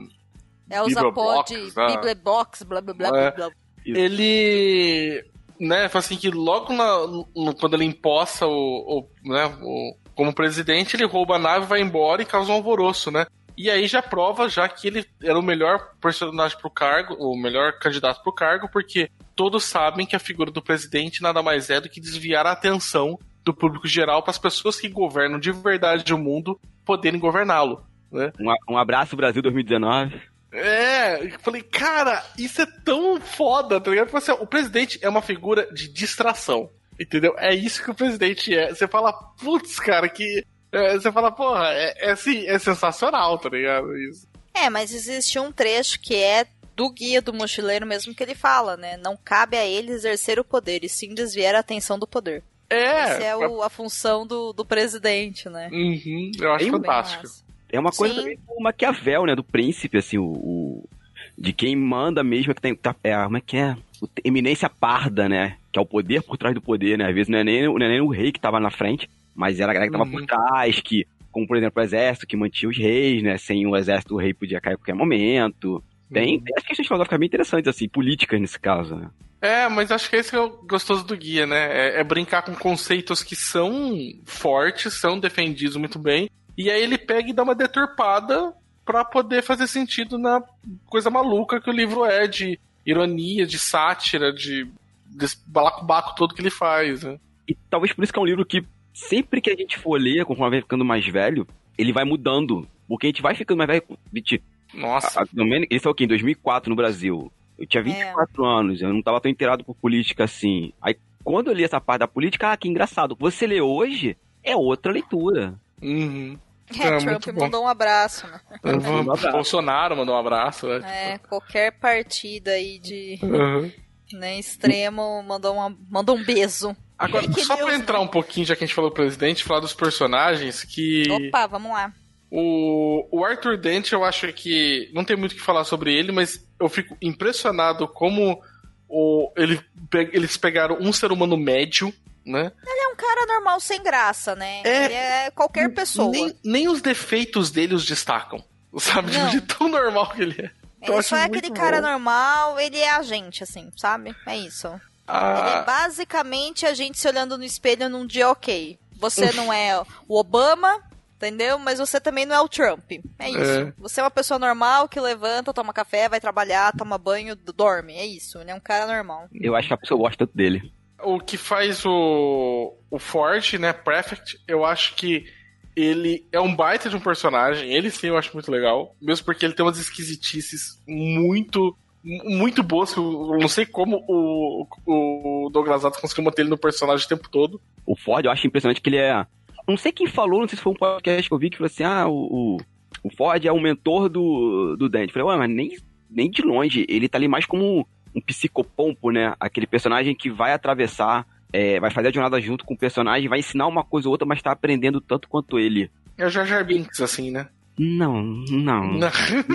É o Bibliobox, Zapod, né? Biblebox, blá blá blá É. blá blá. Ele, né, fala assim que logo na- no- quando ele imposta o, o, né, o- como presidente, ele rouba a nave, vai embora e causa um alvoroço, né? E aí já prova já que ele era o melhor personagem pro cargo, o melhor candidato pro cargo, porque todos sabem que a figura do presidente nada mais é do que desviar a atenção do público geral para as pessoas que governam de verdade o mundo poderem governá-lo, né? Um, um abraço, Brasil 2019. É, eu falei, cara, isso é tão foda, tá ligado? Porque, assim, o presidente é uma figura de distração, entendeu? É isso que o presidente é. Você fala, putz, cara, que. é, você fala, porra, é, é, assim, é sensacional, tá ligado? Isso. É, mas existe um trecho que é do guia do mochileiro mesmo que ele fala, né? Não cabe a ele exercer o poder, e sim desviar a atenção do poder. É. Essa é o- a função do, do presidente, né? Uhum, eu acho Bem fantástico. É uma coisa Sim. também do Maquiavel, né? Do príncipe, assim, o. o- de quem manda mesmo, é que tem. Tá, é, como é que é? O- Eminência parda, né? Que é o poder por trás do poder, né? Às vezes não é nem, não é nem o rei que tava na frente, mas era a galera que tava Uhum. por trás, que. Como, por exemplo, o exército que mantinha os reis, né? Sem o exército, o rei podia cair a qualquer momento. Tem, tem as questões filosóficas bem interessantes, assim, políticas nesse caso, né? É, mas acho que esse que é o gostoso do guia, né? É, é brincar com conceitos que são fortes, são defendidos muito bem, e aí ele pega e dá uma deturpada pra poder fazer sentido na coisa maluca que o livro é, de ironia, de sátira, de desse balacobaco todo que ele faz, né? E talvez por isso que é um livro que sempre que a gente for ler, conforme vai ficando mais velho, ele vai mudando. Porque a gente vai ficando mais velho. Nossa. a- a saiu o quê? Em 2004 no Brasil. Eu tinha 24 anos, eu não tava tão inteirado por política assim. Aí quando eu li essa parte da política, ah, que engraçado. Você lê hoje, é outra leitura. Uhum. É, É, Trump mandou um abraço, né? Uhum. Bolsonaro mandou um abraço, né? É, qualquer partida aí de Uhum. né, extremo mandou, uma, mandou um beijo. Agora, Que só Deus, pra entrar um pouquinho, já que a gente falou do presidente, falar dos personagens, que Opa, vamos lá. O, o Arthur Dent, eu acho que não tem muito o que falar sobre ele, mas eu fico impressionado como o, ele, eles pegaram um ser humano médio, né? Ele é um cara normal sem graça, né? Ele é qualquer pessoa. Nem, nem os defeitos dele os destacam, sabe? Não. De tão normal que ele é. Então, Ele só é aquele cara bom. normal, ele é a gente, assim, sabe? É isso. Ele Ah, é basicamente a gente se olhando no espelho num dia ok. Você não é o Obama, entendeu? Mas você também não é o Trump. É isso. É. Você é uma pessoa normal que levanta, toma café, vai trabalhar, toma banho, dorme. É isso. Ele é um cara normal. Eu acho que a pessoa gosta tanto dele. O que faz o, o Ford, né, Prefect, eu acho que ele é um baita de um personagem. Ele sim eu acho muito legal. Mesmo porque ele tem umas esquisitices muito. Muito boas, que eu não sei como o, o Douglas Adams conseguiu manter ele no personagem o tempo todo. O Ford, eu acho impressionante que ele é. Não sei quem falou, não sei se foi um podcast que eu vi que falou assim: ah, o, o, o Ford é o mentor do, do Dante. Eu falei, ué, mas nem, nem de longe. Ele tá ali mais como um psicopompo, né? Aquele personagem que vai atravessar, é, vai fazer a jornada junto com o personagem, vai ensinar uma coisa ou outra, mas tá aprendendo tanto quanto ele. É o Jar Jar Binks, assim, né? Não, não. Não.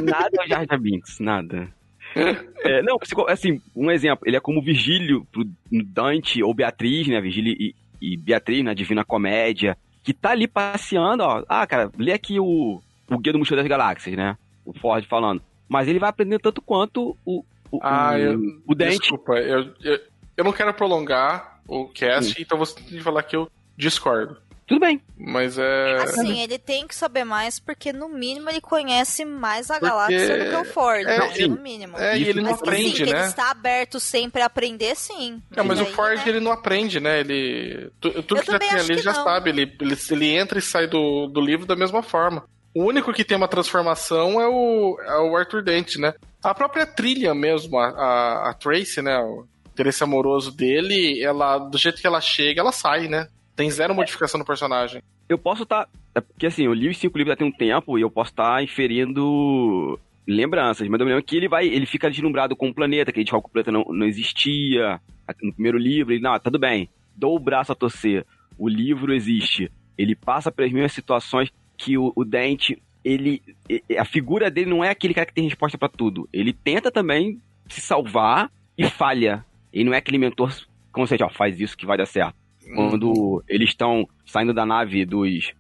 Nada é o Jar Jar Binks, nada. É, não, assim, um exemplo, ele é como Virgílio pro Dante ou Beatriz, né? Virgílio e, e Beatriz na Divina Comédia, que tá ali passeando, ó. Ah, cara, lê aqui o, o Guia do Mochileiro das Galáxias, né? O Ford falando. Mas ele vai aprender tanto quanto o, o, Ah, o, eu, o Dante. Desculpa, eu, eu, eu não quero prolongar o cast, então você tem que falar que eu discordo. Tudo bem. Mas é. Assim, ele tem que saber mais, porque no mínimo ele conhece mais a galáxia do que o Ford, é, né? sim. No mínimo. É, e ele não Mas que aprende, sim, que né? ele está aberto sempre a aprender, sim. Não, mas E o aí, Ford né? ele não aprende, né? Ele. tu- Tudo que já tem ali ele já não. sabe. Ele, ele, ele entra e sai do, do livro da mesma forma. O único que tem uma transformação é o, é o Arthur Dent, né? A própria trilha mesmo, a, a, a Tracy, né? O interesse amoroso dele, ela, do jeito que ela chega, ela sai, né? Tem zero modificação no personagem. Eu posso estar. é porque assim, eu li os cinco livros já tem um tempo e eu posso estar inferindo lembranças, mas eu me lembro que ele vai. Ele fica deslumbrado com o planeta, que a gente fala que o planeta não, não existia. No primeiro livro, ele, não, tudo bem, dou o braço a torcer. O livro existe. Ele passa pelas mesmas situações que o, o Dente. Ele. e- A figura dele não é aquele cara que tem resposta pra tudo. Ele tenta também se salvar e falha. Ele não é aquele mentor consciente, ó, faz isso que vai dar certo. Quando eles estão saindo da nave dos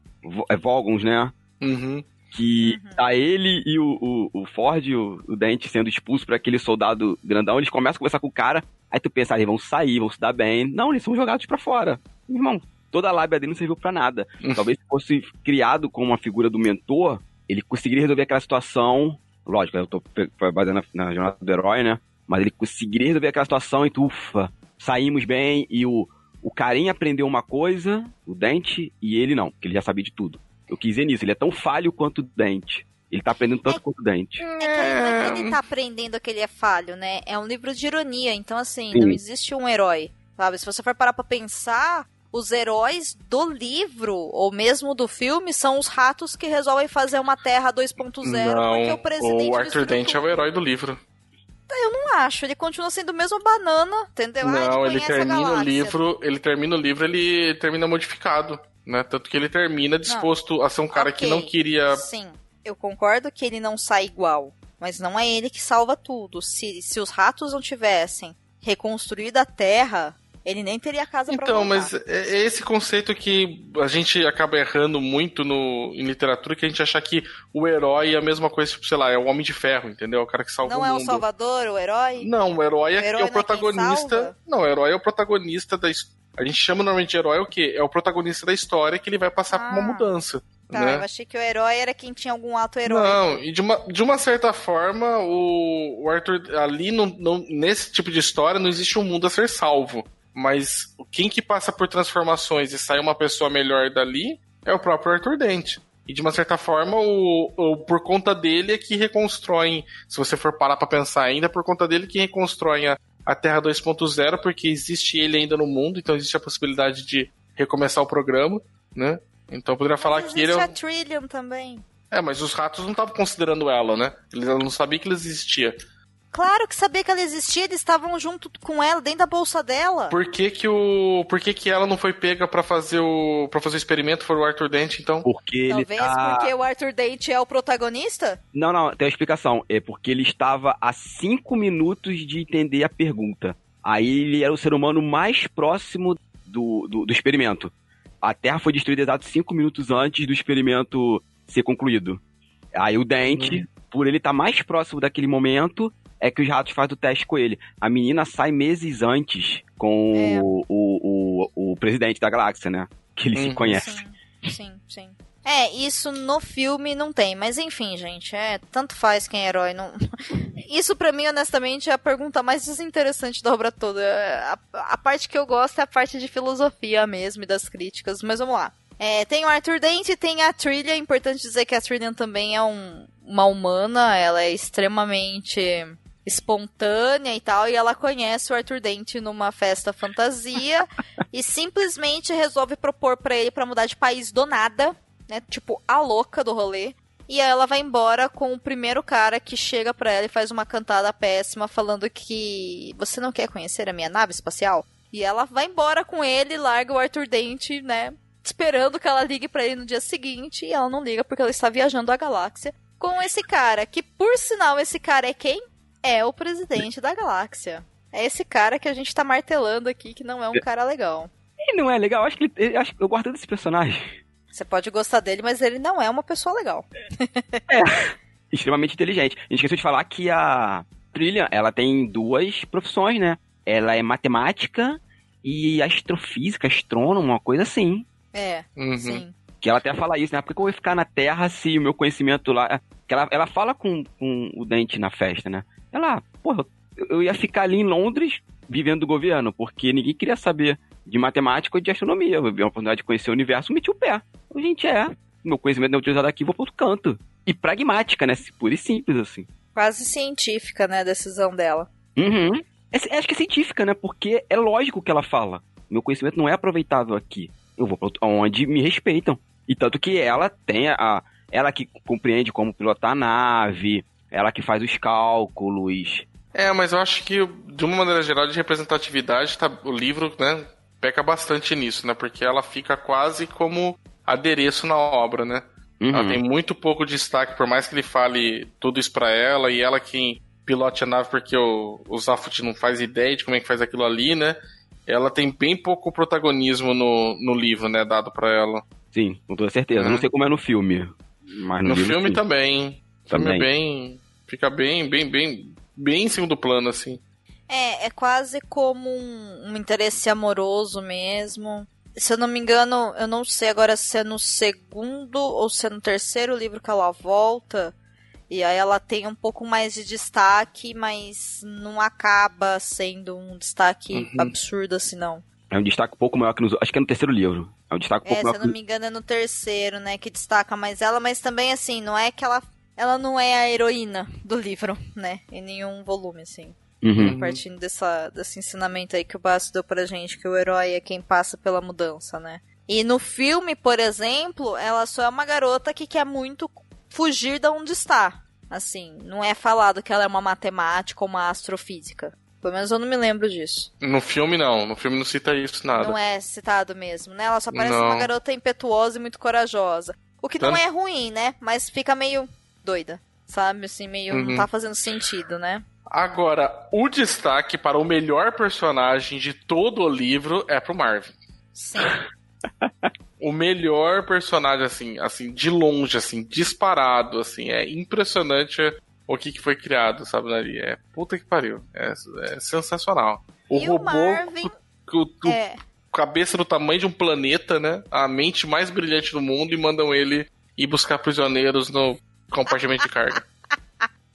é, Vogons, né? Uhum. Que tá ele e o, o, o Ford, o, o Dente, sendo expulso por aquele soldado grandão. Eles começam a conversar com o cara. Aí tu pensa, ah, eles vão sair, vão se dar bem. Não, eles são jogados pra fora. Irmão, toda a lábia dele não serviu pra nada. Talvez se fosse criado como uma figura do mentor, ele conseguiria resolver aquela situação. Lógico, eu tô baseando na, na jornada do herói, né? Mas ele conseguiria resolver aquela situação e tu, ufa, saímos bem e o, o carinha aprendeu uma coisa, o Dente, e ele não, porque ele já sabia de tudo. Eu quis dizer nisso, ele é tão falho quanto o Dente. Ele tá aprendendo tanto quanto o Dente. É que não é que ele tá aprendendo que ele é falho, né? É um livro de ironia, então assim, Sim. não existe um herói, sabe? Se você for parar pra pensar, os heróis do livro, ou mesmo do filme, são os ratos que resolvem fazer uma Terra 2.0 porque Não, o presidente o Arthur Dent é o herói do livro. Eu não acho, ele continua sendo o mesmo banana, entendeu? Ah, Não, ele conhece a termina o livro, ele termina o livro, ele termina modificado, né? Tanto que ele termina disposto a ser um cara que Ok, não queria Sim, eu concordo que ele não sai igual, mas não é ele que salva tudo. Se, se os ratos não tivessem reconstruído a Terra, ele nem teria casa pra Então, mas é é esse conceito que a gente acaba errando muito no, em literatura, que a gente acha que o herói é a mesma coisa, tipo, sei lá, é o Homem de Ferro, entendeu? É o cara que salva Não o é o mundo. Salvador, o herói? Não, o herói é, O herói é não o é quem protagonista. não, o herói é o protagonista da A gente chama normalmente de herói o quê? É o protagonista da história que ele vai passar por uma Ah. mudança. Tá, né? eu achei que o herói era quem tinha algum ato heróico. Não, e de uma, de uma certa forma, o, o Arthur, ali não, não- nesse tipo de história, não existe um mundo a ser salvo. Mas quem que passa por transformações e sai uma pessoa melhor dali é o próprio Arthur Dent. E de uma certa forma, o, o- por conta dele é que reconstroem, se você for parar pra pensar ainda, é por conta dele que reconstroem a, a Terra 2.0, porque existe ele ainda no mundo, então existe a possibilidade de recomeçar o programa, né? Então eu poderia falar Mas que ele é. existe a Trillium também. é, mas os ratos não estavam considerando ela, né? Eles ela não sabiam que ela existia. Claro que sabia que ela existia, eles estavam junto com ela, dentro da bolsa dela. Por que que o... Por que que ela não foi pega pra fazer o... para fazer o experimento foi o Arthur Dent, então? Porque ele Talvez tá... porque o Arthur Dent é o protagonista? Não, não, tem uma explicação. É porque ele estava a cinco minutos de entender a pergunta. Aí ele era o ser humano mais próximo do, do, do experimento. A Terra foi destruída exatos cinco minutos antes do experimento ser concluído. Aí o Dente, por ele estar mais próximo daquele momento, é que os ratos fazem o teste com ele. A menina sai meses antes com É. o, o, o, o presidente da galáxia, né? Que ele se Uhum. conhece. Sim, sim, sim. É, isso no filme não tem, mas enfim, gente, é, tanto faz quem é herói, não... Isso pra mim, honestamente, é a pergunta mais desinteressante da obra toda. É, A, a parte que eu gosto é a parte de filosofia mesmo e das críticas, mas vamos lá. É, tem o Arthur Dent e tem a Trillian, é importante dizer que a Trillian também é um- uma humana, ela é extremamente espontânea e tal, e ela conhece o Arthur Dent numa festa fantasia e simplesmente resolve propor pra ele pra mudar de país do nada, né? Tipo, a louca do rolê. E aí ela vai embora com o primeiro cara que chega pra ela e faz uma cantada péssima falando que você não quer conhecer a minha nave espacial? E ela vai embora com ele, larga o Arthur Dent, né? Esperando que ela ligue pra ele no dia seguinte e ela não liga porque ela está viajando a galáxia com esse cara, que por sinal esse cara é quem? É o presidente da galáxia. É esse cara que a gente tá martelando aqui que não é um cara legal. E não é legal, acho que ele, ele- acho, que eu gosto desse personagem. Você pode gostar dele, mas ele não é uma pessoa legal. extremamente inteligente. A gente esqueceu de falar que a Trillian, ela tem duas profissões, né? Ela é matemática e astrofísica, astrônoma, uma coisa assim. É, Uhum. sim. Que ela até fala isso, né? Por que eu vou ficar na Terra se o meu conhecimento lá... Que ela, ela fala com, com o Dente na festa, né? Ela, porra, eu, ia ficar ali em Londres vivendo do governo, porque ninguém queria saber de matemática ou de astronomia. Eu vi a oportunidade de conhecer o universo, meti o pé. Eu, gente, é, meu conhecimento não é utilizado aqui, vou para outro canto. E pragmática, né? Pura e simples, assim. Quase científica, né, a decisão dela. Uhum. É- acho que é científica, né? Porque é lógico que ela fala. Meu conhecimento não é aproveitável aqui. Eu vou pra onde me respeitam. E tanto que ela tem a. Ela que compreende como pilotar a nave, ela que faz os cálculos. É, mas eu acho que, de uma maneira geral, de representatividade, tá, o livro, né, peca bastante nisso, né? Porque ela fica quase como adereço na obra, né? Uhum. Ela tem muito pouco destaque, por mais que ele fale tudo isso pra ela, e ela quem pilote a nave, porque o, o Zafut não faz ideia de como é que faz aquilo ali, né? Ela tem bem pouco protagonismo no, no livro, né, dado pra ela. Sim, com toda certeza. Uhum. Não sei como é no filme. Mas no, No livro, filme sim. também. Também. é bem. Fica bem, bem, bem. Bem em segundo plano, assim. É, é quase como um, um interesse amoroso mesmo. Se eu não me engano, eu não sei agora se é no segundo ou se é no terceiro livro que ela volta. E aí ela tem um pouco mais de destaque, mas não acaba sendo um destaque Uhum. absurdo assim, não. É um destaque um pouco maior que nos. Acho que é no terceiro livro. É um destaque um É, pouco se maior eu que não me engano, é no terceiro, né, que destaca mais ela, mas também assim, não é que ela. Ela não é a heroína do livro, né? Em nenhum volume, assim. Uhum. Partindo dessa, desse ensinamento aí que o Basso deu pra gente, que o herói é quem passa pela mudança, né? E no filme, por exemplo, ela só é uma garota que quer muito fugir de onde está. Assim, não é falado que ela é uma matemática ou uma astrofísica. Pelo menos eu não me lembro disso. No filme, não. No filme não cita isso nada. Não é citado mesmo, né? Ela só parece Não. uma garota impetuosa e muito corajosa. O que não Tanto- é ruim, né? Mas fica meio doida, sabe? Assim, meio não Uhum. tá fazendo sentido, né? Agora, o destaque para o melhor personagem de todo o livro é pro Marvin. Sim. O melhor personagem, assim, assim, de longe, assim, disparado, assim, é impressionante o que, que foi criado, sabe, ali. É puta que pariu. É, é sensacional. O E o robô Marvin- com, com- É. cabeça do tamanho de um planeta, né? A mente mais brilhante do mundo e mandam ele ir buscar prisioneiros no compartimento de carga.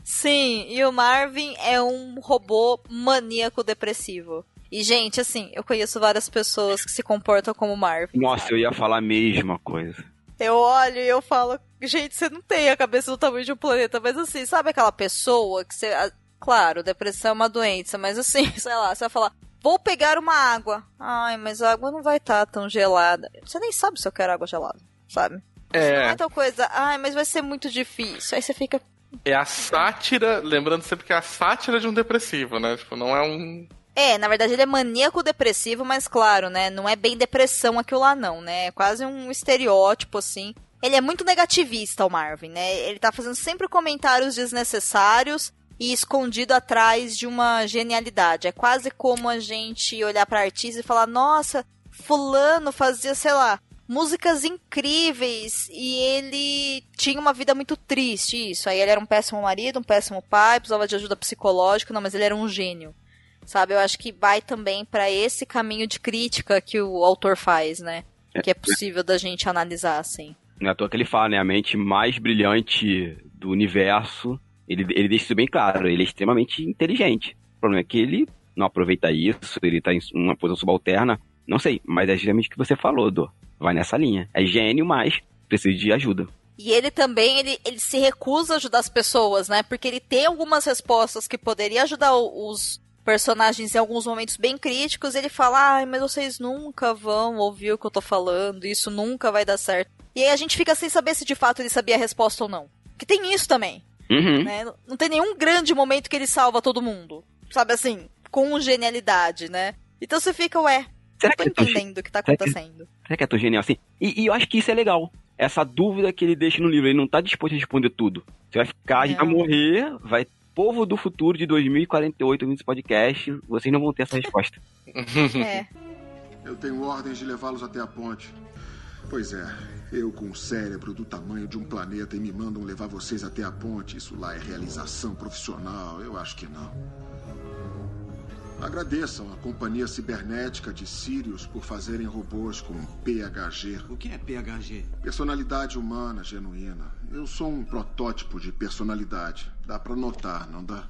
Sim, e o Marvin é um robô maníaco depressivo. E, gente, assim, eu conheço várias pessoas que se comportam como o Marvin. Nossa, eu ia falar a mesma coisa. Eu olho e eu falo, gente, você não tem a cabeça do tamanho de um planeta, mas assim, sabe aquela pessoa que você. a- Claro, depressão é uma doença, mas assim, sei lá, você vai falar, vou pegar uma água. Ai, mas a água não vai estar tão gelada. Você nem sabe se eu quero água gelada, sabe? Não é É. tal coisa, ai, mas vai ser muito difícil. Aí você fica, É a sátira, lembrando sempre que é a sátira de um depressivo, né? Tipo, não é um. É, na verdade ele é maníaco depressivo, mas claro, né? Não é bem depressão aquilo lá, não, né? É quase um estereótipo, assim. Ele é muito negativista, o Marvin, né? Ele tá fazendo sempre comentários desnecessários e escondido atrás de uma genialidade. É quase como a gente olhar pra artista e falar: nossa, Fulano fazia, sei lá, músicas incríveis e ele tinha uma vida muito triste, isso. Aí ele era um péssimo marido, um péssimo pai, precisava de ajuda psicológica, não, mas ele era um gênio. Sabe, eu acho que vai também para esse caminho de crítica que o autor faz, né? Que é possível da gente analisar, assim. Não é à toa que ele fala, né? A mente mais brilhante do universo. Ele, ele deixa isso bem claro. Ele é extremamente inteligente. O problema é que ele não aproveita isso, ele tá em uma posição subalterna. Não sei, mas é justamente o que você falou, Dô. Vai nessa linha. É gênio, mas precisa de ajuda. E ele também, ele, ele se recusa a ajudar as pessoas, né? Porque ele tem algumas respostas que poderia ajudar os personagens em alguns momentos bem críticos. Ele fala, ai, mas vocês nunca vão ouvir o que eu tô falando, isso nunca vai dar certo. E aí a gente fica sem saber se de fato ele sabia a resposta ou não. Que tem isso também. Uhum. Né? Não tem nenhum grande momento que ele salva todo mundo. Sabe assim, com genialidade, né? Então você fica, ué, Será não tô tô entendendo o que tá acontecendo. Será que é tão genial assim? E, e eu acho que isso é legal. Essa dúvida que ele deixa no livro. Ele não tá disposto a responder tudo. Você vai ficar, a gente vai morrer, vai. Povo do futuro de 2048 ouvindo esse podcast, vocês não vão ter essa resposta. É. Eu tenho ordens de levá-los até a ponte. Pois é, eu com o cérebro do tamanho de um planeta e me mandam levar vocês até a ponte. Isso lá é realização profissional? Eu acho que não. Agradeçam a companhia cibernética de Sirius por fazerem robôs com PHG. O que é PHG? Personalidade humana genuína. Eu sou um protótipo de personalidade. Dá pra notar, não dá?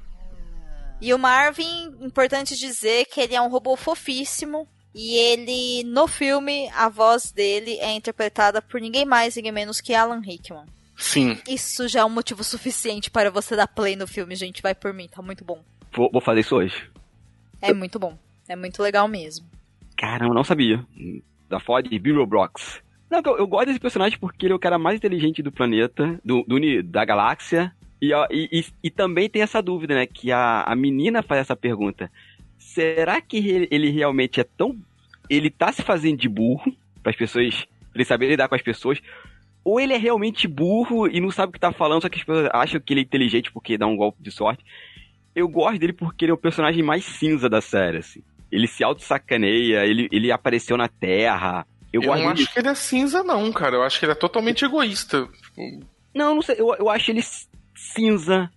E o Marvin, importante dizer que ele é um robô fofíssimo. E ele, no filme, a voz dele é interpretada por ninguém mais, ninguém menos que Alan Rickman. Sim. Isso já é um motivo suficiente para você dar play no filme, gente. Vai por mim, tá muito bom. Vou, vou fazer isso hoje. É muito bom. É muito legal mesmo. Caramba, não sabia. Da Ford e Beryl Brox. Não, eu, eu gosto desse personagem porque ele é o cara mais inteligente do planeta, do, do da galáxia. E, e, e, e também tem essa dúvida, né? Que a, a menina faz essa pergunta. Será que ele, ele realmente é tão. Ele tá se fazendo de burro para as pessoas. Pra ele saber lidar com as pessoas. Ou ele é realmente burro e não sabe o que tá falando, só que as pessoas acham que ele é inteligente porque dá um golpe de sorte. Eu gosto dele porque ele é o personagem mais cinza da série, assim. Ele se auto-sacaneia, ele, ele apareceu na Terra. Eu, Eu não acho disso. que ele é cinza, não, cara. Eu acho que ele é totalmente egoísta. Não, não sei, eu, eu acho ele cinza.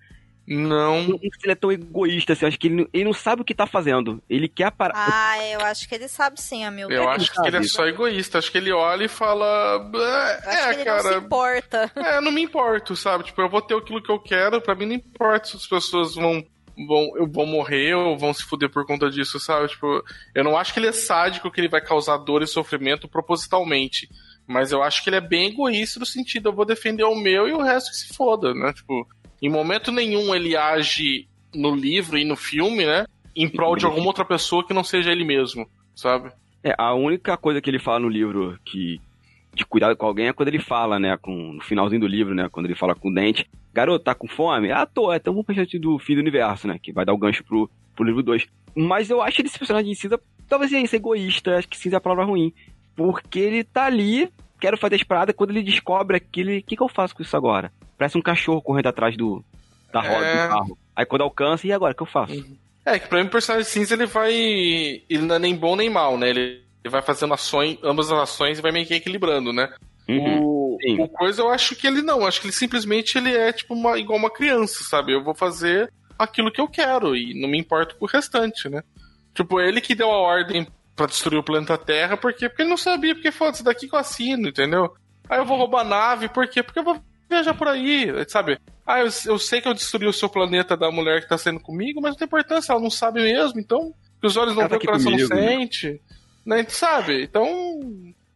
Não. Não sei se ele é tão egoísta, assim. Eu acho que ele, não- ele não sabe o que tá fazendo. Ele quer parar. Ah, eu acho que ele sabe sim, Hamilton. Eu acho que ele é só egoísta. Acho que ele olha e fala. Eu acho É, que ele não cara. se importa. É, não me importo, sabe? Tipo, eu vou ter aquilo que eu quero, pra mim não importa se as pessoas vão, vão, vão morrer ou vão se fuder por conta disso, sabe? Tipo, eu não acho que ele é sádico, que ele vai causar dor e sofrimento propositalmente. Mas eu acho que ele é bem egoísta no sentido, eu vou defender o meu e o resto que se foda, né? Tipo, em momento nenhum ele age no livro e no filme, né? Em prol de alguma outra pessoa que não seja ele mesmo, sabe? É, a única coisa que ele fala no livro que de cuidado com alguém é quando ele fala, né, com, no finalzinho do livro, né, quando ele fala com o Dente, garoto, tá com fome? Ah, tô, então vamos pra gente do fim do universo, né, que vai dar o gancho pro, pro livro 2. Mas eu acho esse personagem cinza, talvez seja egoísta, acho que cinza é a palavra ruim, porque ele tá ali, quero fazer as paradas, quando ele descobre aquilo, o que que eu faço com isso agora? Parece um cachorro correndo atrás do, da roda É. do carro. Aí quando alcança, e agora, o que eu faço? É, que pra mim o personagem cinza ele vai. Ele não é nem bom nem mal, né? Ele, ele vai fazendo ações, ambas as ações e vai meio que equilibrando, né? Uhum. O, o coisa eu acho que ele não, acho que ele simplesmente ele é tipo uma, igual uma criança, sabe? Eu vou fazer aquilo que eu quero e não me importo com o restante, né? Tipo, ele que deu a ordem pra destruir o planeta Terra, por quê? Porque ele não sabia, porque foda-se, daqui que eu assino, entendeu? Aí eu vou roubar a nave, por quê? Porque eu vou viajar por aí, sabe? Ah, eu, eu sei que eu destruí o seu planeta da mulher que tá saindo comigo, mas não tem importância, ela não sabe mesmo, então. Que os olhos não Ela tá veem, o coração não comigo, né? Né? Sabe? Então.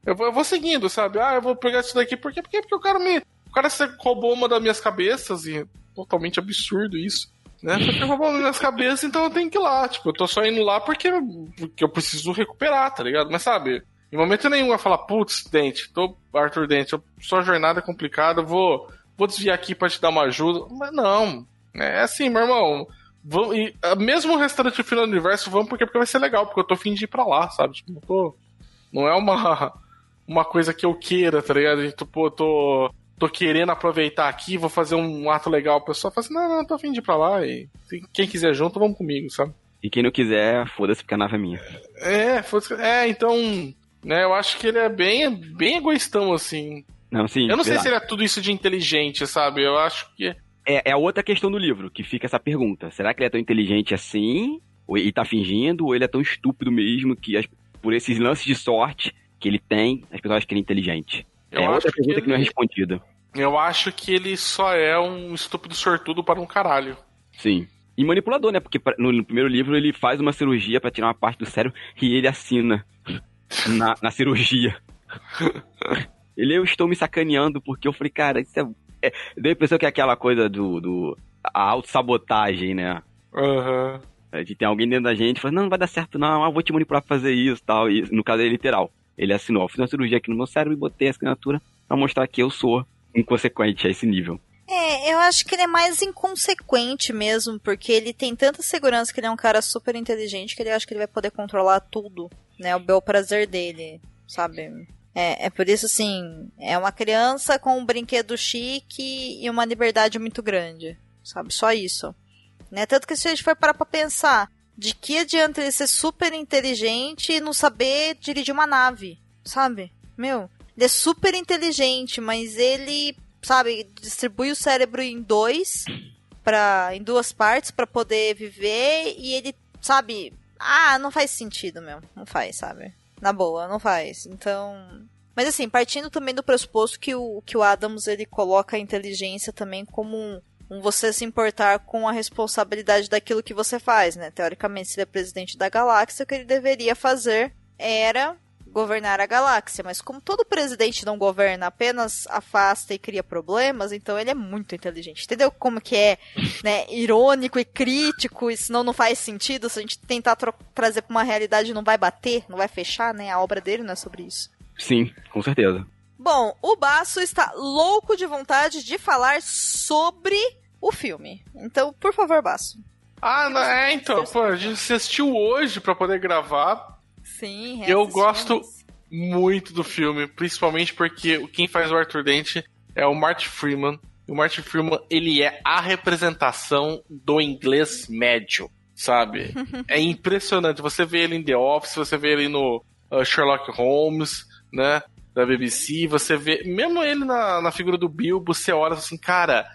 Eu vou, eu vou seguindo, sabe? Ah, eu vou pegar isso daqui, por quê? Porque, porque o cara me. O cara roubou uma das minhas cabeças, e totalmente absurdo isso. Né? Porque roubou uma das minhas cabeças, então eu tenho que ir lá. Tipo, eu tô só indo lá porque, porque eu preciso recuperar, tá ligado? Mas sabe, em momento nenhum vai falar, putz, Dente, tô Arthur Dente, eu- sua jornada é complicada, vou, vou desviar aqui pra te dar uma ajuda. Mas não. É assim, meu irmão. Vamos, e, ah, mesmo o restante do final do universo, vamos porque, porque vai ser legal, porque eu tô afim de ir pra lá, sabe? Tipo, não, tô, não é uma, uma coisa que eu queira, tá ligado? Tipo, tô, tô querendo aproveitar aqui, vou fazer um ato legal. O pessoal fala assim, não, não, tô afim de ir pra lá. E quem quiser junto, vamos comigo, sabe? E quem não quiser, foda-se, porque a nave é minha. É, foda-se. É, então, né, eu acho que ele é bem, bem egoístão, assim. Não, sim. Eu não sei verdade. se ele é tudo isso de inteligente, sabe? Eu acho que. É, é a outra questão do livro, que fica essa pergunta. Será que ele é tão inteligente assim? Ou ele tá fingindo? Ou ele é tão estúpido mesmo que as- por esses lances de sorte que ele tem, as pessoas acham que ele é inteligente? Eu é outra pergunta que que, não é ele- respondida. Eu acho que ele só é um estúpido sortudo para um caralho. Sim. E manipulador, né? Porque no, primeiro livro ele faz uma cirurgia pra tirar uma parte do cérebro e ele assina na, na cirurgia. ele, eu estou me sacaneando porque eu falei, cara, isso é. é deu a impressão que é aquela coisa do. do a autossabotagem, né? Aham. É, De ter alguém dentro da gente falando, não, não vai dar certo, não, ah, vou te manipular pra fazer isso tal. E no caso é literal. Ele assinou, fiz uma cirurgia aqui no meu cérebro e botei a assinatura pra mostrar que eu sou inconsequente a esse nível. É, eu acho que ele é mais inconsequente mesmo, porque ele tem tanta segurança que ele é um cara super inteligente que ele acha que ele vai poder controlar tudo, né? O bel prazer dele, sabe? É, é por isso, assim, é uma criança com um brinquedo chique e uma liberdade muito grande, sabe? Só isso. Né? Tanto que se a gente for parar pra pensar, de que adianta ele ser super inteligente e não saber dirigir uma nave, sabe? Meu, ele é super inteligente, mas ele, sabe, distribui o cérebro em dois, pra, em duas partes pra poder viver e ele, sabe, ah, não faz sentido, meu. Não faz, sabe? Na boa, não faz. Então, mas assim, partindo também do pressuposto que o, que o Adams ele coloca a inteligência também como um, um você se importar com a responsabilidade daquilo que você faz, né? Teoricamente, se ele é presidente da galáxia, o que ele deveria fazer era governar a galáxia. Mas como todo presidente não governa, apenas afasta e cria problemas, então ele é muito inteligente. Entendeu como que é, né, irônico e crítico, e senão não faz sentido, se a gente tentar trazer pra uma realidade não vai bater, não vai fechar, né? A obra dele não é sobre isso. Sim, com certeza. Bom, o Baço está louco de vontade de falar sobre o filme. Então, por favor, Baço. Ah, não, é, então, pô, a gente assistiu hoje pra poder gravar. Sim, Eu gosto muito do filme, principalmente porque quem faz o Arthur Dente é o Martin Freeman. E o Martin Freeman, ele é a representação do inglês médio, sabe? é impressionante. Você vê ele em The Office, você vê ele no uh, Sherlock Holmes, né? Da BBC, você vê. Mesmo ele na, na figura do Bilbo, você olha assim, cara.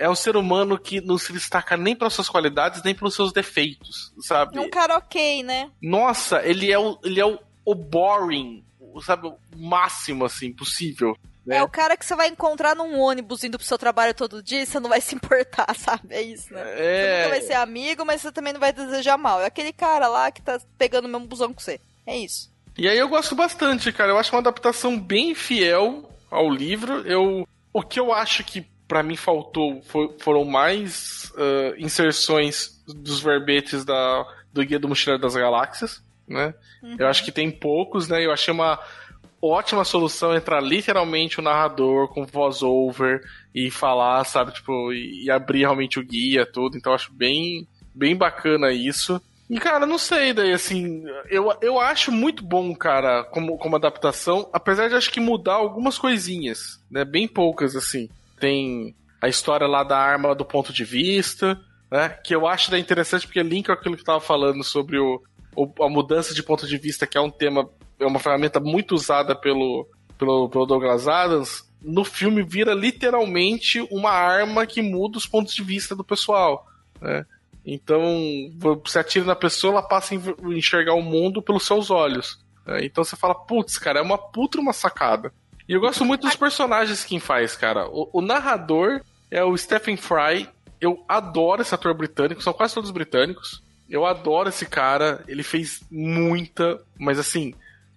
É um ser humano que não se destaca nem pelas suas qualidades, nem pelos seus defeitos, sabe? É um cara ok, né? Nossa, ele é o, ele é o, o boring, o- sabe, o máximo, assim, possível. né? É o cara que você vai encontrar num ônibus indo pro seu trabalho todo dia e você não vai se importar, sabe? É isso, né? Você É. nunca vai ser amigo, mas você também não vai desejar mal. É aquele cara lá que tá pegando o mesmo busão que você. É isso. E aí eu gosto bastante, cara. Eu acho uma adaptação bem fiel ao livro. Eu, o que eu acho que pra mim faltou fo- foram mais ah, inserções dos verbetes da, do Guia do Mochileiro das Galáxias, né? Eu acho que tem poucos, né? Eu achei uma ótima solução entrar literalmente o narrador com voz over e falar, sabe, tipo, e, e abrir realmente o guia, tudo. Então eu acho bem, bem bacana isso. E, cara, não sei, daí, assim, eu, eu acho muito bom, cara, como, como adaptação, apesar de acho que mudar algumas coisinhas, né, bem poucas, assim. Tem a história lá da arma do ponto de vista, né, que eu acho daí interessante porque linka aquilo que eu tava falando sobre o, o- a mudança de ponto de vista, que é um tema, é uma ferramenta muito usada pelo, pelo, pelo Douglas Adams, no filme vira literalmente uma arma que muda os pontos de vista do pessoal, né? Então, você atira na pessoa, ela passa a enxergar o mundo pelos seus olhos. né? Então você fala, putz, cara, é uma puta uma sacada. E eu gosto muito dos personagens que faz, cara. O, o narrador é o Stephen Fry. Eu adoro esse ator britânico, são quase todos britânicos. Eu adoro esse cara. Ele fez muita, mas assim,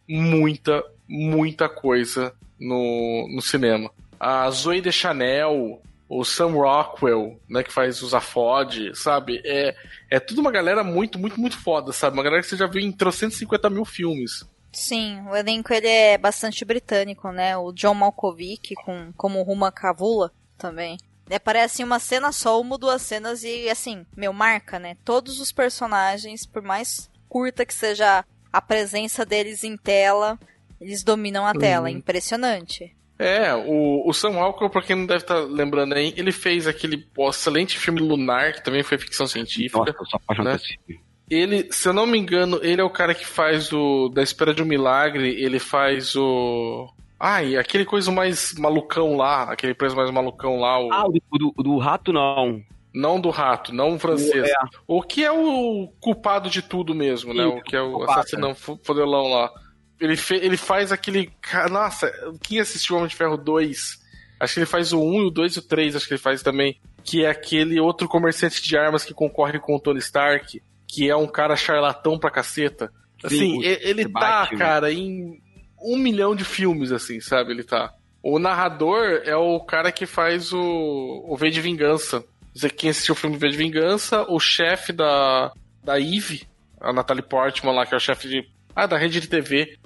muita, muita coisa no, no cinema. A Zoe de Chanel, o Sam Rockwell, né, que faz os Afod, sabe? É, é tudo uma galera muito, muito, muito foda, sabe? Uma galera que você já viu em 350 mil filmes. Sim, o elenco ele é bastante britânico, né? O John Malkovich com, como Ruma Cavula também. É, parece uma cena só, uma ou duas cenas e, assim, meu, marca, né? Todos os personagens, por mais curta que seja a presença deles em tela, eles dominam a tela. Uhum. Impressionante. É, o, o Sam Walker, pra quem não deve estar lembrando aí, ele fez aquele excelente filme Lunar, que também foi ficção científica. Nossa, eu sou apaixonado né? Ele, se eu não me engano, ele é o cara que faz o Da Espera de um Milagre, ele faz o. Ai, aquele coisa mais malucão lá, aquele preso mais malucão lá. O... Ah, o do, do, rato não. Não do rato, não o francês. É. O que é o culpado de tudo mesmo, né? O que é o culpado. assassinão fu- fodelão lá. Ele, fe- ele faz aquele. Nossa, quem assistiu Homem de Ferro 2? Acho que ele faz o 1 e o 2 e o 3, acho que ele faz também. Que é aquele outro comerciante de armas que concorre com o Tony Stark, que é um cara charlatão pra caceta. Assim, Sim, ele tá, Batman. cara, em um milhão de filmes, assim, sabe? Ele tá. O narrador é o cara que faz o, o V de Vingança. Quem assistiu o filme V de Vingança, o chefe da, da Eve, a Natalie Portman lá, que é o chefe de. Ah, da rede de TV.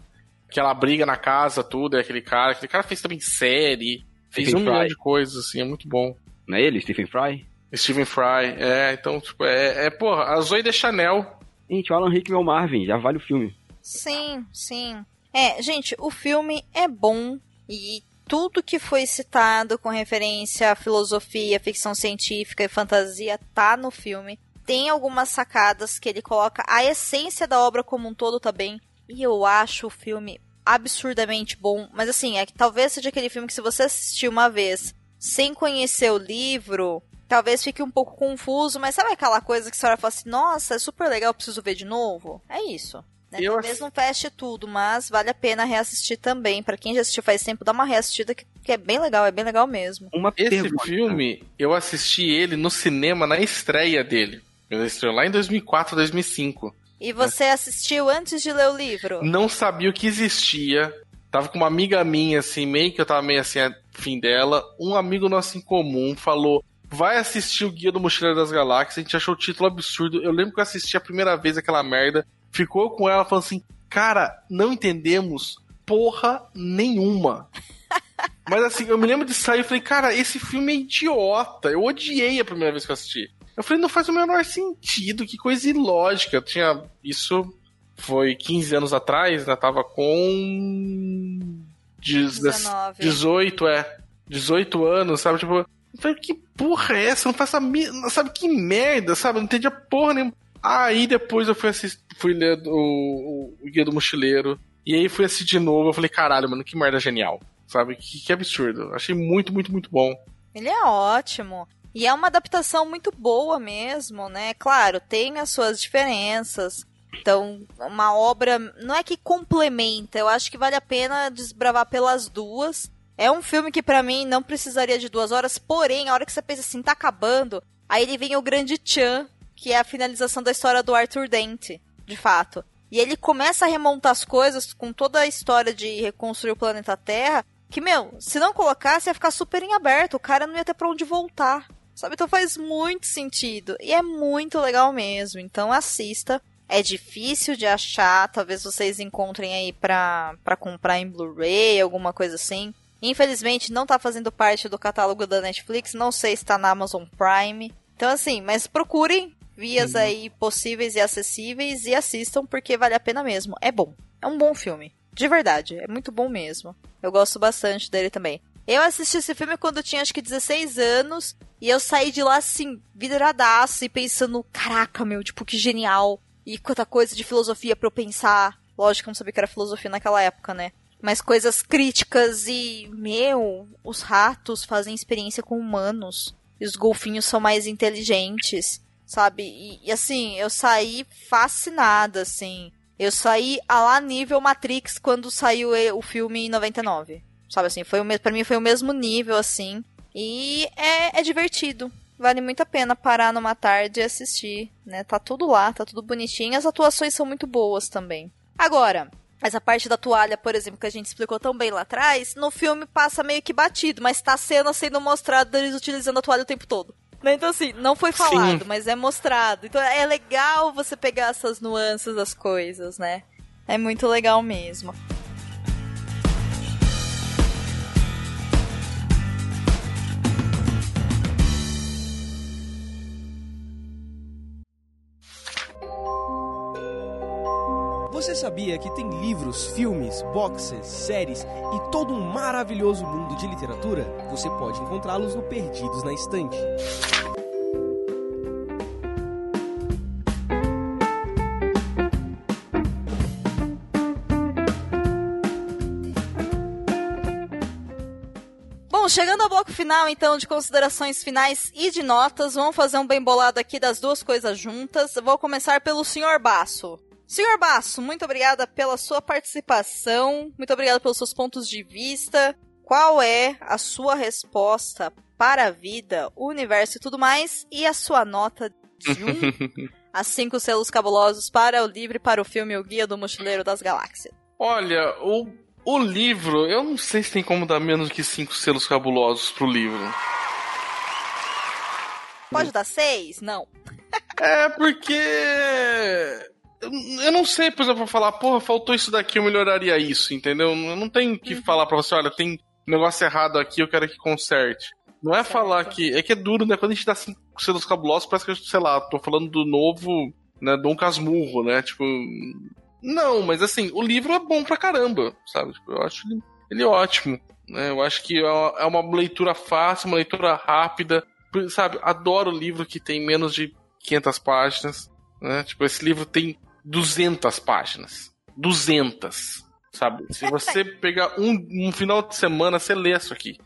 Que ela briga na casa, tudo, é aquele cara. Aquele cara fez também série, fez Stephen um milhão Fry. de coisas, assim, é muito bom. Não é ele, Stephen Fry? Stephen Fry, é, então, tipo, é, é porra, a Zoe de Chanel. Gente, o Alan Rickman é o Marvin, já vale o filme. Sim, sim. É, gente, o filme é bom e tudo que foi citado com referência à filosofia, ficção científica e fantasia tá no filme. Tem algumas sacadas que ele coloca a essência da obra como um todo também. E eu acho o filme absurdamente bom. Mas assim, é que talvez seja aquele filme que se você assistir uma vez sem conhecer o livro, talvez fique um pouco confuso. Mas sabe aquela coisa que a senhora fala assim, nossa, é super legal, eu preciso ver de novo? É isso. Né? Eu Talvez não feche tudo, mas vale a pena reassistir também. Pra quem já assistiu faz tempo, dá uma reassistida que, que é bem legal, é bem legal mesmo. Uma Esse pergunta. filme, eu assisti ele no cinema na estreia dele. Ele estreou lá em 2004, 2005. E você assistiu antes de ler o livro? Não sabia o que existia. Tava com uma amiga minha, assim, meio que eu tava meio assim, afim dela. Um amigo nosso em comum falou: vai assistir o Guia do Mochileiro das Galáxias. A gente achou o título absurdo. Eu lembro que eu assisti a primeira vez aquela merda. Ficou com ela falando assim: cara, não entendemos porra nenhuma. Mas assim, eu me lembro de sair e falei, cara, esse filme é idiota. Eu odiei a primeira vez que eu assisti. Eu falei, não faz o menor sentido, que coisa ilógica. Eu tinha. Isso foi 15 anos atrás, né? Tava com. 19. 18, é. 18 anos, sabe? Tipo, falei, que porra é essa? Não faz essa. mi- Sabe que merda, sabe? Não entendia porra nenhuma. Aí depois eu fui assistir, fui ler o, o, o Guia do Mochileiro. E aí fui assistir de novo. Eu falei, caralho, mano, que merda genial. Sabe? Que, que absurdo. Achei muito, muito, muito bom. Ele é ótimo. E é uma adaptação muito boa mesmo, né? Claro, tem as suas diferenças. Então, uma obra não é que complementa, eu acho que vale a pena desbravar pelas duas. É um filme que pra mim não precisaria de duas horas, porém, a hora que você pensa assim, tá acabando, aí ele vem o grande Chan, que é a finalização da história do Arthur Dent, de fato. E ele começa a remontar as coisas com toda a história de reconstruir o planeta Terra, que, meu, se não colocasse ia ficar super em aberto, o cara não ia ter pra onde voltar. Sabe? Então faz muito sentido. E é muito legal mesmo. Então assista. É difícil de achar. Talvez vocês encontrem aí pra, pra comprar em Blu-ray, alguma coisa assim. Infelizmente não tá fazendo parte do catálogo da Netflix. Não sei se tá na Amazon Prime. Então, assim, mas procurem vias aí possíveis e acessíveis e assistam porque vale a pena mesmo. É bom. É um bom filme. De verdade. É muito bom mesmo. Eu gosto bastante dele também. Eu assisti esse filme quando eu tinha acho que 16 anos. E eu saí de lá assim, vidradaço e pensando, caraca, meu, tipo, que genial. E quanta coisa de filosofia pra eu pensar. Lógico que eu não sabia que era filosofia naquela época, né? Mas coisas críticas e, meu, os ratos fazem experiência com humanos. E os golfinhos são mais inteligentes, sabe? E, e, assim, eu saí fascinada, assim. Eu saí a lá nível Matrix quando saiu o filme em 99. Sabe assim, foi o pra mim foi o mesmo nível, assim. E é, é divertido. Vale muito a pena parar numa tarde e assistir, né? Tá tudo lá, tá tudo bonitinho. As atuações são muito boas também. Agora, essa parte da toalha, por exemplo, que a gente explicou tão bem lá atrás, no filme passa meio que batido, mas tá cena sendo mostrada deles utilizando a toalha o tempo todo. Né? Então, assim, não foi falado, Sim. mas é mostrado. Então é legal você pegar essas nuances das coisas, né? É muito legal mesmo. Sabia que tem livros, filmes, boxes, séries e todo um maravilhoso mundo de literatura? Você pode encontrá-los no Perdidos na Estante. Chegando ao bloco final, então, de considerações finais e de notas, vamos fazer um bem bolado aqui das duas coisas juntas. Vou começar pelo Sr. Basso. Sr. Basso, muito obrigada pela sua participação, muito obrigada pelos seus pontos de vista. Qual é a sua resposta para a vida, o universo e tudo mais? E a sua nota de 1 a 5 selos cabulosos para o livro e para o filme O Guia do Mochileiro das Galáxias? Olha, o, o livro, eu não sei se tem como dar menos que cinco selos cabulosos pro livro. Pode dar 6? Não. É porque. Eu não sei, por exemplo, falar, porra, faltou isso daqui, eu melhoraria isso, entendeu? Eu não tenho que falar pra você, olha, tem um negócio errado aqui, eu quero que conserte. Não é falar que. É que é duro, né? Quando a gente dá cinco selos cabulosos, parece que, eu, sei lá, tô falando do novo, né? Dom Casmurro, né? Tipo. Não, mas assim, o livro é bom pra caramba, sabe? Tipo, eu acho ele, ele ótimo. Né? Eu acho que é uma, é uma leitura fácil, uma leitura rápida. Sabe, adoro livro que tem menos de 500 páginas. Né? Tipo, esse livro tem 200 páginas. 200. Sabe? Se você pegar um, um final de semana, você lê isso aqui.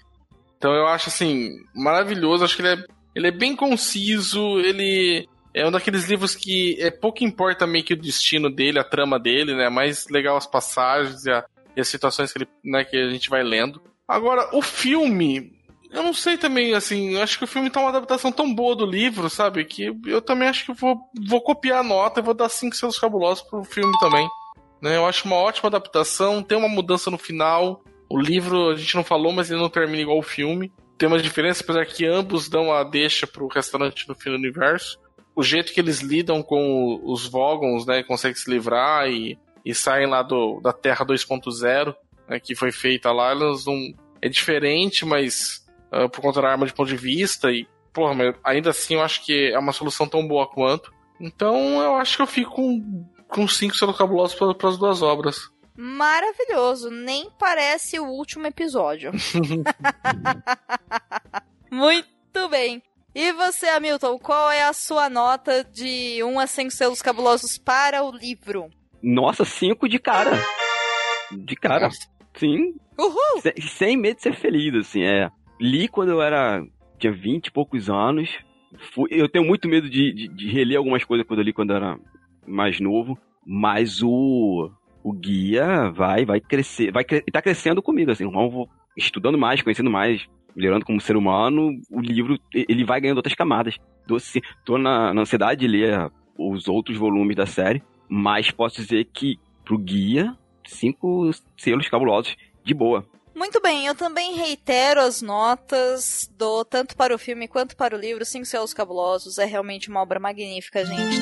Então eu acho assim, maravilhoso. Acho que ele é, ele é bem conciso, ele é um daqueles livros que é pouco importa meio que o destino dele, a trama dele, né? É mais legal as passagens e, a, e as situações que, ele, né, que a gente vai lendo. Agora, o filme, eu não sei também, assim, eu acho que o filme tá uma adaptação tão boa do livro, sabe? Que eu também acho que vou, vou copiar a nota e vou dar cinco selos cabulosos pro filme também. Né? Eu acho uma ótima adaptação, tem uma mudança no final. O livro a gente não falou, mas ele não termina igual o filme. Tem uma diferença, apesar que ambos dão a deixa pro restaurante no fim do universo. O jeito que eles lidam com os Vogons, né? Conseguem se livrar e, e saem lá do, da Terra 2.0, né, que foi feita lá, elas não. É diferente, mas uh, por conta da arma de ponto de vista e, porra, mas ainda assim eu acho que é uma solução tão boa quanto. Então eu acho que eu fico com, com cinco selos cabulosos para as duas obras. Maravilhoso, nem parece o último episódio. Muito bem. E você, Hamilton, qual é a sua nota de 1 a 5 selos cabulosos para o livro? Nossa, cinco de cara. De cara. Sim. Uhul! Sem, sem medo de ser feliz, assim, é. Li quando eu era. tinha 20 e poucos anos. Fui- eu tenho muito medo de, de, de reler algumas coisas quando eu li quando eu era mais novo. Mas o. O guia vai, vai crescer. Vai tá crescendo comigo, assim. Vou estudando mais, conhecendo mais, melhorando como ser humano. O livro, ele vai ganhando outras camadas. Tô, se- tô na, na ansiedade de ler os outros volumes da série. Mas posso dizer que pro guia, cinco selos cabulosos de boa. Muito bem, eu também reitero as notas, dou tanto para o filme quanto para o livro, Cinco Selos Cabulosos, é realmente uma obra magnífica, gente.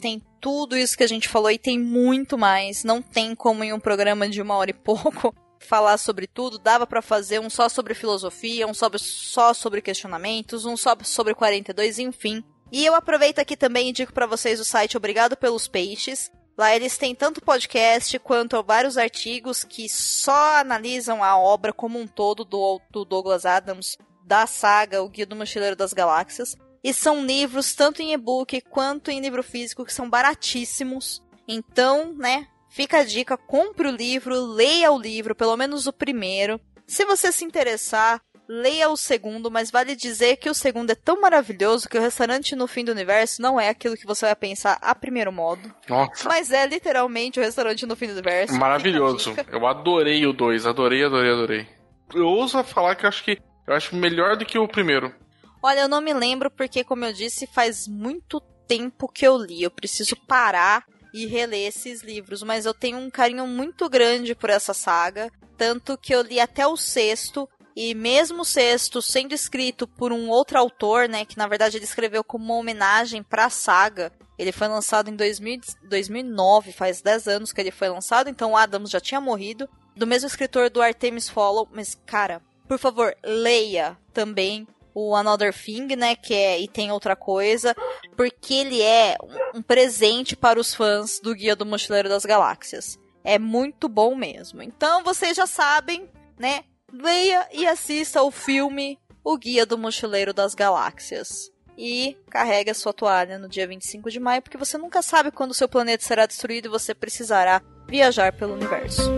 Tem tudo isso que a gente falou e tem muito mais, não tem como em um programa de uma hora e pouco falar sobre tudo, dava para fazer um só sobre filosofia, um sobre, só sobre questionamentos, um só sobre 42, enfim. E eu aproveito aqui também e indico para vocês o site Obrigado pelos Peixes. Lá eles têm tanto podcast quanto vários artigos que só analisam a obra como um todo do, do Douglas Adams, da saga O Guia do Mochileiro das Galáxias. E são livros tanto em e-book quanto em livro físico que são baratíssimos. Então, né, fica a dica, compre o livro, leia o livro, pelo menos o primeiro. Se você se interessar, leia o segundo, mas vale dizer que o segundo é tão maravilhoso que o restaurante no fim do universo não é aquilo que você vai pensar a primeiro modo. Nossa, Mas é literalmente o restaurante no fim do universo. maravilhoso. Eu adorei o 2, adorei, adorei, adorei. Eu ouso falar que eu acho que eu acho melhor do que o primeiro. Olha, eu não me lembro porque, como eu disse, faz muito tempo que eu li. Eu preciso parar e reler esses livros, mas eu tenho um carinho muito grande por essa saga, tanto que eu li até o sexto. E mesmo o sexto sendo escrito por um outro autor, né, que na verdade ele escreveu como uma homenagem para a saga, ele foi lançado em 2000, 2009, faz 10 anos que ele foi lançado, então o Adams já tinha morrido, do mesmo escritor do Artemis Follow, mas cara, por favor, leia também o Another Thing, né, que é E Tem Outra Coisa, porque ele é um presente para os fãs do Guia do Mochileiro das Galáxias. É muito bom mesmo. Então vocês já sabem, né? Leia e assista o filme O Guia do Mochileiro das Galáxias. E carregue a sua toalha no dia 25 de maio, porque você nunca sabe quando seu planeta será destruído e você precisará viajar pelo universo.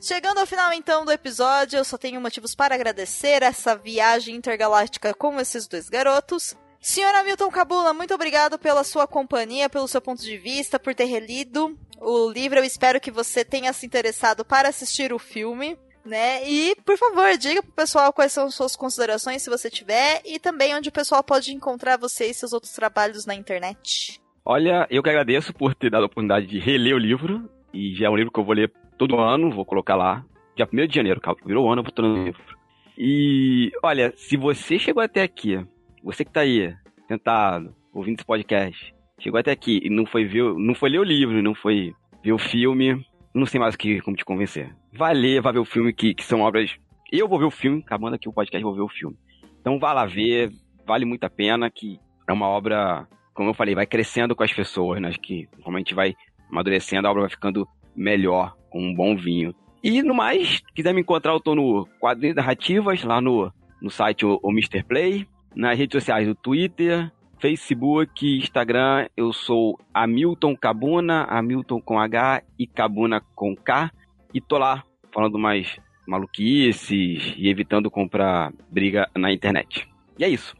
Chegando ao final então do episódio, eu só tenho motivos para agradecer essa viagem intergaláctica com esses dois garotos. Senhora Milton Cabula, muito obrigado pela sua companhia, pelo seu ponto de vista, por ter relido o livro. Eu espero que você tenha se interessado para assistir o filme. Né? E, por favor, diga pro pessoal quais são suas considerações, se você tiver, e também onde o pessoal pode encontrar você e seus outros trabalhos na internet. Olha, eu que agradeço por ter dado a oportunidade de reler o livro, e já é um livro que eu vou ler todo ano, vou colocar lá, dia 1 de janeiro, virou ano, eu vou no livro. E, olha, se você chegou até aqui, você que tá aí, sentado, ouvindo esse podcast, chegou até aqui e não foi ver, não foi ler o livro, não foi ver o filme, não sei mais que, como te convencer. Vai ler, vai ver o filme, que, que são obras. Eu vou ver o filme, acabando aqui o podcast, vou ver o filme. Então vá lá ver, vale muito a pena, que é uma obra, como eu falei, vai crescendo com as pessoas, né? Que gente vai amadurecendo, a obra vai ficando melhor, com um bom vinho. E no mais, quiser me encontrar, eu tô no Quadrinhos Narrativas, lá no, no site o, o Mr. Play, nas redes sociais do Twitter, Facebook, Instagram, eu sou Hamilton Cabuna, Hamilton com H e Cabuna com K. E tô lá falando mais maluquices e evitando comprar briga na internet. E é isso.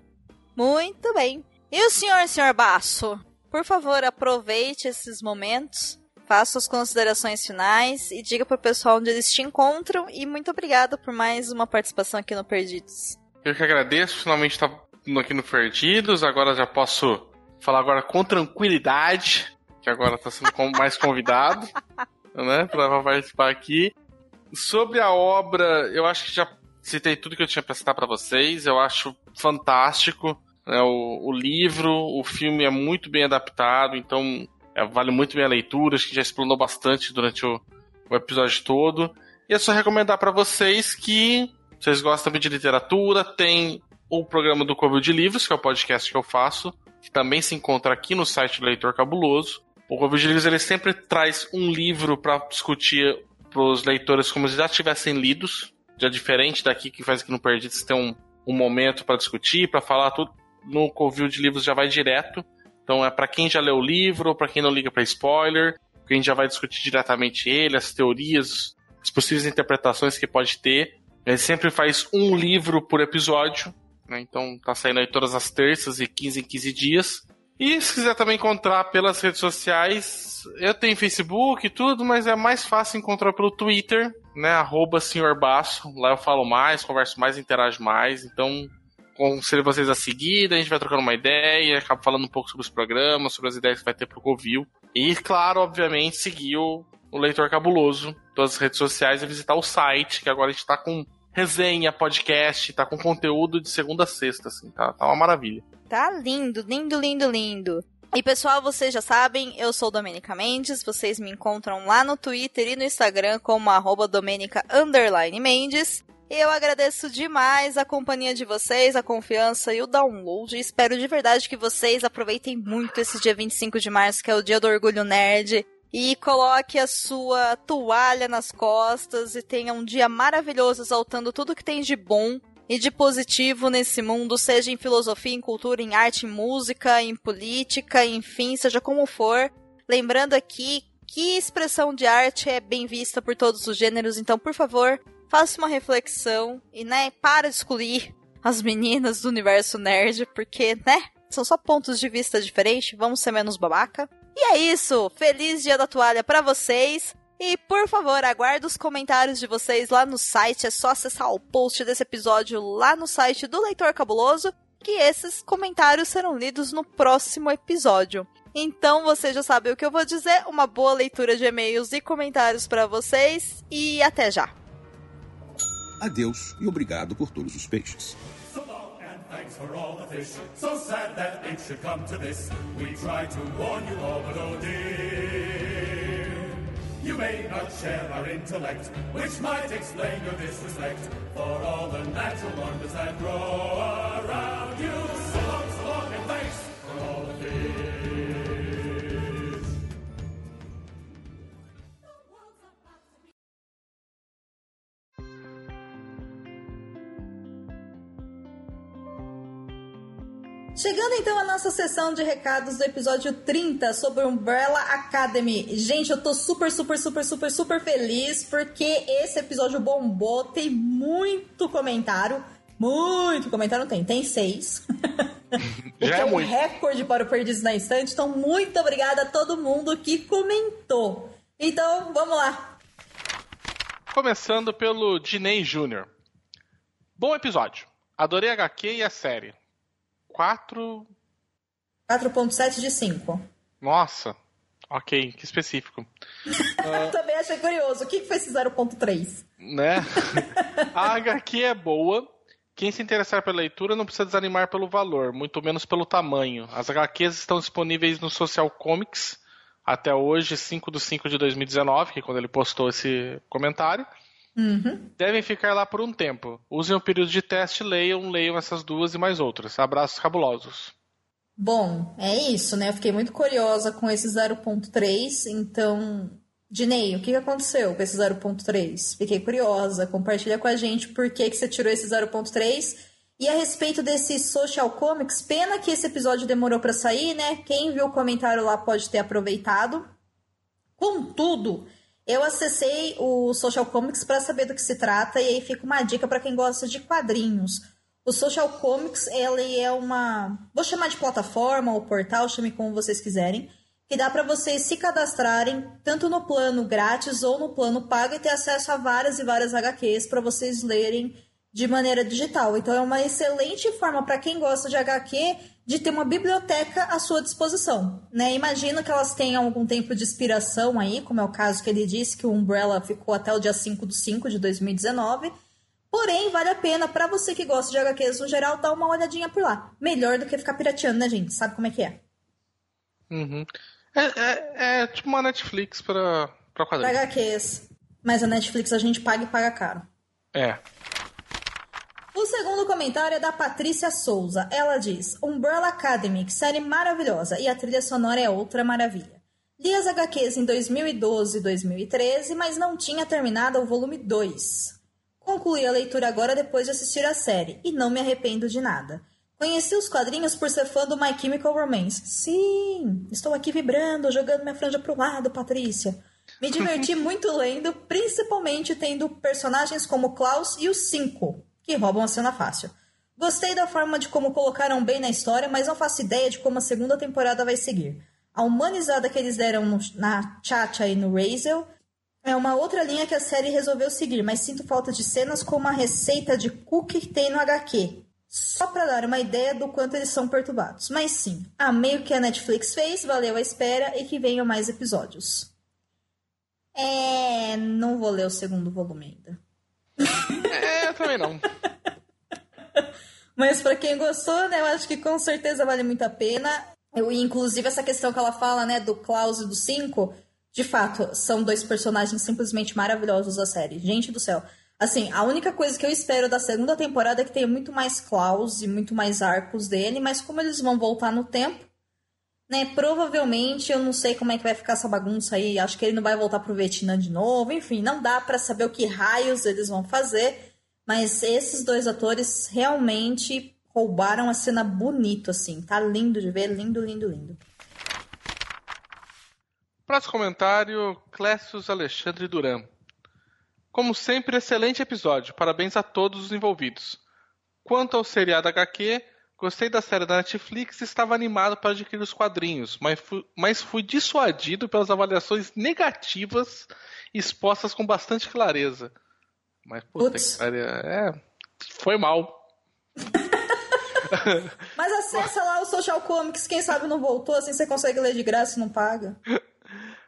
Muito bem. E o senhor, senhor Basso? Por favor, aproveite esses momentos, faça suas considerações finais e diga pro pessoal onde eles te encontram. E muito obrigada por mais uma participação aqui no Perdidos. Eu que agradeço, finalmente tá aqui no Perdidos, agora já posso falar agora com tranquilidade, que agora tá sendo mais convidado, né, para participar aqui. Sobre a obra, eu acho que já citei tudo que eu tinha para citar para vocês, eu acho fantástico. Né, o, o, livro, o filme é muito bem adaptado, então é, vale muito bem a leitura, acho que já explanou bastante durante o, o episódio todo. E é só recomendar para vocês que vocês gostam de literatura, tem o programa do Covil de Livros, que é o podcast que eu faço, que também se encontra aqui no site Leitor Cabuloso. O Covil de Livros ele sempre traz um livro para discutir para os leitores como se já tivessem lidos, já diferente daqui que faz aqui no Perdidos tem um, um momento para discutir, para falar tudo. No Covil de Livros já vai direto. Então é para quem já leu o livro, para quem não liga para spoiler, que a gente já vai discutir diretamente ele, as teorias, as possíveis interpretações que pode ter. Ele sempre faz um livro por episódio, né? Então tá saindo aí todas as terças e 15 em 15 dias. E se quiser também encontrar pelas redes sociais, eu tenho Facebook e tudo, mas é mais fácil encontrar pelo Twitter, né? Arroba Senhor Baço. Lá eu falo mais, converso mais, interajo mais. Então, conselho vocês a seguir, a gente vai trocando uma ideia, acaba falando um pouco sobre os programas, sobre as ideias que vai ter pro Covil. E, claro, obviamente, seguir o, o Leitor Cabuloso, todas as redes sociais e visitar o site, que agora a gente tá com resenha, podcast, tá com conteúdo de segunda a sexta, assim, tá, tá uma maravilha. Tá lindo, lindo, lindo, lindo. E pessoal, vocês já sabem, eu sou Domenica Mendes, vocês me encontram lá no Twitter e no Instagram como arroba Mendes. Eu agradeço demais a companhia de vocês, a confiança e o download. Espero de verdade que vocês aproveitem muito esse dia 25 de março, que é o dia do orgulho nerd e coloque a sua toalha nas costas e tenha um dia maravilhoso exaltando tudo que tem de bom e de positivo nesse mundo, seja em filosofia, em cultura, em arte, em música, em política, enfim, seja como for. Lembrando aqui que expressão de arte é bem vista por todos os gêneros, então, por favor, faça uma reflexão e, né, para de excluir as meninas do universo nerd, porque, né, são só pontos de vista diferentes, vamos ser menos babaca. E é isso. Feliz Dia da Toalha para vocês. E por favor, aguardo os comentários de vocês lá no site. É só acessar o post desse episódio lá no site do Leitor Cabuloso, que esses comentários serão lidos no próximo episódio. Então você já sabe o que eu vou dizer. Uma boa leitura de e-mails e comentários para vocês e até já. Adeus e obrigado por todos os peixes. Thanks for all the fish. So sad that it should come to this. We tried to warn you all, but oh dear. You You may not share our intellect, which might explain your disrespect for all the natural wonders that grow around you. Chegando então à nossa sessão de recados do episódio 30 sobre Umbrella Academy. Gente, eu tô super, super, super, super, super feliz porque esse episódio bombou, tem muito comentário. Muito comentário não tem, tem seis. Já é um muito. recorde para o Perdidos na Estante. Então, muito obrigada a todo mundo que comentou. Então, vamos lá. Começando pelo Diney Jr. Bom episódio. Adorei a HQ e a série. 4. 4.7 de 5. Nossa. Ok, que específico. Eu também achei curioso. O que que foi esse 0.3? Né? a HQ é boa. Quem se interessar pela leitura não precisa desanimar pelo valor, muito menos pelo tamanho. As HQs estão disponíveis no Social Comics até hoje, 5 de 5 de 2019, que é quando ele postou esse comentário. Uhum. Devem ficar lá por um tempo. Usem o período de teste, leiam, leiam essas duas e mais outras. Abraços cabulosos. Bom, é isso, né? Eu fiquei muito curiosa com esse 0.3, então. Dinei, o que aconteceu com esse 0.3? Fiquei curiosa, compartilha com a gente por que, que você tirou esse 0.3. E a respeito desse Social Comics, pena que esse episódio demorou pra sair, né? Quem viu o comentário lá pode ter aproveitado. Contudo, eu acessei o Social Comics para saber do que se trata e aí fica uma dica para quem gosta de quadrinhos. O Social Comics, ele é uma, vou chamar de plataforma ou portal, chame como vocês quiserem, que dá para vocês se cadastrarem tanto no plano grátis ou no plano pago e ter acesso a várias e várias HQs para vocês lerem de maneira digital. Então é uma excelente forma para quem gosta de HQ de ter uma biblioteca à sua disposição. Né? Imagino que elas tenham algum tempo de inspiração aí, como é o caso que ele disse que o Umbrella ficou até o dia 5 de 5 de 2019. Porém, vale a pena para você que gosta de HQs no geral dar uma olhadinha por lá. Melhor do que ficar pirateando, né, gente? Sabe como é que é? Uhum. É, é- é tipo uma Netflix pra, pra Pra quadrinhos. HQs. Mas a Netflix a gente paga e paga caro. É. O segundo comentário é da Patrícia Souza. Ela diz: Umbrella Academy, que série maravilhosa, e a trilha sonora é outra maravilha. Li as HQs em 2012 e 2013, mas não tinha terminado o volume 2. Concluí a leitura agora depois de assistir a série, e não me arrependo de nada. Conheci os quadrinhos por ser fã do My Chemical Romance. Sim, estou aqui vibrando, jogando minha franja pro lado, Patrícia. Me diverti muito lendo, principalmente tendo personagens como Klaus e os Cinco, que roubam a cena fácil. Gostei da forma de como colocaram bem na história, mas não faço ideia de como a segunda temporada vai seguir. A humanizada que eles deram no- na Chacha e no Razel é uma outra linha que a série resolveu seguir, mas sinto falta de cenas como a receita de cookie que tem no HQ. Só pra dar uma ideia do quanto eles são perturbados. Mas sim, amei o que a Netflix fez, valeu a espera e que venham mais episódios. É. Não vou ler o segundo volume ainda. É, também não. Mas pra quem gostou, né, eu acho que com certeza vale muito a pena. Eu, inclusive, essa questão que ela fala, né, do Klaus e do Cinco, de fato, são dois personagens simplesmente maravilhosos da série. Gente do céu. Assim, a única coisa que eu espero da segunda temporada é que tenha muito mais Klaus e muito mais arcos dele, mas como eles vão voltar no tempo, né, provavelmente eu não sei como é que vai ficar essa bagunça aí. Acho que ele não vai voltar pro Vietnã de novo. Enfim, não dá pra saber o que raios eles vão fazer. Mas esses dois atores realmente roubaram a cena bonito, assim. Tá lindo de ver, lindo, lindo, lindo. Próximo comentário, Clécius Alexandre Duran. Como sempre, excelente episódio. Parabéns a todos os envolvidos. Quanto ao seriado HQ, gostei da série da Netflix e estava animado para adquirir os quadrinhos, mas fui, mas fui dissuadido pelas avaliações negativas expostas com bastante clareza. Mas, puta que pariu, é, foi mal. Mas acessa lá o Social Comics, quem sabe não voltou, assim você consegue ler de graça e não paga.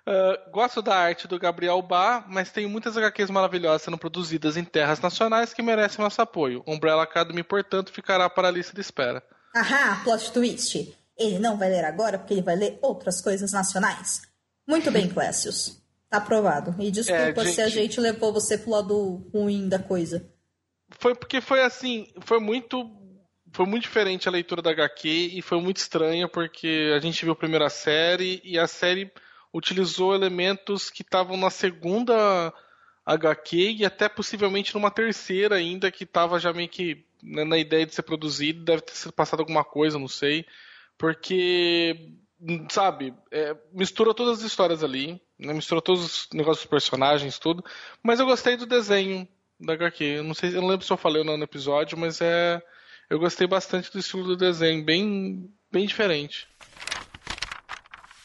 Uh, gosto da arte do Gabriel Bá, mas tem muitas HQs maravilhosas sendo produzidas em terras nacionais que merecem nosso apoio. Umbrella Academy, portanto, ficará para a lista de espera. Ahá, plot twist. Ele não vai ler agora porque ele vai ler outras coisas nacionais. Muito bem, Clécius. Tá aprovado. E desculpa É, se a gente- gente levou você pro lado ruim da coisa. Foi porque foi assim, foi muito foi muito diferente a leitura da HQ e foi muito estranha porque a gente viu a primeira série e a série utilizou elementos que estavam na segunda HQ e até possivelmente numa terceira ainda que estava já meio que né, na ideia de ser produzido, deve ter sido passado alguma coisa, não sei, porque sabe, é, mistura todas as histórias ali, né, mistura todos os negócios dos personagens, tudo, mas eu gostei do desenho da HQ. Eu não sei, eu não lembro se eu falei ou não no episódio, mas é eu gostei bastante do estilo do desenho, bem bem diferente.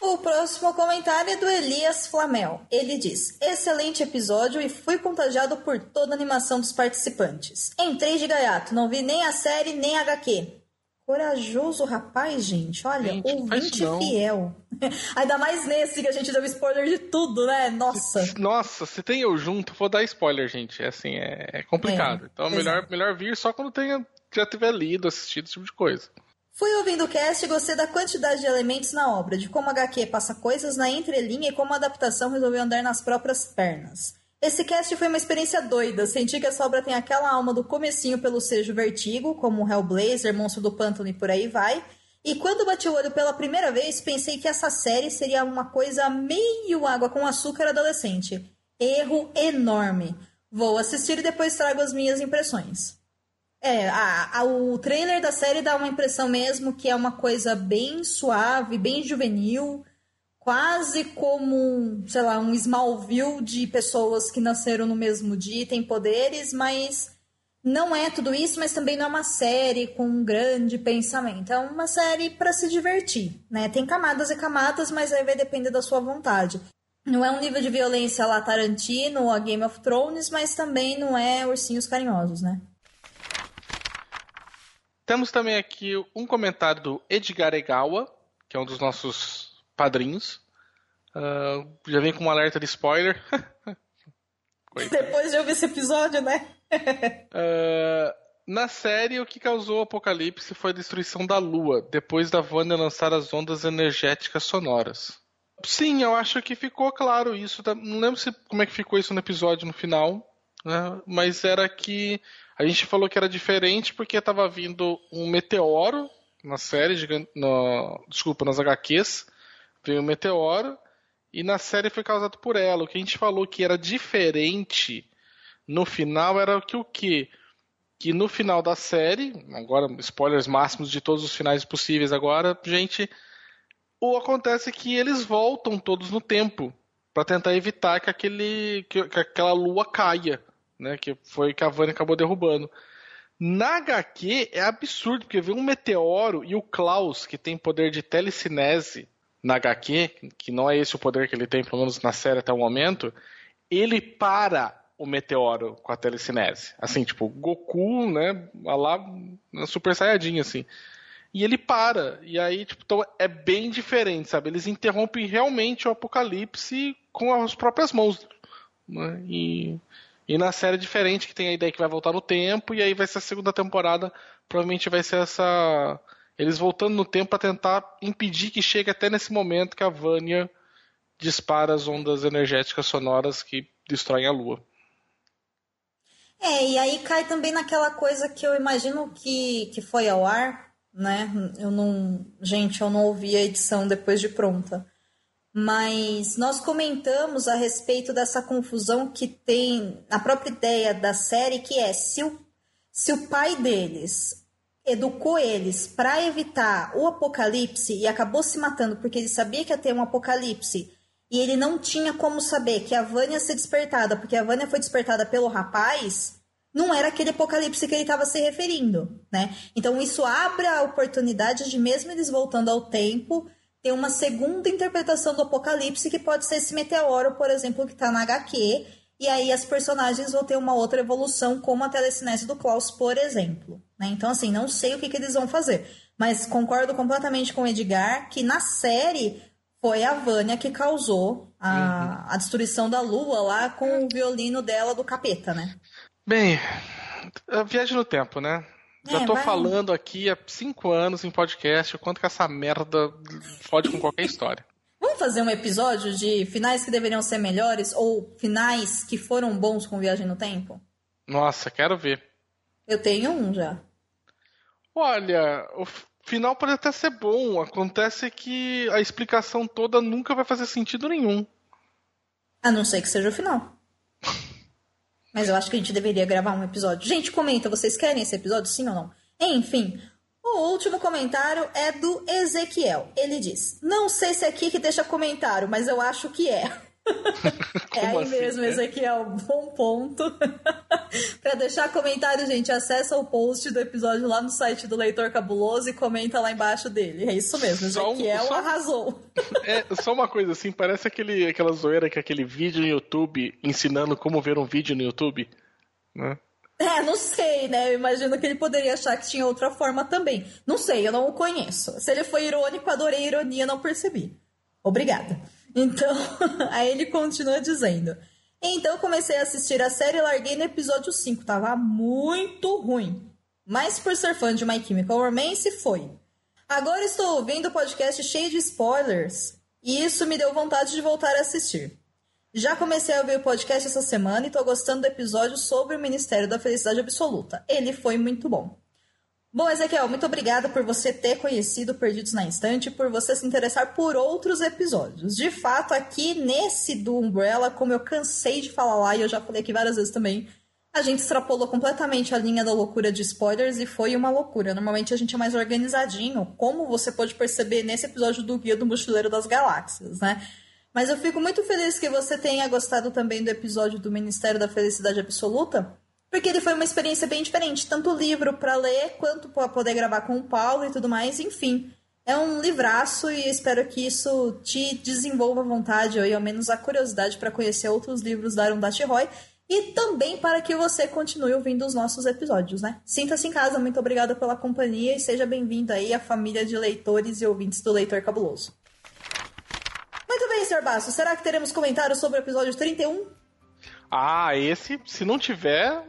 O próximo comentário é do Elias Flamel. Ele diz: Excelente episódio e fui contagiado por toda a animação dos participantes. Entrei de gaiato, não vi nem a série nem a HQ. Corajoso rapaz, gente. Olha, Gente, ouvinte fiel. Ainda mais nesse que a gente deu spoiler de tudo, né? Nossa. Nossa, se tem eu junto, vou dar spoiler, gente. É assim, é, é complicado. É, então é melhor, melhor vir só quando tenha, já tiver lido, assistido esse tipo de coisa. Fui ouvindo o cast e gostei da quantidade de elementos na obra, de como a HQ passa coisas na entrelinha e como a adaptação resolveu andar nas próprias pernas. Esse cast foi uma experiência doida, senti que essa obra tem aquela alma do comecinho pelo sejo Vertigo, como Hellblazer, Monstro do Pântano e por aí vai, e quando bati o olho pela primeira vez, pensei que essa série seria uma coisa meio água com açúcar adolescente. Erro enorme. Vou assistir e depois trago as minhas impressões. É, a- a- o trailer da série dá uma impressão mesmo que é uma coisa bem suave, bem juvenil, quase como, sei lá, um Smallville de pessoas que nasceram no mesmo dia e têm poderes, mas não é tudo isso, mas também não é uma série com um grande pensamento. É uma série para se divertir, né? Tem camadas e camadas, mas aí vai depender da sua vontade. Não é um nível de violência lá Tarantino ou a Game of Thrones, mas também não é ursinhos carinhosos, né? Temos também aqui um comentário do Edgar Egawa, que é um dos nossos padrinhos. Ah, já vem com um alerta de spoiler. Depois de ouvir esse episódio, né? Ah, na série, o que causou o apocalipse foi a destruição da Lua, depois da Wanda lançar as ondas energéticas sonoras. Sim, eu acho que ficou claro isso. tá? Não lembro se, como é que ficou isso no episódio no final, né? mas era que a gente falou que era diferente porque estava vindo um meteoro na série, no- desculpa, nas HQs, veio um meteoro e na série foi causado por ela. O que a gente falou que era diferente no final era que o quê? Que no final da série, agora spoilers máximos de todos os finais possíveis agora, gente, o acontece que eles voltam todos no tempo para tentar evitar que aquele que, que aquela lua caia, né, que foi que a Vânia acabou derrubando. Na HQ é absurdo, porque vem um meteoro e o Klaus, que tem poder de telecinese na HQ, que não é esse o poder que ele tem, pelo menos na série até o momento, ele para o meteoro com a telecinese. Assim, tipo, Goku, né, lá, na Super Saiyajin, assim. E ele para. E aí, tipo, então é bem diferente, sabe? Eles interrompem realmente o apocalipse com as próprias mãos. né? E, e na série diferente, que tem a ideia que vai voltar no tempo, e aí vai ser a segunda temporada, provavelmente vai ser essa. Eles voltando no tempo para tentar impedir que chegue até nesse momento que a Vânia dispara as ondas energéticas sonoras que destroem a Lua. É, e aí cai também naquela coisa que eu imagino que, que foi ao ar, né? Eu não. Gente, eu não ouvi a edição depois de pronta. Mas nós comentamos a respeito dessa confusão que tem na própria ideia da série, que é se o, se o pai deles educou eles para evitar o apocalipse e acabou se matando porque ele sabia que ia ter um apocalipse e ele não tinha como saber que a Vânia ia ser despertada, porque a Vânia foi despertada pelo rapaz, não era aquele apocalipse que ele estava se referindo, né? Então isso abre a oportunidade de mesmo eles voltando ao tempo ter uma segunda interpretação do apocalipse que pode ser esse meteoro, por exemplo, que está na HQ, e aí as personagens vão ter uma outra evolução, como a telecinese do Klaus, por exemplo. né? Então, assim, não sei o que, que eles vão fazer, mas concordo completamente com o Edgar que na série foi a Vânia que causou a, a destruição da lua lá com o violino dela do capeta, né? Bem, a viagem no tempo, né? Já É, tô vai- falando aqui há cinco anos em podcast o quanto que essa merda fode com qualquer história. Vamos Vamos fazer um episódio de finais que deveriam ser melhores ou finais que foram bons com Viagem no Tempo? Nossa, quero ver. Eu tenho um já. Olha, o final pode até ser bom. Acontece que a explicação toda nunca vai fazer sentido nenhum. A não ser que seja o final. Mas eu acho que a gente deveria gravar um episódio. Gente, comenta, vocês querem esse episódio, sim ou não? Enfim, o último comentário é do Ezequiel. Ele diz: Não sei se é aqui que deixa comentário, mas eu acho que é. é aí assim, mesmo, né? Ezequiel. Bom ponto. Para deixar comentário, gente, acessa o post do episódio lá no site do Leitor Cabuloso e comenta lá embaixo dele. É isso mesmo, Só um- Ezequiel só- arrasou. É só uma coisa assim, parece aquele, aquela zoeira que é aquele vídeo no YouTube ensinando como ver um vídeo no YouTube. Né? É, não sei, né? Eu imagino que ele poderia achar que tinha outra forma também. Não sei, eu não o conheço. Se ele foi irônico, adorei a ironia, não percebi. Obrigada. Então, aí ele continua dizendo. Então comecei a assistir a série e larguei no episódio 5. Tava muito ruim. Mas por ser fã de My Chemical Romance, foi. Agora estou ouvindo o podcast cheio de spoilers. E isso me deu vontade de voltar a assistir. Já comecei a ouvir o podcast essa semana e tô gostando do episódio sobre o Ministério da Felicidade Absoluta. Ele foi muito bom. Bom, Ezequiel, muito obrigada por você ter conhecido Perdidos na Instante por você se interessar por outros episódios. De fato, aqui nesse do Umbrella, como eu cansei de falar lá e eu já falei aqui várias vezes também, a gente extrapolou completamente a linha da loucura de spoilers e foi uma loucura. Normalmente a gente é mais organizadinho, como você pode perceber nesse episódio do Guia do Mochileiro das Galáxias, né? Mas eu fico muito feliz que você tenha gostado também do episódio do Ministério da Felicidade Absoluta, porque ele foi uma experiência bem diferente, tanto o livro para ler quanto para poder gravar com o Paulo e tudo mais, enfim. É um livraço e espero que isso te desenvolva a vontade ou ao menos a curiosidade para conhecer outros livros da Arundhati Roy e também para que você continue ouvindo os nossos episódios, né? Sinta-se em casa, muito obrigada pela companhia e seja bem-vindo aí à família de leitores e ouvintes do Leitor Cabuloso. Muito bem, Sr. Basso, será que teremos comentários sobre o episódio 31? Ah, esse, se não tiver,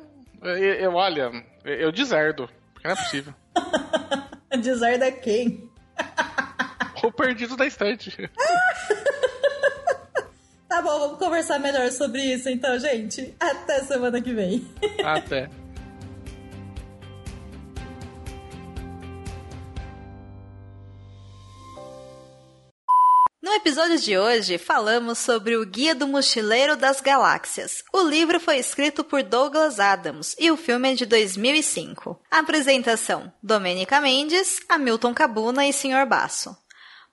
eu, eu- olha, eu deserdo. Porque não é possível. Desarda quem? O perdido da estante. Tá bom, vamos conversar melhor sobre isso então, gente. Até semana que vem. Até. No episódio de hoje, falamos sobre o Guia do Mochileiro das Galáxias. O livro foi escrito por Douglas Adams e o filme é de 2005. Apresentação: Domênica Mendes, Hamilton Cabuna e Sr. Basso.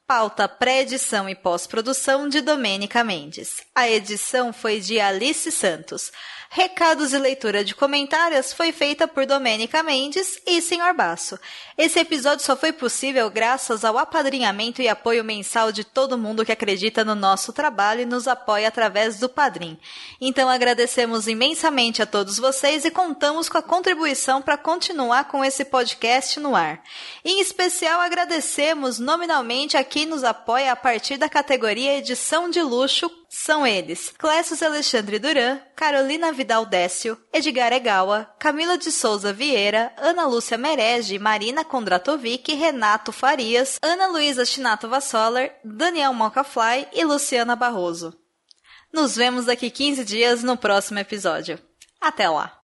Pauta pré-edição e pós-produção de Domênica Mendes. A edição foi de Alice Santos. Recados e leitura de comentários foi feita por Domênica Mendes e Sr. Basso. Esse episódio só foi possível graças ao apadrinhamento e apoio mensal de todo mundo que acredita no nosso trabalho e nos apoia através do Padrim. Então agradecemos imensamente a todos vocês e contamos com a contribuição para continuar com esse podcast no ar. Em especial agradecemos nominalmente a quem nos apoia a partir da categoria Edição de Luxo são eles: Clécio Alexandre Duran, Carolina Vidal Décio, Edgar Egawa, Camila de Souza Vieira, Ana Lúcia Merege, Marina Kondratovic, Renato Farias, Ana Luísa Chinato Vassoller, Daniel Mocafly e Luciana Barroso. Nos vemos daqui 15 dias no próximo episódio. Até lá!